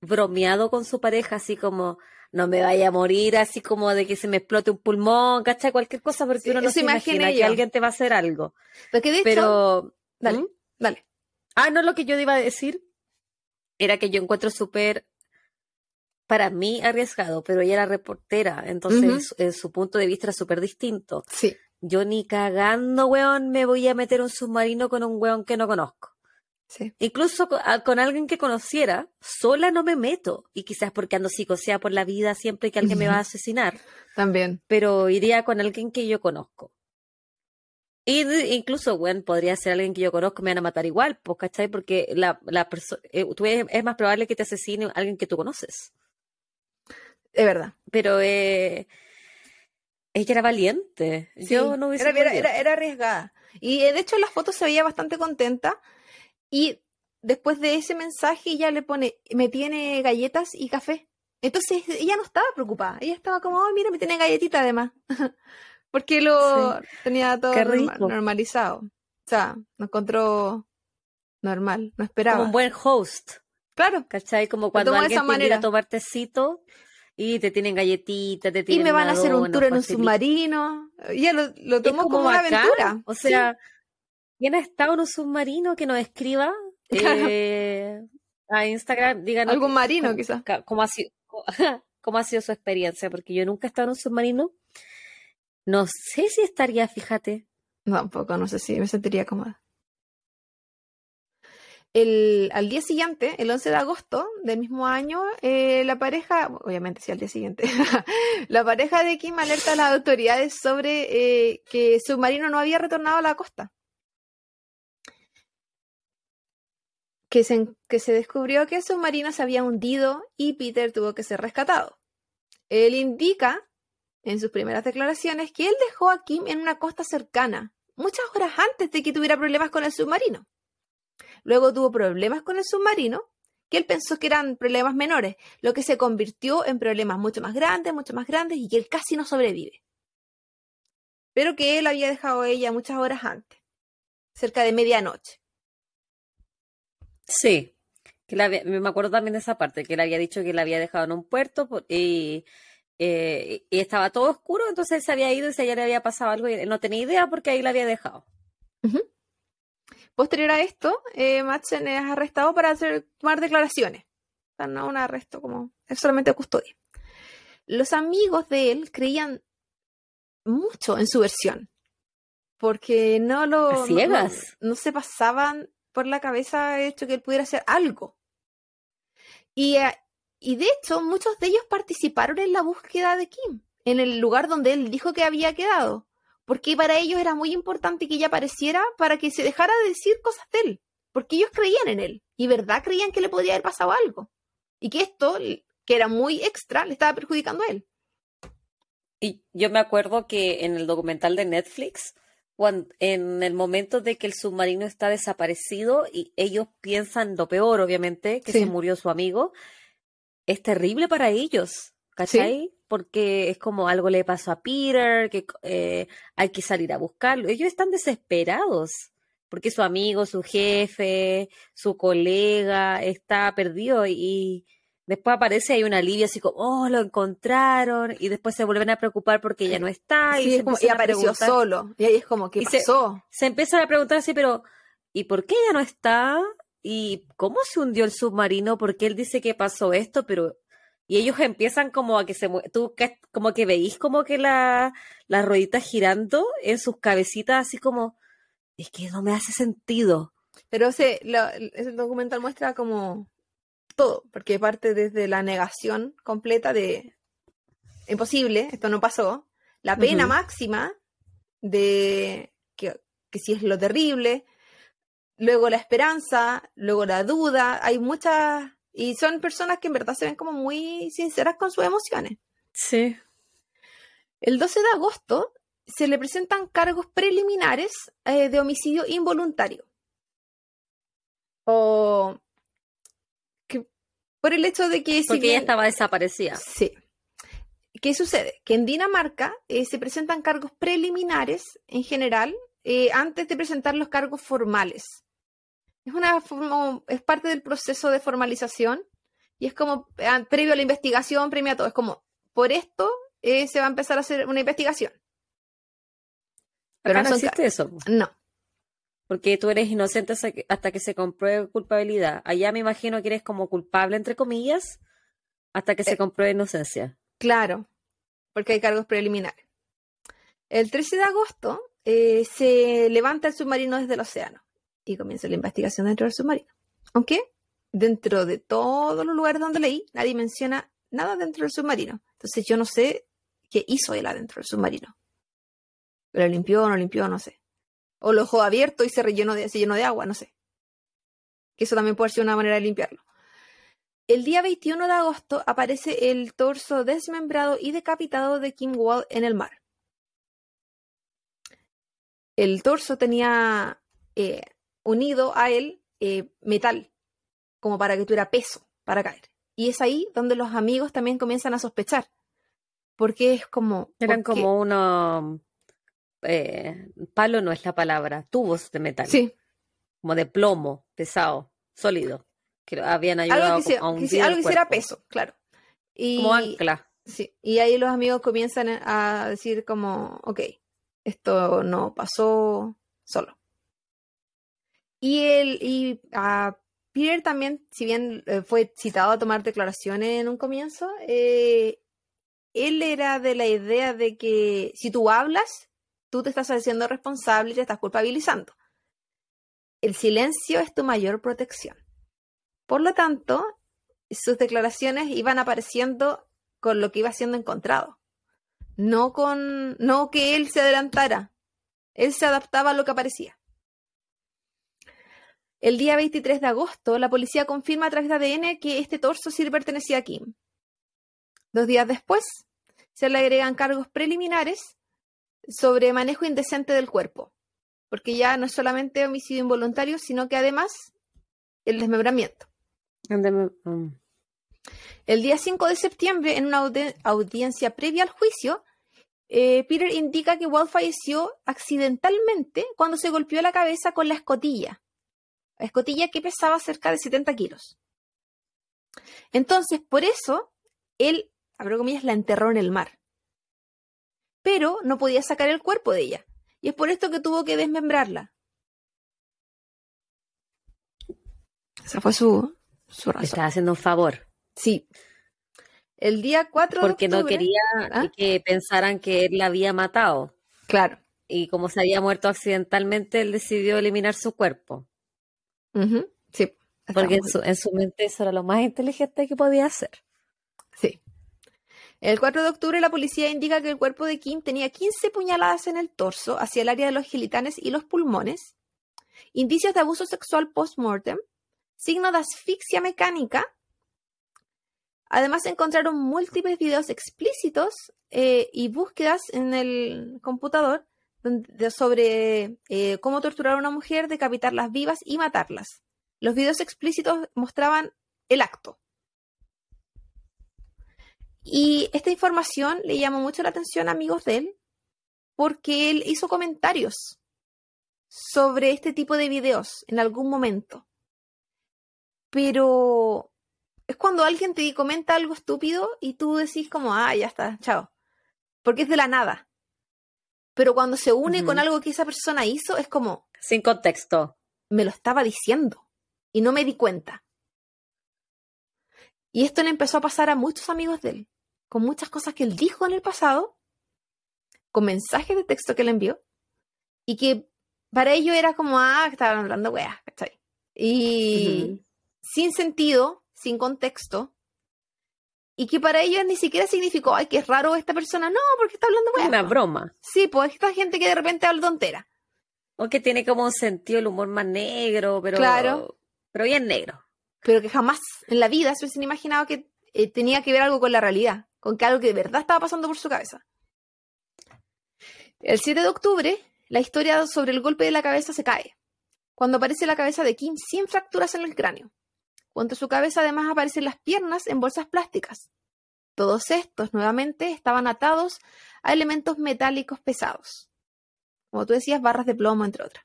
Speaker 2: bromeado con su pareja, así como, no me vaya a morir, así como de que se me explote un pulmón, ¿cachai? Cualquier cosa, porque
Speaker 1: Sí,
Speaker 2: uno no se imagina que alguien te va a hacer algo.
Speaker 1: Porque de hecho,
Speaker 2: Pero,
Speaker 1: dale,
Speaker 2: ¿Mm?
Speaker 1: dale.
Speaker 2: Ah, no, lo que yo iba a decir era que yo encuentro súper, para mí, arriesgado, pero ella era reportera, entonces su- eh, su punto de vista era súper distinto.
Speaker 1: Sí.
Speaker 2: Yo ni cagando, weón, me voy a meter un submarino con un weón que no conozco.
Speaker 1: Sí.
Speaker 2: Incluso a- con alguien que conociera, sola no me meto. Y quizás porque ando psicoseada por la vida siempre que alguien me va a asesinar.
Speaker 1: También.
Speaker 2: Pero iría con alguien que yo conozco. Y de- incluso, bueno, podría ser alguien que yo conozco, me van a matar igual, pues, ¿cachai? Porque la, la eh, tú es, es más probable que te asesine alguien que tú conoces.
Speaker 1: Es verdad.
Speaker 2: Pero eh, ella era valiente. Yo
Speaker 1: Sí,
Speaker 2: no hubiese
Speaker 1: era, era, era- era arriesgada. Y eh, de hecho en las fotos se veía bastante contenta. Y después de ese mensaje ella le pone, me tiene galletas y café. Entonces ella no estaba preocupada. Ella estaba como, oh, mira, me tiene galletita además. *laughs* Porque lo tenía todo normalizado. O sea, lo encontró normal, no esperaba.
Speaker 2: Como un buen host.
Speaker 1: Claro.
Speaker 2: ¿Cachai? Como cuando alguien te invita a tomar tecito y te tienen galletitas, te
Speaker 1: Y
Speaker 2: tienen
Speaker 1: me van a hacer un
Speaker 2: una
Speaker 1: tour en un submarino. Ella lo, tomó como, una
Speaker 2: bacán.
Speaker 1: aventura.
Speaker 2: O
Speaker 1: Sí.
Speaker 2: ¿Quién ha estado en un submarino que nos escriba *laughs* eh, a Instagram? Díganos
Speaker 1: algún marino quizás.
Speaker 2: ca- cómo ha sido, *laughs* cómo ha sido su experiencia, porque yo nunca he estado en un submarino. No sé si estaría, fíjate.
Speaker 1: No, tampoco, no sé si me sentiría cómoda. El, al día siguiente, el 11 de agosto del mismo año, eh, la pareja, obviamente sí, al día siguiente, *laughs* la pareja de Kim alerta a las autoridades sobre eh, que el submarino no había retornado a la costa. Que se, descubrió que el submarino se había hundido y Peter tuvo que ser rescatado. Él indica en sus primeras declaraciones que él dejó a Kim en una costa cercana, muchas horas antes de que tuviera problemas con el submarino. Luego tuvo problemas con el submarino, que él pensó que eran problemas menores, lo que se convirtió en problemas mucho más grandes, mucho más grandes, y que él casi no sobrevive. Pero que él había dejado a ella muchas horas antes, cerca de medianoche.
Speaker 2: Sí. Que la había- me acuerdo también de esa parte, que él había dicho que la había dejado en un puerto y, eh, y estaba todo oscuro, entonces él se había ido y si ya le había pasado algo y no tenía idea porque ahí la había dejado.
Speaker 1: Posterior a esto, eh, Madsen es arrestado para hacer, tomar declaraciones. O sea, no un arresto como es solamente custodia. Los amigos de él creían mucho en su versión. Porque no lo.
Speaker 2: ¿A
Speaker 1: no-
Speaker 2: ciegas?
Speaker 1: No, no se pasaban por la cabeza hecho que él pudiera hacer algo. Y, eh, y de hecho, muchos de ellos participaron en la búsqueda de Kim, en el lugar donde él dijo que había quedado porque para ellos era muy importante que ella apareciera para que se dejara de decir cosas de él, porque ellos creían en él y verdad creían que le podía haber pasado algo y que esto, que era muy extra, le estaba perjudicando a él.
Speaker 2: Y yo me acuerdo que en el documental de Netflix, cuando, en el momento de que el submarino está desaparecido y ellos piensan lo peor, obviamente, que
Speaker 1: Sí.
Speaker 2: se murió su amigo, es terrible para ellos, ¿cachai? Porque es como algo le pasó a Peter, que eh, hay que salir a buscarlo. Ellos están desesperados porque su amigo, su jefe, su colega está perdido y después aparece ahí una alivio así como, oh, lo encontraron y después se vuelven a preocupar porque ya no está y,
Speaker 1: Sí,
Speaker 2: se
Speaker 1: es como- y apareció solo y ahí es como, ¿qué
Speaker 2: Y se-
Speaker 1: pasó?
Speaker 2: se empiezan a preguntar así, pero ¿y por qué ya no está? ¿Y cómo se hundió el submarino? ¿Por qué él dice que pasó esto? Pero y ellos empiezan como a que se tú como que veís como que la las rueditas girando en sus cabecitas así como es que no me hace sentido.
Speaker 1: Pero ese, lo- ese documental muestra como todo, porque parte desde la negación completa de imposible, esto no pasó, la pena máxima de que, que sí es lo terrible, luego la esperanza, luego la duda, hay muchas, y son personas que en verdad se ven como muy sinceras con sus emociones.
Speaker 2: Sí.
Speaker 1: El 12 de agosto se le presentan cargos preliminares eh, de homicidio involuntario. O por el hecho de que si
Speaker 2: Porque ella
Speaker 1: bien-
Speaker 2: estaba desaparecida.
Speaker 1: Sí. ¿Qué sucede? Que en Dinamarca eh, se presentan cargos preliminares en general eh, antes de presentar los cargos formales. Es una forma- es parte del proceso de formalización Y es como, ah, previo a la investigación, premio a todo. Es como, por esto eh, se va a empezar a hacer una investigación.
Speaker 2: Pero
Speaker 1: Acá
Speaker 2: no
Speaker 1: ca-
Speaker 2: existe eso.
Speaker 1: No,
Speaker 2: Porque tú eres inocente hasta que, se compruebe culpabilidad. Allá me imagino que eres como culpable, entre comillas, hasta que se
Speaker 1: Eh.
Speaker 2: compruebe inocencia.
Speaker 1: claro, porque hay cargos preliminares. El 13 de agosto eh, se levanta el submarino desde el océano y comienza la investigación dentro del submarino. Aunque dentro de todos los lugares donde leí, nadie menciona nada dentro del submarino. Entonces yo no sé qué hizo él adentro del submarino. ¿Lo limpió o no limpió? No sé. O lo dejó abierto y se rellenó de, se llenó de agua, no sé. Que eso también puede ser una manera de limpiarlo. El día 21 de agosto aparece el torso desmembrado y decapitado de Kim Wall en el mar. El torso tenía eh, unido a él eh, metal, como para que tuviera peso para caer. Y es ahí donde los amigos también comienzan a sospechar. Porque es como.
Speaker 2: Eran como unos... eh, palo no es la palabra, tubos de metal,
Speaker 1: Sí,
Speaker 2: como de plomo, pesado, sólido, que habían ayudado
Speaker 1: algo que,
Speaker 2: como
Speaker 1: sea-
Speaker 2: a
Speaker 1: que
Speaker 2: hundir
Speaker 1: sea- algo
Speaker 2: el
Speaker 1: que hiciera peso, claro. Y,
Speaker 2: Como ancla.
Speaker 1: Sí, y ahí los amigos comienzan a decir como, ok, esto no pasó solo. Y él, y a Peter también, si bien eh, fue citado a tomar declaraciones en un comienzo, eh, él era de la idea de que si tú hablas, tú te estás haciendo responsable y te estás culpabilizando. El silencio es tu mayor protección. Por lo tanto, sus declaraciones iban apareciendo con lo que iba siendo encontrado. No con. no que él se adelantara. Él se adaptaba a lo que aparecía. El día 23 de agosto, la policía confirma a través de ADN que este torso sí pertenecía a Kim. Dos días después, se le agregan cargos preliminares sobre manejo indecente del cuerpo, porque ya no es solamente homicidio involuntario, sino que además el desmembramiento.
Speaker 2: Ándame, mm.
Speaker 1: El día 5 de septiembre, en una audi- audiencia previa al juicio, eh, Peter indica que Walt falleció accidentalmente cuando se golpeó la cabeza con la escotilla. La escotilla que pesaba cerca de 70 kilos. Entonces, por eso, él, abro comillas, la enterró en el mar. Pero no podía sacar el cuerpo de ella. Y es por esto que tuvo que desmembrarla. Esa fue su, su razón.
Speaker 2: estaba haciendo un favor,
Speaker 1: Sí. El día 4 de
Speaker 2: porque no quería
Speaker 1: ¿Ah?
Speaker 2: que pensaran que él la había matado.
Speaker 1: Claro.
Speaker 2: Y como se había muerto accidentalmente, él decidió eliminar su cuerpo.
Speaker 1: Sí.
Speaker 2: Porque en su, en su mente eso era lo más inteligente que podía hacer.
Speaker 1: El 4 de octubre la policía indica que el cuerpo de Kim tenía 15 puñaladas en el torso hacia el área de los genitales y los pulmones, indicios de abuso sexual post-mortem, signo de asfixia mecánica. Además encontraron múltiples videos explícitos eh, y búsquedas en el computador sobre eh, cómo torturar a una mujer, decapitarlas vivas y matarlas. Los videos explícitos mostraban el acto. Y esta información le llamó mucho la atención a amigos de él porque él hizo comentarios sobre este tipo de videos en algún momento. Pero es cuando alguien te comenta algo estúpido y tú decís como, ah, ya está, chao. Porque es de la nada. Pero cuando se une con algo que esa persona hizo, es como,
Speaker 2: Sin contexto.
Speaker 1: me lo estaba diciendo y no me di cuenta. Y esto le empezó a pasar a muchos amigos de él, con muchas cosas que él dijo en el pasado, con mensajes de texto que le envió, y que para ellos era como, ah, que estaban hablando weas, ¿cachai? Y sin sentido, sin contexto, y que para ellos ni siquiera significó, ay, qué raro esta persona, no, porque está hablando weas.
Speaker 2: Una broma.
Speaker 1: Sí, pues esta gente que de repente habla tontera.
Speaker 2: O que tiene como un sentido el humor más negro, pero,
Speaker 1: Claro.
Speaker 2: pero bien negro.
Speaker 1: pero que jamás en la vida se hubiesen imaginado que eh, tenía que ver algo con la realidad, con que algo que de verdad estaba pasando por su cabeza. El 7 de octubre, la historia sobre el golpe de la cabeza se cae, cuando aparece la cabeza de Kim sin fracturas en el cráneo. Junto a su cabeza además aparecen las piernas en bolsas plásticas. Todos estos nuevamente estaban atados a elementos metálicos pesados. Como tú decías, barras de plomo, entre otras.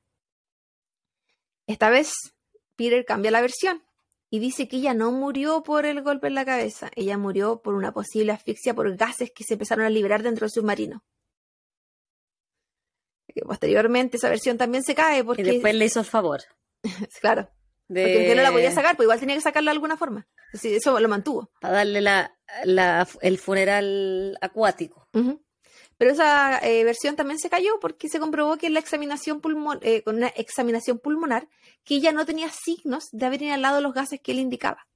Speaker 1: Esta vez, Peter cambia la versión y dice que ella no murió por el golpe en la cabeza, ella murió por una posible asfixia por gases que se empezaron a liberar dentro del submarino. posteriormente esa versión también se cae porque...
Speaker 2: Y después le hizo el favor. *laughs*
Speaker 1: claro. Porque no la podía sacar, pues igual tenía que sacarla de alguna forma. eso lo mantuvo.
Speaker 2: Para darle la, el funeral acuático.
Speaker 1: Pero esa eh, versión también se cayó porque se comprobó que en la examinación eh, con una examinación pulmonar que ella no tenía signos de haber inhalado los gases que él indicaba.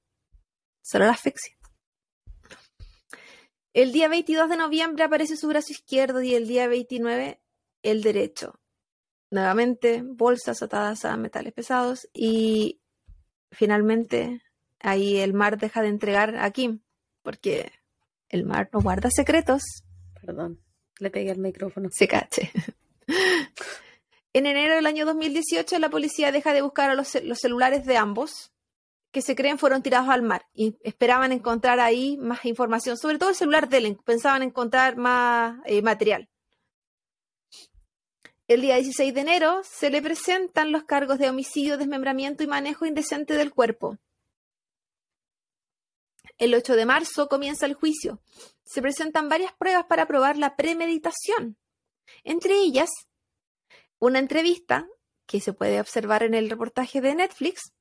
Speaker 1: Solo la asfixia. El día 22 de noviembre aparece su brazo izquierdo y el día 29 el derecho. Nuevamente, bolsas atadas a metales pesados y finalmente ahí el mar deja de entregar a Kim porque el mar no guarda secretos.
Speaker 2: Perdón. Le pegué al micrófono.
Speaker 1: Se cache. en enero del año 2018, la policía deja de buscar a los, celulares de ambos, que se creen fueron tirados al mar y esperaban encontrar ahí más información, sobre todo el celular de él, pensaban encontrar más eh, material. El día 16 de enero se le presentan los cargos de homicidio, desmembramiento y manejo indecente del cuerpo. El 8 de marzo comienza el juicio. Se presentan varias pruebas para probar la premeditación. Entre ellas, una entrevista que se puede observar en el reportaje de Netflix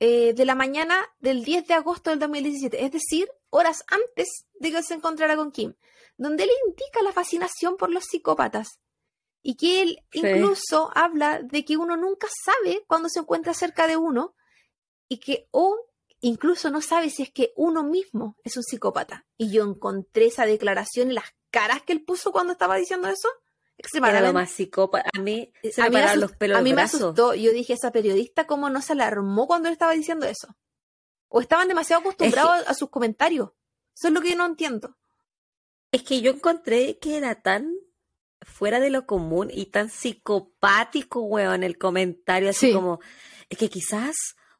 Speaker 1: eh, de la mañana del 10 de agosto del 2017, es decir, horas antes de que se encontrara con Kim, donde él indica la fascinación por los psicópatas y que él incluso habla de que uno nunca sabe cuando se encuentra cerca de uno y que o incluso no sabe si es que uno mismo es un psicópata. Y yo encontré esa declaración en las caras que él puso cuando estaba diciendo eso.
Speaker 2: Extremadamente. Era lo más psicópata. A mí se me, los pelos
Speaker 1: A mí me asustó. Yo dije, esa periodista, ¿cómo no se alarmó cuando él estaba diciendo eso? O estaban demasiado acostumbrados a sus comentarios. Eso es lo que yo no entiendo.
Speaker 2: Es que yo encontré que era tan fuera de lo común y tan psicopático, weón, el comentario, así como, es que quizás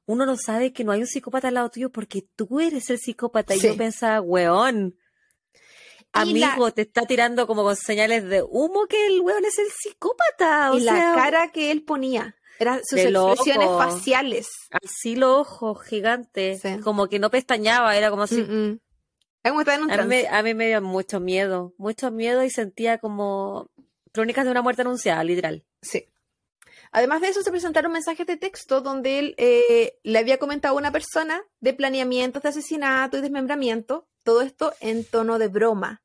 Speaker 2: uno no sabe que no hay un psicópata al lado tuyo porque tú eres el psicópata. Y yo pensaba, weón, amigo, te está tirando como con señales de humo que el weón es el psicópata.
Speaker 1: y la cara que él ponía. Eran sus expresiones faciales.
Speaker 2: Así los ojos gigantes. Como que no pestañaba, era como así.
Speaker 1: Mm, mm. a,
Speaker 2: mí, a mí me dio mucho miedo, mucho miedo y sentía como crónicas de una muerte anunciada, literal.
Speaker 1: Sí. Además de eso, se presentaron mensajes de texto donde él eh, le había comentado a una persona de planeamientos de asesinato y desmembramiento, todo esto en tono de broma.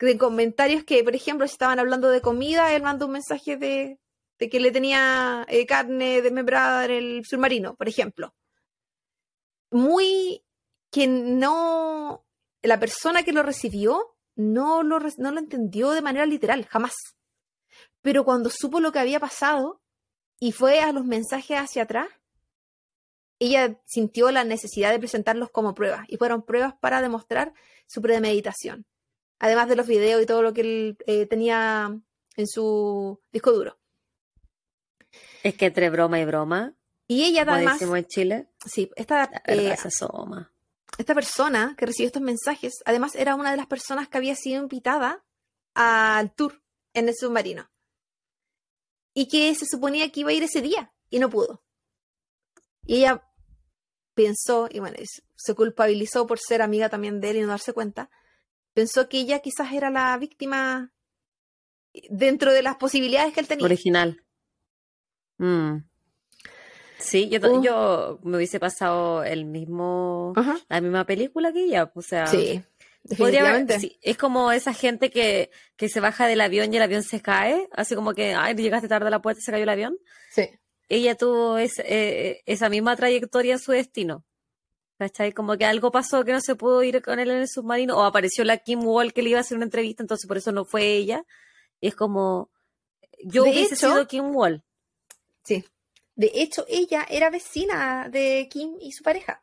Speaker 1: De comentarios que, por ejemplo, si estaban hablando de comida, él mandó un mensaje de, que le tenía eh, carne desmembrada en el submarino, por ejemplo. Muy que no, la persona que lo recibió no lo, no lo entendió de manera literal, jamás. Pero cuando supo lo que había pasado, y fue a los mensajes hacia atrás, ella sintió la necesidad de presentarlos como pruebas y fueron pruebas para demostrar su premeditación, además de los videos y todo lo que él eh, tenía en su disco duro.
Speaker 2: Es que entre broma y broma.
Speaker 1: Y ella además.
Speaker 2: en Chile.
Speaker 1: Sí, esta, eh, esta persona que recibió estos mensajes, además era una de las personas que había sido invitada al tour en el submarino y que se suponía que iba a ir ese día y no pudo. Y ella pensó, y bueno, se culpabilizó por ser amiga también de él y no darse cuenta, pensó que ella quizás era la víctima dentro de las posibilidades que él tenía.
Speaker 2: Original. Mm. Sí, yo, uh. yo me hubiese pasado el mismo, la misma película que ella, o sea.
Speaker 1: Sí. Definitivamente.
Speaker 2: es como esa gente que, que se baja del avión y el avión se cae, así como que, ay, llegaste tarde a la puerta y se cayó el avión.
Speaker 1: Sí.
Speaker 2: Ella tuvo eh, esa misma trayectoria en su destino. ¿Cachai? Como que algo pasó que no se pudo ir con él en el submarino, o apareció la Kim Wall que le iba a hacer una entrevista, entonces por eso no fue ella. Y es como, yo hubiese sido Kim Wall.
Speaker 1: Sí. De hecho, ella era vecina de Kim y su pareja.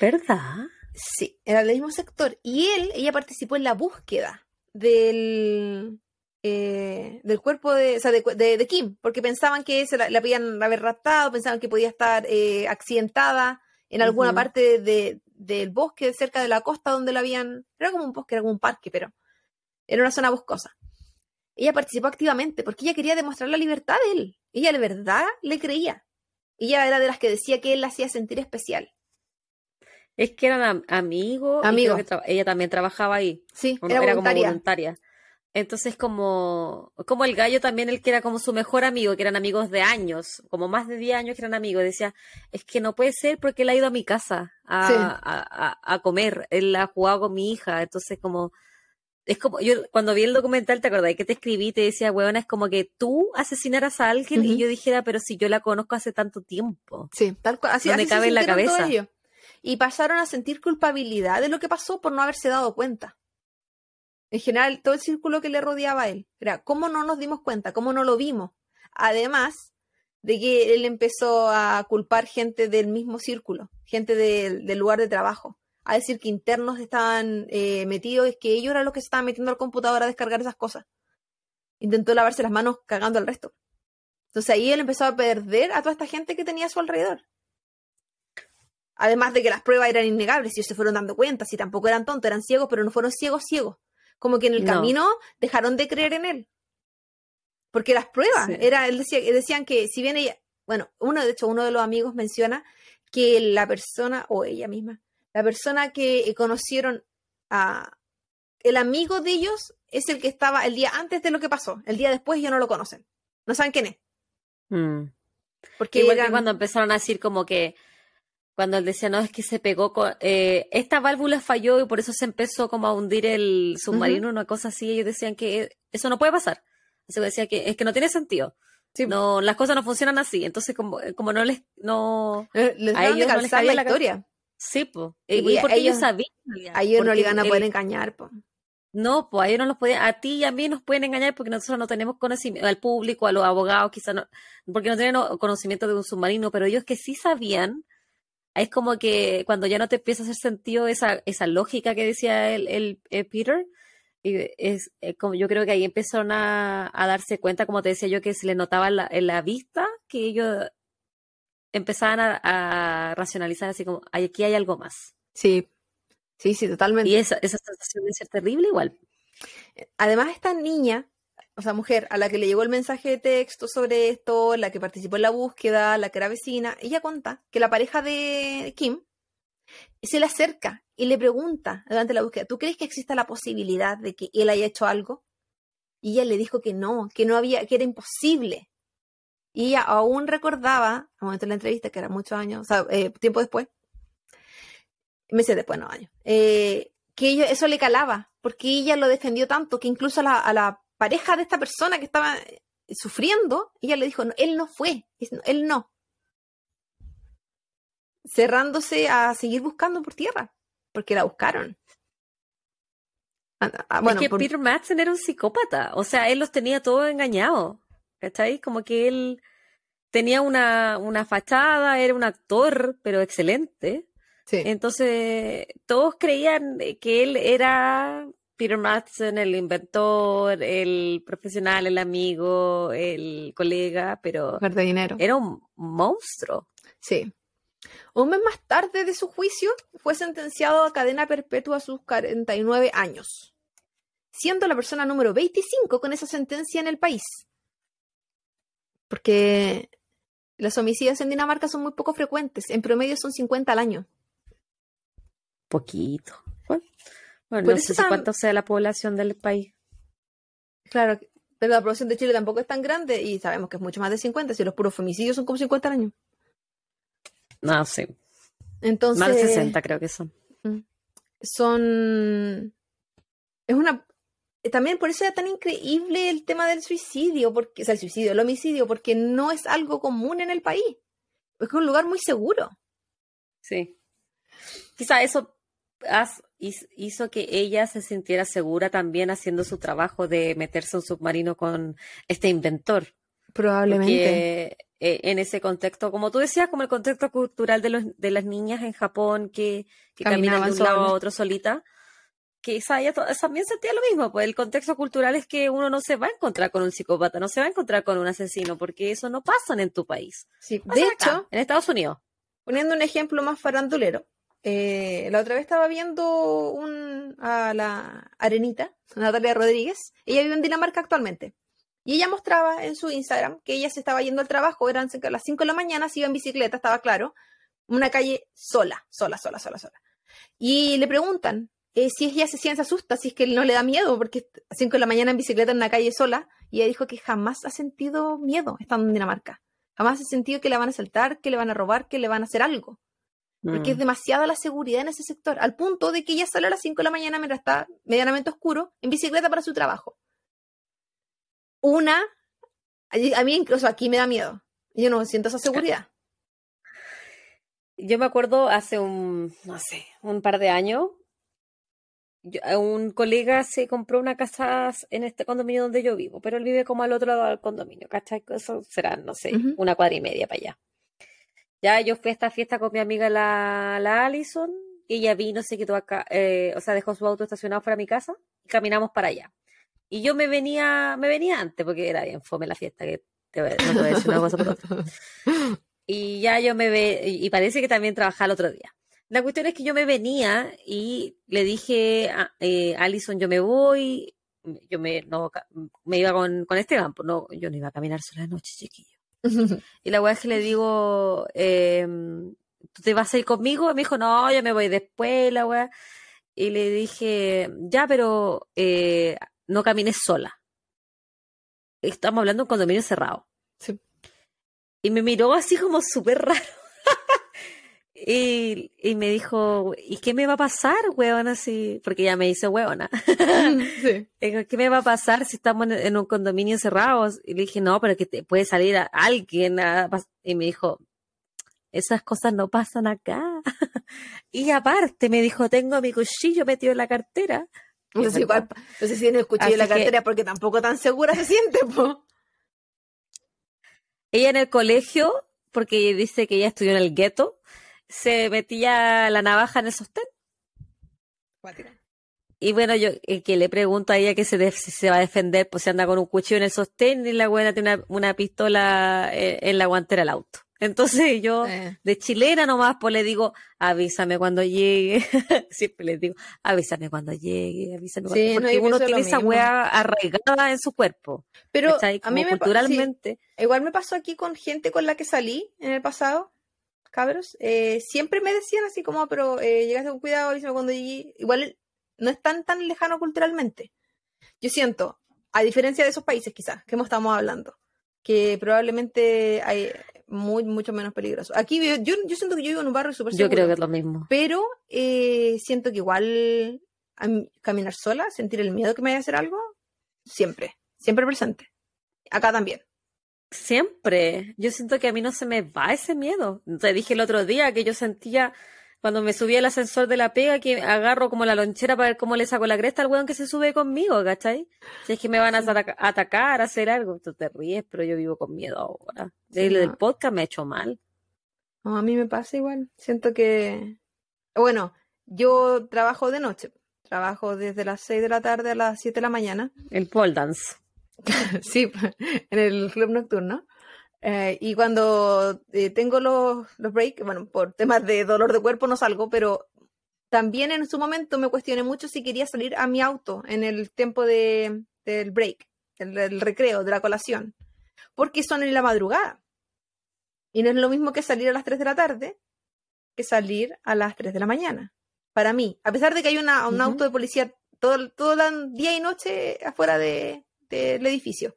Speaker 2: ¿Verdad?
Speaker 1: Sí, era del mismo sector. Y él, ella participó en la búsqueda del, eh, del cuerpo de, o sea, de, Kim, porque pensaban que se la, habían haber raptado, pensaban que podía estar eh, accidentada en alguna parte del bosque cerca de la costa donde la habían. Era como un bosque, era como un parque, pero era una zona boscosa. Ella participó activamente porque ella quería demostrar la libertad de él. Ella de verdad le creía. Ella era de las que decía que él la hacía sentir especial.
Speaker 2: Es que eran am- amigos.
Speaker 1: Amigos.
Speaker 2: ella también trabajaba ahí.
Speaker 1: Sí, era,
Speaker 2: Era como
Speaker 1: voluntaria.
Speaker 2: voluntaria. Entonces, como, como el gallo también, el que era como su mejor amigo, que eran amigos de años, como más de 10 años que eran amigos, decía, es que no puede ser porque él ha ido a mi casa a,
Speaker 1: Sí.
Speaker 2: a, a- a comer, él ha jugado con mi hija, entonces como, es como, yo cuando vi el documental, ¿te acordás que te escribí? Te decía, huevona, es como que tú asesinaras a alguien y yo dijera, pero si yo la conozco hace tanto tiempo.
Speaker 1: Sí, tal cual. Así,
Speaker 2: No me
Speaker 1: así se
Speaker 2: cabe en la cabeza.
Speaker 1: Y pasaron a sentir culpabilidad de lo que pasó por no haberse dado cuenta. En general, todo el círculo que le rodeaba a él. Era, ¿cómo no nos dimos cuenta? ¿Cómo no lo vimos? Además de que él empezó a culpar gente del mismo círculo, gente del- del lugar de trabajo. A decir que internos estaban eh, metidos, es que ellos eran los que se estaban metiendo al computador a descargar esas cosas. Intentó lavarse las manos cagando al resto. Entonces ahí él empezó a perder a toda esta gente que tenía a su alrededor. Además de que las pruebas eran innegables, y ellos se fueron dando cuenta, si tampoco eran tontos, eran ciegos, pero no fueron ciegos ciegos. Como que en el
Speaker 2: No.
Speaker 1: camino dejaron de creer en él. Porque las pruebas,
Speaker 2: Sí.
Speaker 1: era, él decía, decían que si bien ella, bueno, uno, de hecho, uno de los amigos menciona que la persona, o ella misma, la persona que eh, conocieron a el amigo de ellos es el que estaba el día antes de lo que pasó. El día después ya no lo conocen. No saben quién es.
Speaker 2: Mm.
Speaker 1: Porque
Speaker 2: Igual que cuando empezaron a decir como que cuando él decía, no, es que se pegó con... eh, esta válvula falló y por eso se empezó como a hundir el submarino, una cosa así. Ellos decían que eso no puede pasar. Así que decía que es que no tiene sentido.
Speaker 1: Sí.
Speaker 2: No, las cosas no funcionan así. Entonces, como, como no les... No...
Speaker 1: Eh, les
Speaker 2: a ellos no les
Speaker 1: la
Speaker 2: la
Speaker 1: historia.
Speaker 2: Sí, pues.
Speaker 1: Y
Speaker 2: porque ellos,
Speaker 1: ellos-
Speaker 2: sabían.
Speaker 1: A ellos no
Speaker 2: porque
Speaker 1: le iban a
Speaker 2: el-
Speaker 1: poder engañar. po.
Speaker 2: No, pues a ellos no los podían, a ti y a mí nos pueden engañar porque nosotros no tenemos conocimiento, al público, a los abogados quizás no, porque no tienen conocimiento de un submarino, pero ellos que sí sabían, es como que cuando ya no te empieza a hacer sentido esa, esa lógica que decía el, el, el Peter, y es eh, como yo creo que ahí empezaron a, a darse cuenta, como te decía yo, que se les notaba en la, en la vista que ellos empezaban a, a racionalizar así como, "Ay, aquí hay algo más.
Speaker 1: Sí, sí, sí, totalmente.
Speaker 2: Y esa, esa sensación de ser terrible igual.
Speaker 1: Además, esta niña, o sea, mujer, a la que le llegó el mensaje de texto sobre esto, la que participó en la búsqueda, la que era vecina, ella cuenta que la pareja de Kim se le acerca y le pregunta durante la búsqueda, ¿tú crees que exista la posibilidad de que él haya hecho algo? Y ella le dijo que no, que no había, que era imposible. Y ella aún recordaba, al momento de la entrevista, que era muchos años, o sea, eh, tiempo después, meses después, no años, eh, que eso le calaba, porque ella lo defendió tanto que incluso a a la pareja de esta persona que estaba eh, sufriendo, ella le dijo, no, él no fue, él no. Cerrándose a seguir buscando por tierra, porque la buscaron. Ah, bueno,
Speaker 2: es que
Speaker 1: por-
Speaker 2: Peter Madsen era un psicópata, o sea, él los tenía todos engañados, ¿cachai? Como que él tenía una, una fachada, era un actor, pero excelente.
Speaker 1: sí.
Speaker 2: Entonces, todos creían que él era Peter Madsen, el inventor, el profesional, el amigo, el colega, pero
Speaker 1: Mujer de dinero.
Speaker 2: era un monstruo.
Speaker 1: Sí. Un mes más tarde de su juicio, fue sentenciado a cadena perpetua a sus 49 años, siendo la persona número 25 con esa sentencia en el país. Porque los homicidios en Dinamarca son muy poco frecuentes, en promedio son 50 al año.
Speaker 2: Poquito. Bueno,
Speaker 1: Por
Speaker 2: no sé si cuánto sea la población del país.
Speaker 1: Claro, pero la población de Chile tampoco es tan grande y sabemos que es mucho más de 50, si los puros femicidios son como 50 al año.
Speaker 2: No, sí.
Speaker 1: Entonces,
Speaker 2: Más de 60 creo que son.
Speaker 1: son es una también por eso era tan increíble el tema del suicidio porque o sea el suicidio el homicidio porque no es algo común en el país es un lugar muy seguro
Speaker 2: Sí. Quizá eso hizo que ella se sintiera segura también haciendo su trabajo de meterse en un submarino con este inventor.
Speaker 1: probablemente
Speaker 2: Porque eh, en ese contexto, como tú decías, como el contexto cultural de, los, de las niñas en Japón que, que caminan de un lado a otro solita, quizá ella to- también sentía lo mismo, pues el contexto cultural es que uno no se va a encontrar con un psicópata, no se va a encontrar con un asesino, porque eso no pasa en tu país.
Speaker 1: sí
Speaker 2: Pasa
Speaker 1: de
Speaker 2: acá,
Speaker 1: hecho
Speaker 2: en Estados Unidos.
Speaker 1: poniendo un ejemplo más farandulero eh, la otra vez estaba viendo a la Arenita *laughs* Natalia Rodríguez ella vive en Dinamarca actualmente Y ella mostraba en su Instagram que ella se estaba yendo al trabajo, eran a las 5 de la mañana, se iba en bicicleta, estaba claro, una calle sola, sola, sola, sola, sola. Y le preguntan eh, si ella se siente, asusta, si es que no le da miedo, porque a 5 de la mañana en bicicleta en una calle sola, y ella dijo que jamás ha sentido miedo estando en Dinamarca. Jamás ha sentido que la van a saltar, que le van a robar, que le van a hacer algo. Porque es
Speaker 2: Mm.
Speaker 1: demasiada la seguridad en ese sector, al punto de que ella sale a las 5 de la mañana mientras está medianamente oscuro en bicicleta para su trabajo. Una, a mí incluso aquí me da miedo. Yo no siento esa seguridad.
Speaker 2: Yo me acuerdo hace un, no sé, un par de años, yo- a un colega se compró una casa en este condominio donde yo vivo, pero él vive como al otro lado del condominio, ¿cachai? Eso será, no sé, una cuadra y media para allá. Ya yo fui a esta fiesta con mi amiga la, la Allison, y ella vino, se quedó acá, eh, o sea, dejó su auto estacionado fuera de mi casa y caminamos para allá. Y yo me venía, me venía antes, porque era bien fome la fiesta, que te voy- no te voy a decir una cosa por otra. *laughs* Y ya yo me ve, y parece que también trabajaba el otro día. La cuestión es que yo me venía y le dije a eh, Alison, yo me voy, yo me, no, me iba con, con Esteban, pues no, yo no iba a caminar sola de noche, chiquillo. *laughs* Y la weá es que le digo, em, ¿tú te vas a ir conmigo? Y me dijo, no, yo me voy después, la weá. Y le dije, ya, pero eh, no camines sola. Estamos hablando de un condominio cerrado.
Speaker 1: Sí.
Speaker 2: Y me miró así como súper raro. Y, y me dijo, ¿y qué me va a pasar, weón? Así, porque ya me dice weona. *laughs*
Speaker 1: sí. *laughs*
Speaker 2: ¿Qué me va a pasar si estamos en, un condominio cerrado? Y le dije, no, pero que te puede salir a- alguien. a pas-". y me dijo, esas cosas no pasan acá. *laughs* y aparte me dijo, tengo mi cuchillo metido en la cartera.
Speaker 1: No sé,
Speaker 2: Es
Speaker 1: si
Speaker 2: verdad.
Speaker 1: igual- no sé si tiene el cuchillo en la
Speaker 2: que-
Speaker 1: cartera porque tampoco tan segura se siente, po.
Speaker 2: Ella en el colegio, porque dice que ella estudió en el gueto, se metía la navaja en el sostén. Y bueno, yo eh, que le pregunto a ella que se, si se va a defender, pues se anda con un cuchillo en el sostén y la buena tiene una, una pistola eh, en la guantera del auto. Entonces *laughs* yo,
Speaker 1: Eh,
Speaker 2: de chilena nomás, pues le digo, avísame cuando llegue. *laughs* Siempre les digo, avísame cuando llegue, avísame cuando
Speaker 1: Sí, no,
Speaker 2: Porque uno tiene esa weá arraigada en su cuerpo.
Speaker 1: Pero a mí me sí,
Speaker 2: culturalmente.
Speaker 1: igual me pasó aquí con gente con la que salí en el pasado, cabros. eh, siempre me decían así como, pero eh, llegaste con cuidado, avísame cuando llegué. Igual no es tan, tan lejano culturalmente. Yo siento, a diferencia de esos países quizás que hemos estado hablando, que probablemente hay muy, mucho menos peligroso. Aquí yo, yo siento que yo vivo en un barrio súper
Speaker 2: Yo
Speaker 1: seguro.
Speaker 2: creo que es lo mismo.
Speaker 1: Pero eh, siento que igual a mí- caminar sola, sentir el miedo que me vaya a hacer algo, siempre, siempre presente. Acá también.
Speaker 2: Siempre. Yo siento que a mí no se me va ese miedo. Te dije el otro día que yo sentía cuando me subí al ascensor de la pega que agarro como la lonchera para ver cómo le saco la cresta al weón que se sube conmigo, ¿cachai? Si es que me van a ataca- atacar, a hacer algo. Tú te ríes, pero yo vivo con miedo ahora.
Speaker 1: Sí,
Speaker 2: El del podcast me ha hecho mal.
Speaker 1: No, a mí me pasa igual. Siento que, bueno, yo trabajo de noche. Trabajo desde las 6 de la tarde a las 7 de la mañana.
Speaker 2: El pole dance. *laughs*
Speaker 1: sí, en el club nocturno. Eh, y cuando eh, tengo los, los breaks, bueno, por temas de dolor de cuerpo no salgo, pero también en su momento me cuestioné mucho si quería salir a mi auto en el tiempo de, del break, el, el recreo, de la colación, porque son en la madrugada. Y no es lo mismo que salir a las 3 de la tarde que salir a las 3 de la mañana. Para mí, a pesar de que hay una, un auto de policía todo, todo el día y noche afuera de- del edificio.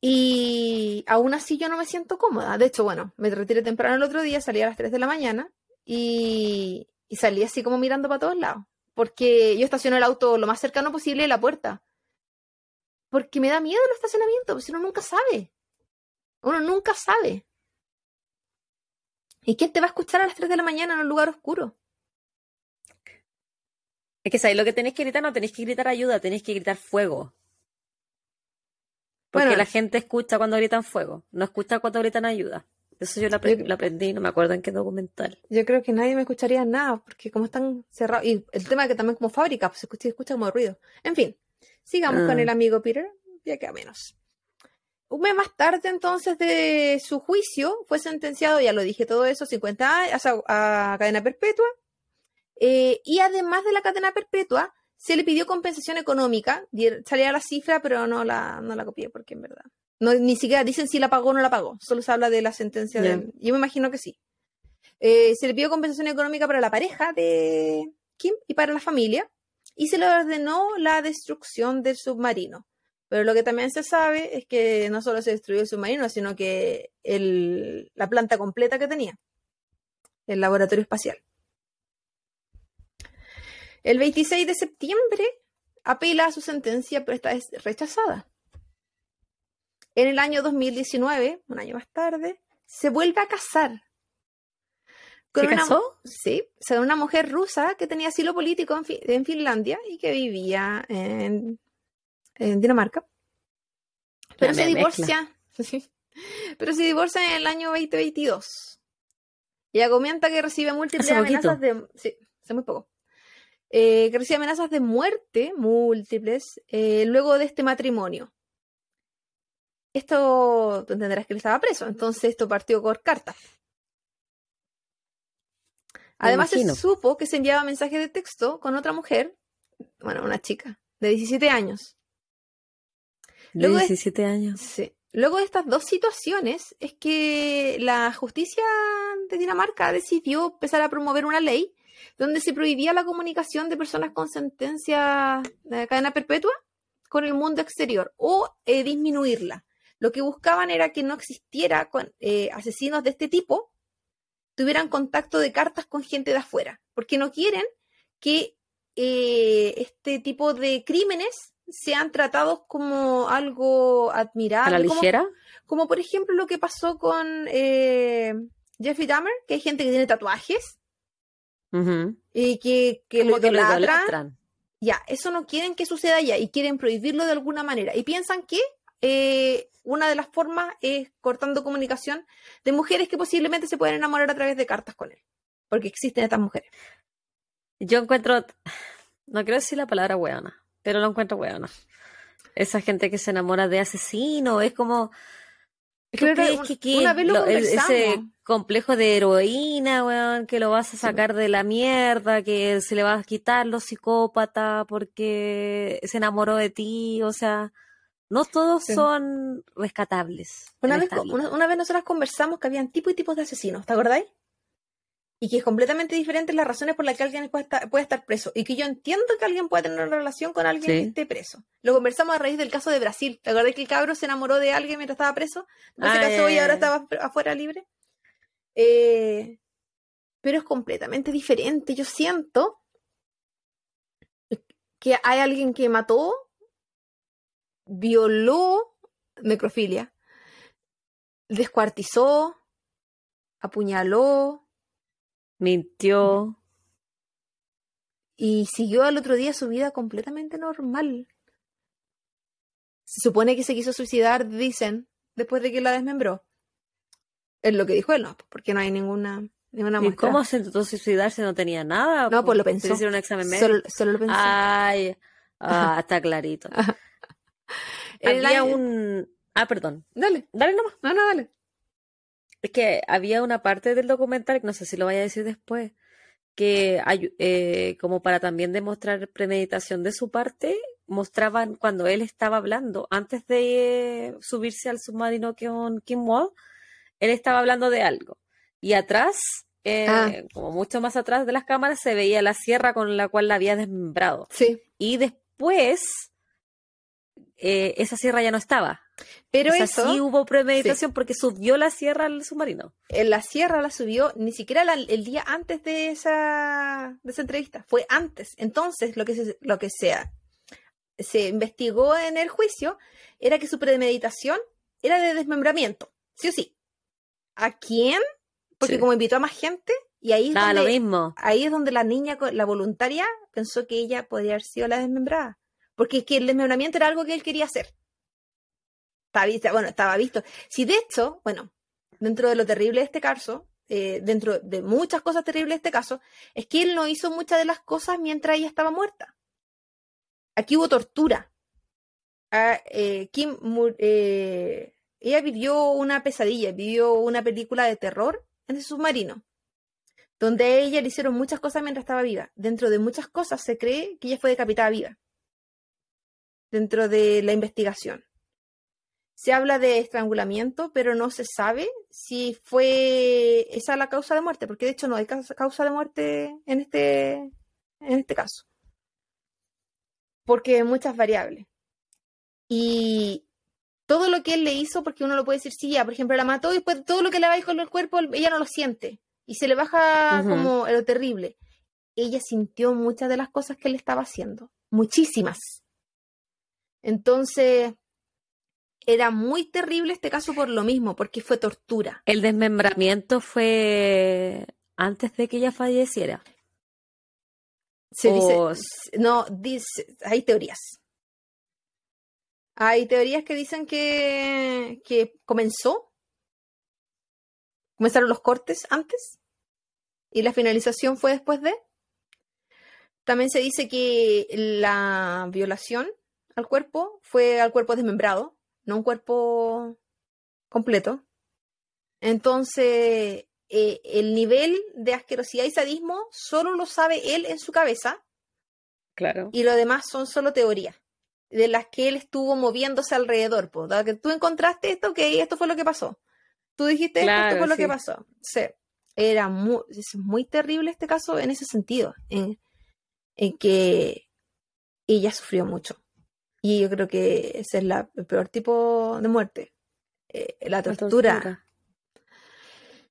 Speaker 1: Y aún así yo no me siento cómoda. De hecho, bueno, me retiré temprano el otro día, salí a las 3 de la mañana y, salí así como mirando para todos lados. Porque yo estaciono el auto lo más cercano posible de la puerta. Porque me da miedo el estacionamiento, pues uno nunca sabe. Uno nunca sabe. ¿Y quién te va a escuchar a las 3 de la mañana en un lugar oscuro?
Speaker 2: Es que sabéis lo que tenéis que gritar, no tenéis que gritar ayuda, tenéis que gritar fuego. Porque
Speaker 1: Bueno.
Speaker 2: la gente escucha cuando gritan fuego, no escucha cuando gritan ayuda. Eso yo lo, apre-
Speaker 1: Yo-
Speaker 2: lo aprendí, no me acuerdo en qué documental.
Speaker 1: Yo creo que nadie me escucharía nada, porque como están cerrados. Y el tema es que también como fábrica, pues se escucha, escucha como ruido. En fin, sigamos con
Speaker 2: Ah.
Speaker 1: el amigo Peter, ya queda menos. Un mes más tarde, entonces, de su juicio, fue sentenciado, ya lo dije todo eso, 50 años a, a cadena perpetua. Eh, y además de la cadena perpetua, se le pidió compensación económica. Salía la cifra, pero no la, no la copié porque en verdad. No, ni siquiera dicen si la pagó o no la pagó. Solo se habla de la sentencia de. Yo me imagino que sí. Eh, se le pidió compensación económica para la pareja de Kim y para la familia. Y se le ordenó la destrucción del submarino. Pero lo que también se sabe es que no solo se destruyó el submarino, sino que el, la planta completa que tenía, el laboratorio espacial. El 26 de septiembre apela a su sentencia, pero esta es rechazada. En el año 2019, un año más tarde, se vuelve a casar.
Speaker 2: Con ¿Se casó?
Speaker 1: Sí, una mujer rusa que tenía asilo político en, Finlandia y que vivía en, Dinamarca. Pero se divorcia. *laughs* Pero se divorcia en el año 2022. Ella comenta que recibe múltiples amenazas de. Sí, hace muy poco. Eh, que recibe amenazas de muerte múltiples eh, luego de este matrimonio. Esto, tú entenderás que él estaba preso, entonces esto partió por carta. Además, se supo que se enviaba mensajes de texto con otra mujer, bueno, una chica, de 17 años.
Speaker 2: De 17 años.
Speaker 1: Sí. Luego de estas dos situaciones es que la justicia de Dinamarca decidió empezar a promover una ley donde se prohibía la comunicación de personas con sentencia de cadena perpetua con el mundo exterior o eh, disminuirla. Lo que buscaban era que no existiera con, eh, asesinos de este tipo tuvieran contacto de cartas con gente de afuera, porque no quieren que eh, este tipo de crímenes sean tratados como algo admirable.
Speaker 2: ¿A la ligera?
Speaker 1: Como, por ejemplo lo que pasó con Jeffrey Dahmer, que hay gente que tiene tatuajes y que, que lo idolatran. Ya, eso no quieren que suceda ya y quieren prohibirlo de alguna manera. Y piensan que eh, una de las formas es cortando comunicación de mujeres que posiblemente se pueden enamorar a través de cartas con él. Porque existen estas mujeres.
Speaker 2: Yo encuentro, no quiero decir la palabra weona, pero lo encuentro weona. Esa gente que se enamora de asesino, es como, ese complejo de heroína, weón, que lo vas a sacar de la mierda, que se le va a quitar los psicópatas porque se enamoró de ti, o sea, no todos son rescatables.
Speaker 1: Una vez, una, una, vez nosotras conversamos que habían tipo y tipos de asesinos, ¿te acordáis? Y que es completamente diferente las razones por las que alguien puede estar, puede estar, preso. Y que yo entiendo que alguien puede tener una relación con alguien que esté preso. Lo conversamos a raíz del caso de Brasil. ¿Te acuerdas que el cabro se enamoró de alguien mientras estaba preso? No se casó y ahora estaba afuera libre. Eh, pero es completamente diferente. Yo siento que hay alguien que mató, violó, necrofilia, descuartizó, apuñaló,
Speaker 2: mintió.
Speaker 1: Y siguió al otro día su vida completamente normal. Se supone que se quiso suicidar, dicen, después de que la desmembró. Es lo que dijo él, no, porque no hay ninguna, ninguna
Speaker 2: ¿Y cómo se intentó suicidar si no tenía nada?
Speaker 1: No, pues lo pensó.
Speaker 2: un examen médico?
Speaker 1: Solo, lo pensó.
Speaker 2: Ay, ah, *laughs* está clarito. *laughs* Había un... Ah, perdón.
Speaker 1: Dale.
Speaker 2: Dale nomás.
Speaker 1: No, no, dale.
Speaker 2: Es que había una parte del documental, no sé si lo vaya a decir después, que eh, como para también demostrar premeditación de su parte, mostraban cuando él estaba hablando, antes de subirse al submarino con Kim Wall, él estaba hablando de algo. Y atrás, eh, ah. como mucho más atrás de las cámaras, se veía la sierra con la cual la había desmembrado.
Speaker 1: Sí.
Speaker 2: Y después, eh, esa sierra ya no estaba.
Speaker 1: Pero eso.
Speaker 2: sí hubo premeditación porque subió la sierra al submarino.
Speaker 1: En la sierra la subió ni siquiera el día antes de esa, de esa entrevista, fue antes. Entonces, lo que, se, lo que sea, se investigó en el juicio era que su premeditación era de desmembramiento, sí o sí. ¿A quién? Porque como invitó a más gente, y ahí es, donde,
Speaker 2: lo mismo.
Speaker 1: ahí es donde la niña, la voluntaria, pensó que ella podría haber sido la desmembrada. Porque es que el desmembramiento era algo que él quería hacer estaba, bueno, estaba visto. Si de hecho, bueno, dentro de lo terrible de este caso, eh, dentro de muchas cosas terribles de este caso, es que él no hizo muchas de las cosas mientras ella estaba muerta. Aquí hubo tortura. Ah, eh, Kim, eh, ella vivió una pesadilla, vivió una película de terror en ese submarino. donde a ella le hicieron muchas cosas mientras estaba viva. Dentro de muchas cosas se cree que ella fue decapitada viva. Dentro de la investigación. Se habla de estrangulamiento, pero no se sabe si fue esa la causa de muerte, porque de hecho no hay causa de muerte en este, en este caso. Porque hay muchas variables. Y todo lo que él le hizo, porque uno lo puede decir, sí, ya, por ejemplo, la mató y después todo lo que le a con el cuerpo, ella no lo siente. Y se le baja como lo terrible. Ella sintió muchas de las cosas que él estaba haciendo. Muchísimas. Entonces, era muy terrible este caso por lo mismo, porque fue tortura.
Speaker 2: El desmembramiento fue antes de que ella falleciera.
Speaker 1: Se dice, no, dice, hay teorías. Hay teorías que dicen que, que comenzó, comenzaron los cortes antes y la finalización fue después de. También se dice que la violación al cuerpo fue al cuerpo desmembrado, no un cuerpo completo. Entonces, eh, el nivel de asquerosidad y sadismo solo lo sabe él en su cabeza.
Speaker 2: Claro.
Speaker 1: Y lo demás son solo teorías de las que él estuvo moviéndose alrededor. Pues, que tú encontraste esto, ok, esto fue lo que pasó. Tú dijiste esto, fue lo que pasó. Sí. Era muy, es muy terrible este caso en ese sentido, en, en que ella sufrió mucho. Y yo creo que ese es el peor tipo de muerte, eh, la, tortura.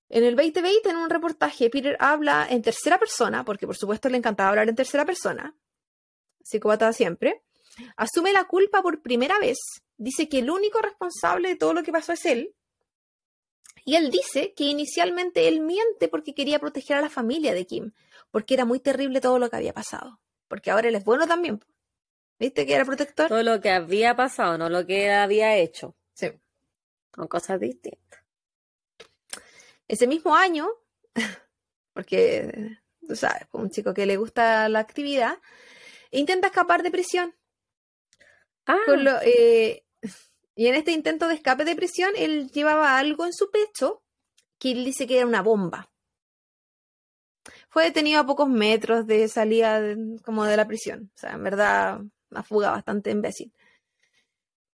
Speaker 1: En el 2020, en un reportaje, Peter habla en tercera persona, porque por supuesto le encantaba hablar en tercera persona, psicópata siempre, asume la culpa por primera vez, dice que el único responsable de todo lo que pasó es él, y él dice que inicialmente él miente porque quería proteger a la familia de Kim, porque era muy terrible todo lo que había pasado, porque ahora él es bueno también. ¿Viste que era protector?
Speaker 2: Todo lo que había pasado, no lo que había hecho.
Speaker 1: Sí.
Speaker 2: Con cosas distintas.
Speaker 1: Ese mismo año, *laughs* porque tú sabes, un chico que le gusta la actividad, intenta escapar de prisión. Ah. Eh, y en este intento de escape de prisión, él llevaba algo en su pecho que él dice que era una bomba. Fue detenido a pocos metros de salida como de la prisión. O sea, en verdad, una fuga bastante imbécil.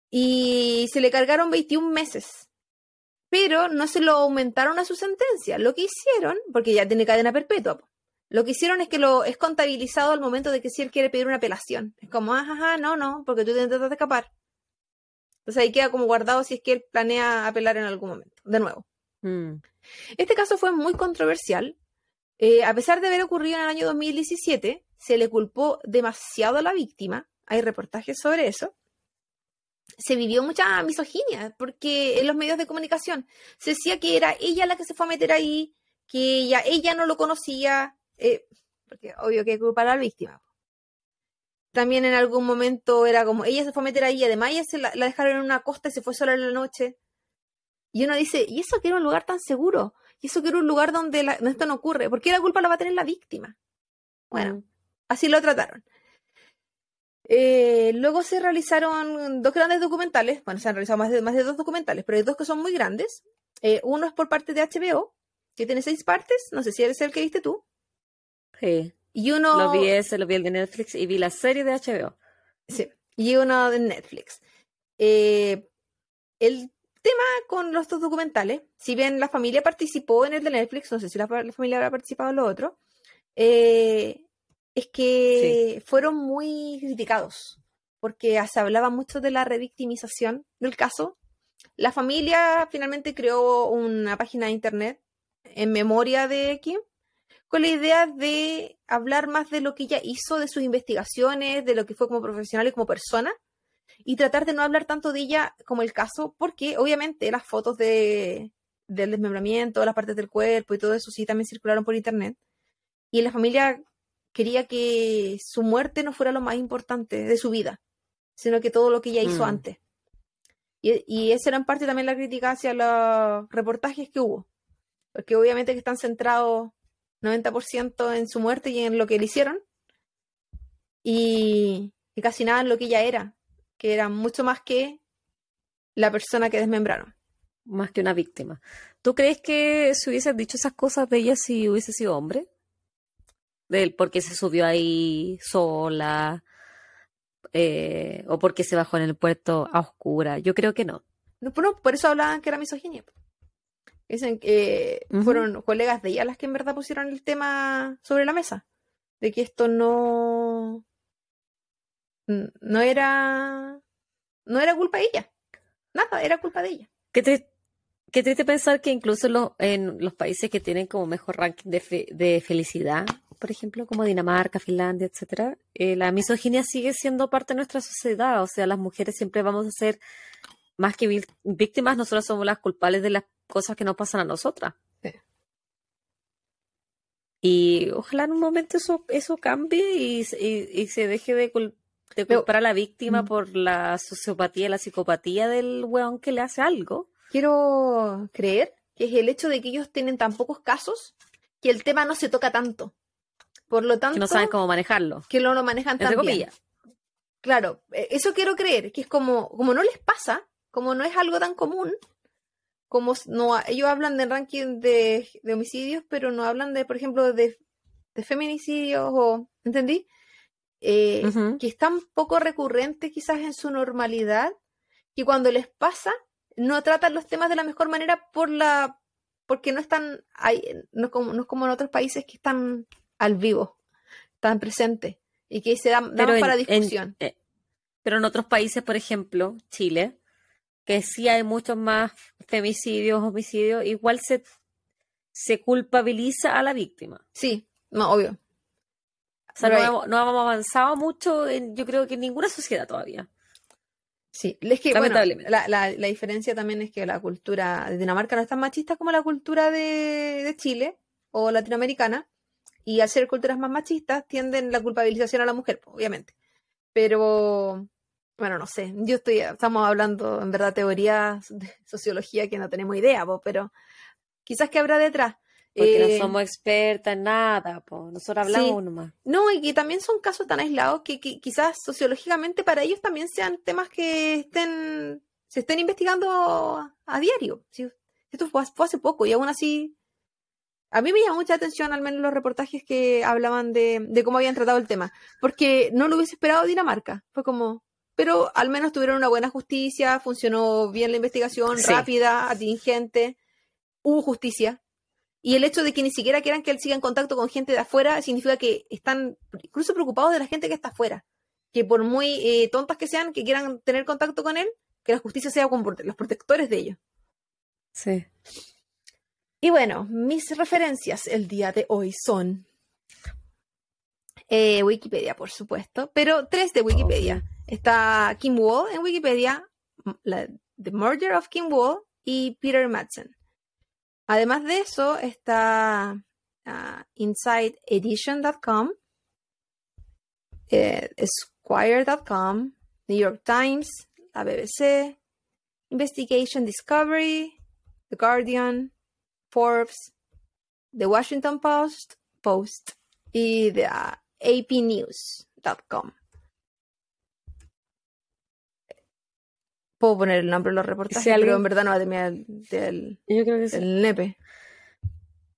Speaker 1: Y se le cargaron 21 meses. Pero no se lo aumentaron a su sentencia. Lo que hicieron, porque ya tiene cadena perpetua, lo que hicieron es que lo es contabilizado al momento de que si él quiere pedir una apelación. Es como, ajá, no, no, porque tú te intentas de escapar. Entonces ahí queda como guardado si es que él planea apelar en algún momento. De nuevo.
Speaker 2: Mm.
Speaker 1: Este caso fue muy controversial. Eh, a pesar de haber ocurrido en el año 2017, se le culpó demasiado a la víctima hay reportajes sobre eso, se vivió mucha misoginia, porque en los medios de comunicación se decía que era ella la que se fue a meter ahí, que ella, ella no lo conocía, eh, porque obvio que culpar a la víctima. También en algún momento era como, ella se fue a meter ahí, además ella se la, dejaron en una costa y se fue sola en la noche. Y uno dice, ¿y eso que era un lugar tan seguro? ¿Y eso que era un lugar donde esto no ocurre? ¿Por qué la culpa la va a tener la víctima? Bueno, mm. así lo trataron. Eh, luego se realizaron dos grandes documentales, bueno, se han realizado más de, más de dos documentales, pero hay dos que son muy grandes. Eh, uno es por parte de HBO, que tiene seis partes, no sé si eres el que viste tú.
Speaker 2: Sí.
Speaker 1: Y uno...
Speaker 2: Lo vi ese, lo vi el de Netflix y vi la serie de HBO.
Speaker 1: Sí, y uno de Netflix. Eh, el tema con los dos documentales, si bien la familia participó en el de Netflix, no sé si la, familia habrá participado en lo otro, eh, es que fueron muy criticados, porque se hablaba mucho de la revictimización del caso. La familia finalmente creó una página de internet en memoria de Kim, con la idea de hablar más de lo que ella hizo, de sus investigaciones, de lo que fue como profesional y como persona, y tratar de no hablar tanto de ella como el caso, porque obviamente las fotos de, del desmembramiento, las partes del cuerpo y todo eso sí también circularon por internet. Y la familia quería que su muerte no fuera lo más importante de su vida, sino que todo lo que ella hizo mm. antes. Y, y, esa era en parte también la crítica hacia los reportajes que hubo, porque obviamente que están centrados 90% en su muerte y en lo que le hicieron, y, y casi nada en lo que ella era, que era mucho más que la persona que desmembraron.
Speaker 2: más que una víctima. ¿Tú crees que si hubiesen dicho esas cosas de ella si hubiese sido hombre? Del por qué se subió ahí sola, eh, o porque se bajó en el puerto a oscura. Yo creo que no.
Speaker 1: No, por eso hablaban que era misoginia. Dicen que fueron colegas de ella las que en verdad pusieron el tema sobre la mesa. De que esto no. No era. No era culpa de ella. Nada, era culpa de ella.
Speaker 2: Qué, triste pensar que incluso en los países que tienen como mejor ranking de, felicidad, por ejemplo, como Dinamarca, Finlandia, etcétera, eh, la misoginia sigue siendo parte de nuestra sociedad. O sea, las mujeres siempre vamos a ser más que víctimas, nosotros somos las culpables de las cosas que nos pasan a nosotras. Y ojalá en un momento eso, eso cambie y, se deje de, culpar a la víctima mm. por la sociopatía, la psicopatía del weón que le hace algo.
Speaker 1: Quiero creer que es el hecho de que ellos tienen tan pocos casos que el tema no se toca tanto. Por lo tanto.
Speaker 2: Que no saben cómo manejarlo.
Speaker 1: Que no lo manejan tan bien. Claro, e, eso quiero creer, que es como, como no les pasa, como no es algo tan común, como no, ellos hablan del ranking de, homicidios, pero no hablan de, por ejemplo, de, feminicidios o, ¿entendí? Eh, que es tan poco recurrente quizás en su normalidad, que cuando les pasa, no tratan los temas de la mejor manera por la porque no están ahí, no, como, no es como en otros países que están al vivo, están presentes y que se dan, para discusión.
Speaker 2: Eh, pero en otros países, por ejemplo, Chile, que sí hay muchos más femicidios, homicidios, igual se, se culpabiliza a la víctima.
Speaker 1: Sí, no, obvio.
Speaker 2: O sea, no, hemos, no hemos, avanzado mucho, en, yo creo que en ninguna sociedad todavía.
Speaker 1: Sí, es que bueno, la, la, la, diferencia también es que la cultura de Dinamarca no es tan machista como la cultura de, de Chile o latinoamericana, y al ser culturas más machistas tienden la culpabilización a la mujer, obviamente. Pero bueno, no sé, yo estoy, estamos hablando en verdad teorías de sociología que no tenemos idea, pero quizás que habrá detrás.
Speaker 2: Porque no eh, somos expertas en nada, po. nosotros hablamos nomás.
Speaker 1: No, y que también son casos tan aislados que, quizás sociológicamente para ellos también sean temas que estén, se estén investigando a, diario. Esto fue, hace poco y aún así a mí me llamó mucha atención al menos los reportajes que hablaban de, de, cómo habían tratado el tema, porque no lo hubiese esperado Dinamarca. Fue como, pero al menos tuvieron una buena justicia, funcionó bien la investigación, rápida, atingente, hubo justicia. Y el hecho de que ni siquiera quieran que él siga en contacto con gente de afuera significa que están incluso preocupados de la gente que está afuera. Que por muy eh, tontas que sean, que quieran tener contacto con él, que la justicia sea con los protectores de ellos.
Speaker 2: Sí.
Speaker 1: Y bueno, mis referencias el día de hoy son eh, Wikipedia, por supuesto, pero tres de Wikipedia. Está Kim Wall en Wikipedia, The Murder of Kim Wall y Peter Madsen. Además de eso, está uh, InsideEdition.com, eh, Esquire.com, New York Times, la BBC, Investigation Discovery, The Guardian, Forbes, The Washington Post, Post y the APNews.com. puedo poner el nombre de los reportajes, pero en verdad no va del, del,
Speaker 2: Yo creo que sí.
Speaker 1: nepe.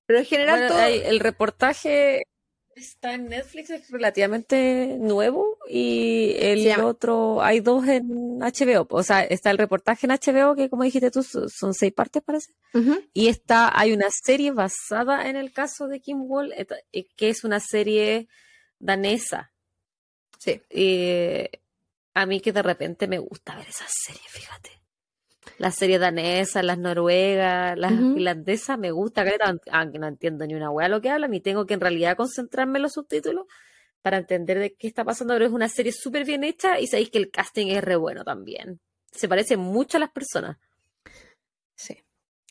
Speaker 1: Pero en general todo...
Speaker 2: el reportaje está en Netflix, es relativamente nuevo y el otro, hay dos en HBO, o sea, está el reportaje en HBO que como dijiste tú son seis partes parece, y está, hay una serie basada en el caso de Kim Wall, eh, que es una serie danesa.
Speaker 1: Sí.
Speaker 2: Eh, a mí que de repente me gusta ver esas series, fíjate. La serie danesa, las noruegas, las finlandesas, me gusta, aunque no entiendo ni una hueá lo que hablan, y tengo que en realidad concentrarme en los subtítulos para entender de qué está pasando, pero es una serie súper bien hecha y sabéis que el casting es re bueno también. Se parece mucho a las personas.
Speaker 1: Sí.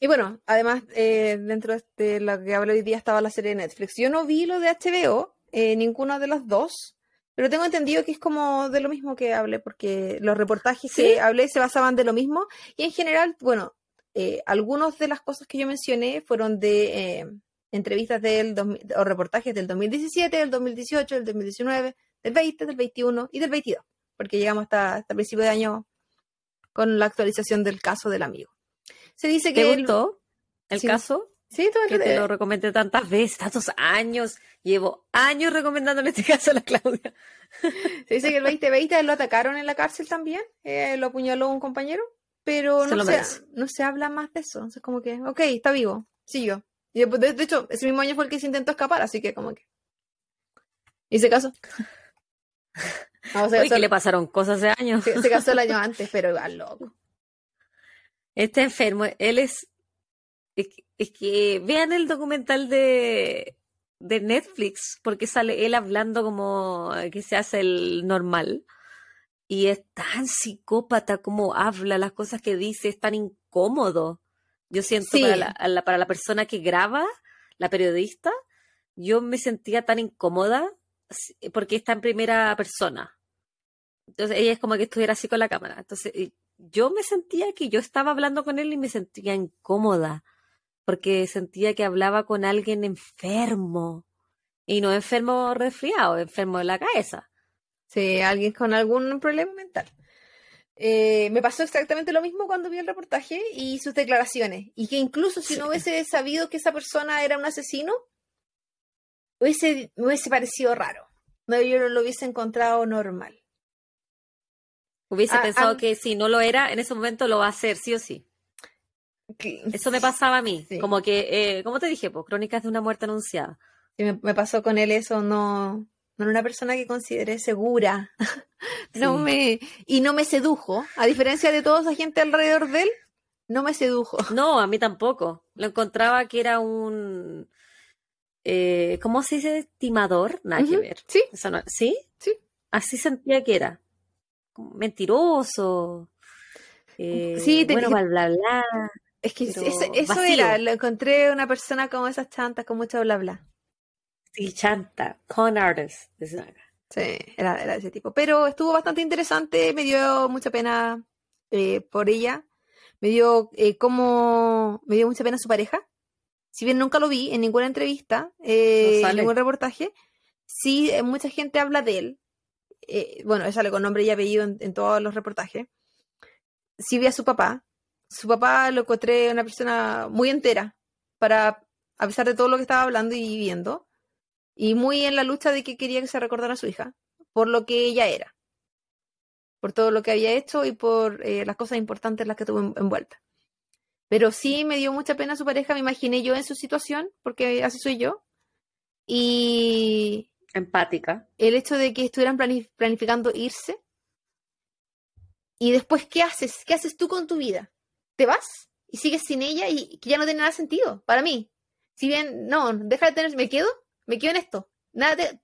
Speaker 1: Y bueno, además, eh, dentro de lo que hablo hoy día estaba la serie de Netflix. Yo no vi lo de HBO, eh, ninguna de las dos, pero tengo entendido que es como de lo mismo que hablé, porque los reportajes que hablé se basaban de lo mismo. Y en general, bueno, eh, algunas de las cosas que yo mencioné fueron de eh, entrevistas del o reportajes del 2017, del 2018, del 2019, del 20, del 21 y del 22, porque llegamos hasta, hasta principio de año con la actualización del caso del amigo. se dice que...
Speaker 2: ¿Te
Speaker 1: el-
Speaker 2: gustó el
Speaker 1: Sí.
Speaker 2: caso?
Speaker 1: Sí, todo
Speaker 2: Que te lo recomendé tantas veces, tantos años. Llevo años recomendándole este *laughs* caso a la Claudia. *laughs*
Speaker 1: Se dice que el 2020 lo atacaron en la cárcel también, eh, lo apuñaló un compañero, pero
Speaker 2: Se
Speaker 1: no se, no se habla más de eso. Entonces, como que, ok, está vivo, siguió. Y después, de, de hecho, ese mismo año fue el que se intentó escapar, así que, como que. ¿Y se casó? *laughs* No, casó,
Speaker 2: que le pasaron cosas hace años.
Speaker 1: se- se casó el año antes, pero igual loco.
Speaker 2: Está enfermo. Él es. Es que, vean el documental de, de Netflix, porque sale él hablando como que se hace el normal. Y es tan psicópata como habla, las cosas que dice, es tan incómodo. Yo siento
Speaker 1: Sí.
Speaker 2: para, la, la- para la persona que graba, la periodista, yo me sentía tan incómoda porque está en primera persona. Entonces ella es como que estuviera así con la cámara. Entonces yo me sentía que yo estaba hablando con él y me sentía incómoda porque sentía que hablaba con alguien enfermo. Y no enfermo resfriado, enfermo de la cabeza.
Speaker 1: Sí, alguien con algún problema mental. Eh, me pasó exactamente lo mismo cuando vi el reportaje y sus declaraciones. Y que incluso si no hubiese sabido que esa persona era un asesino, hubiese, me hubiese parecido raro. No, yo no lo hubiese encontrado normal.
Speaker 2: Hubiese
Speaker 1: Ah,
Speaker 2: pensado
Speaker 1: ah.
Speaker 2: que si no lo era, en ese momento lo va a hacer, sí o sí. Eso me pasaba a mí.
Speaker 1: Sí.
Speaker 2: Como que, eh, como te dije, pues, crónicas de una muerte anunciada.
Speaker 1: sí, me, me pasó con él eso, no, no era una persona que consideré segura. *laughs* No me, y no me sedujo. A diferencia de toda esa gente alrededor de él, no me sedujo. *laughs*
Speaker 2: No, a mí tampoco. Lo encontraba que era un. Eh, ¿Cómo se dice? Estimador. Nada que ver.
Speaker 1: Sí,
Speaker 2: Eso no- ¿Sí?
Speaker 1: Sí.
Speaker 2: Así sentía que era. Mentiroso. eh,
Speaker 1: Sí, te
Speaker 2: bueno,
Speaker 1: dije-
Speaker 2: bla, bla, bla.
Speaker 1: Es que eso, eso era, lo encontré una persona como esas chantas con mucho bla bla.
Speaker 2: Sí, chanta. Con artist.
Speaker 1: Sí, era, era de ese tipo. Pero estuvo bastante interesante, me dio mucha pena eh, por ella. Me dio eh, como me dio mucha pena su pareja. Si bien nunca lo vi en ninguna entrevista, eh,
Speaker 2: No
Speaker 1: en ningún reportaje, sí mucha gente habla de él. Bueno, sale con nombre y apellido en, en todos los reportajes. Sí vi a su papá. Su papá lo encontré una persona muy entera para, a pesar de todo lo que estaba hablando y viviendo, y muy en la lucha de que quería que se recordara a su hija, por lo que ella era, por todo lo que había hecho y por eh, las cosas importantes en las que tuvo en- envuelta. Pero sí me dio mucha pena su pareja, me imaginé yo en su situación, porque así soy yo, y
Speaker 2: Empática.
Speaker 1: el hecho de que estuvieran plani- planificando irse, y después, ¿qué haces? ¿Qué haces tú con tu vida? ¿Te vas? Y sigues sin ella y que ya no tiene nada sentido para mí. Si bien, no, deja de tener, me quedo, me quedo en esto. Nada te-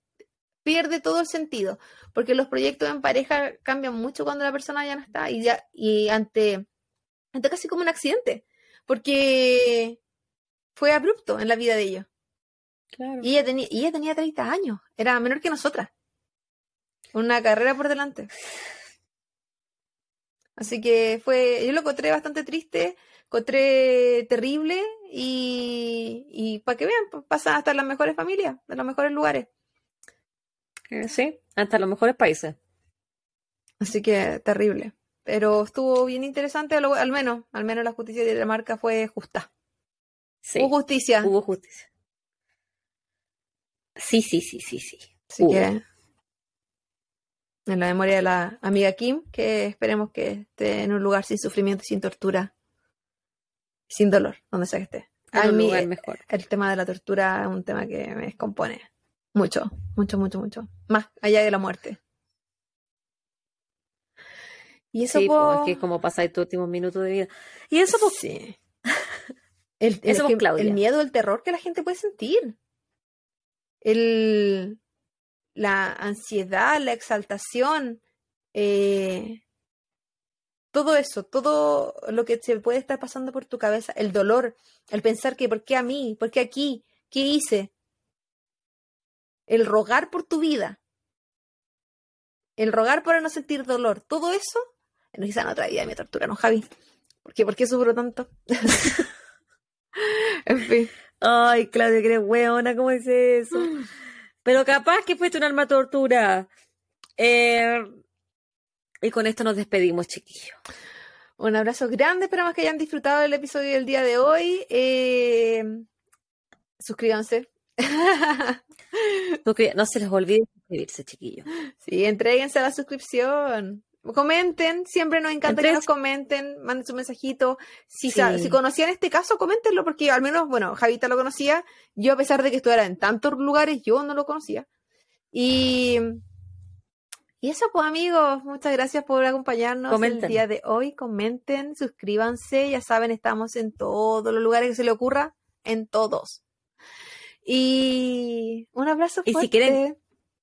Speaker 1: pierde todo el sentido, porque los proyectos en pareja cambian mucho cuando la persona ya no está y ya y ante ante casi como un accidente, porque fue abrupto en la vida de ellos.
Speaker 2: Claro.
Speaker 1: Y ella tenía, y ella tenía 30 años, era menor que nosotras. Una carrera por delante. Así que fue, yo lo encontré bastante triste, encontré terrible y, y para que vean, pues, pasan hasta las mejores familias, en los mejores lugares.
Speaker 2: Eh, Sí, hasta los mejores países.
Speaker 1: Así que terrible. Pero estuvo bien interesante, al, al menos, al menos la justicia de Dinamarca fue justa.
Speaker 2: Sí,
Speaker 1: Hubo justicia.
Speaker 2: hubo justicia. Sí, sí, sí, sí, sí.
Speaker 1: Así
Speaker 2: hubo.
Speaker 1: que en la memoria de la amiga Kim, que esperemos que esté en un lugar sin sufrimiento sin tortura, sin dolor, donde sea que esté.
Speaker 2: En
Speaker 1: A mí,
Speaker 2: lugar mejor.
Speaker 1: el tema de la tortura es un tema que me descompone mucho, mucho, mucho, mucho. Más allá de la muerte. Y eso
Speaker 2: Sí,
Speaker 1: po-
Speaker 2: es que es como pasáis tus últimos minutos de vida. Y eso, pues,
Speaker 1: Sí. *laughs* El,
Speaker 2: Eso,
Speaker 1: el miedo, el terror que la gente puede sentir. El, la ansiedad, la exaltación, eh, todo eso, todo lo que se puede estar pasando por tu cabeza, el dolor, el pensar que ¿por qué a mí? ¿Por qué aquí? ¿Qué hice? El rogar por tu vida. El rogar para no sentir dolor. Todo eso, no quizá en otra vida me tortura, ¿no, Javi? ¿Por qué, ¿Por qué sufro tanto? *laughs* en fin.
Speaker 2: Ay, Claudia, que eres weona, ¿cómo dice eso? *laughs* Pero capaz que fuiste un arma de tortura. Eh, y con esto nos despedimos, chiquillos.
Speaker 1: Un abrazo grande, esperamos que hayan disfrutado del episodio del día de hoy. Eh, suscríbanse. *laughs*
Speaker 2: no se les olvide suscribirse, chiquillos.
Speaker 1: Sí, entreguense a la suscripción. Comenten, siempre nos encanta que nos comenten, manden su mensajito. Si, si conocían este caso, coméntenlo, porque al menos, bueno, Javita lo conocía. Yo, a pesar de que estuviera en tantos lugares, yo no lo conocía. Y, y eso, pues, amigos, muchas gracias por acompañarnos el día de hoy. Comenten, suscríbanse, ya saben, estamos en todos los lugares que se le ocurra, en todos. Y un abrazo fuerte.
Speaker 2: Y si quieren,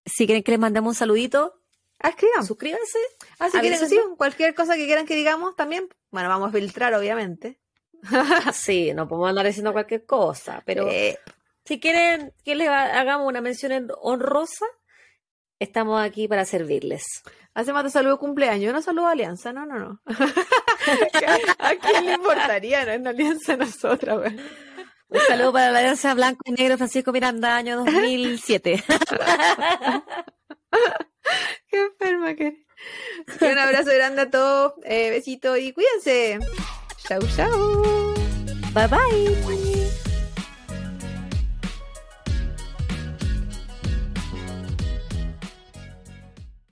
Speaker 2: si quieren que les mandemos un saludito,
Speaker 1: escriban.
Speaker 2: Suscríbanse.
Speaker 1: Ah, si quieren, sí, cualquier cosa que quieran que digamos también. Bueno, vamos a filtrar, obviamente. *laughs*
Speaker 2: sí, no podemos andar diciendo cualquier cosa, pero si quieren que les hagamos una mención honrosa, estamos aquí para servirles.
Speaker 1: Hacemos tu saludo cumpleaños, no saludo a Alianza, no, no, no. *laughs* ¿A quién le importaría? No una alianza a nosotras,
Speaker 2: Un saludo para la Alianza Blanco y Negro Francisco Miranda, año 2007. *laughs* *laughs*
Speaker 1: Qué enferma que Un abrazo grande a todos. Eh, besito y cuídense. Chau, chau.
Speaker 2: Bye bye.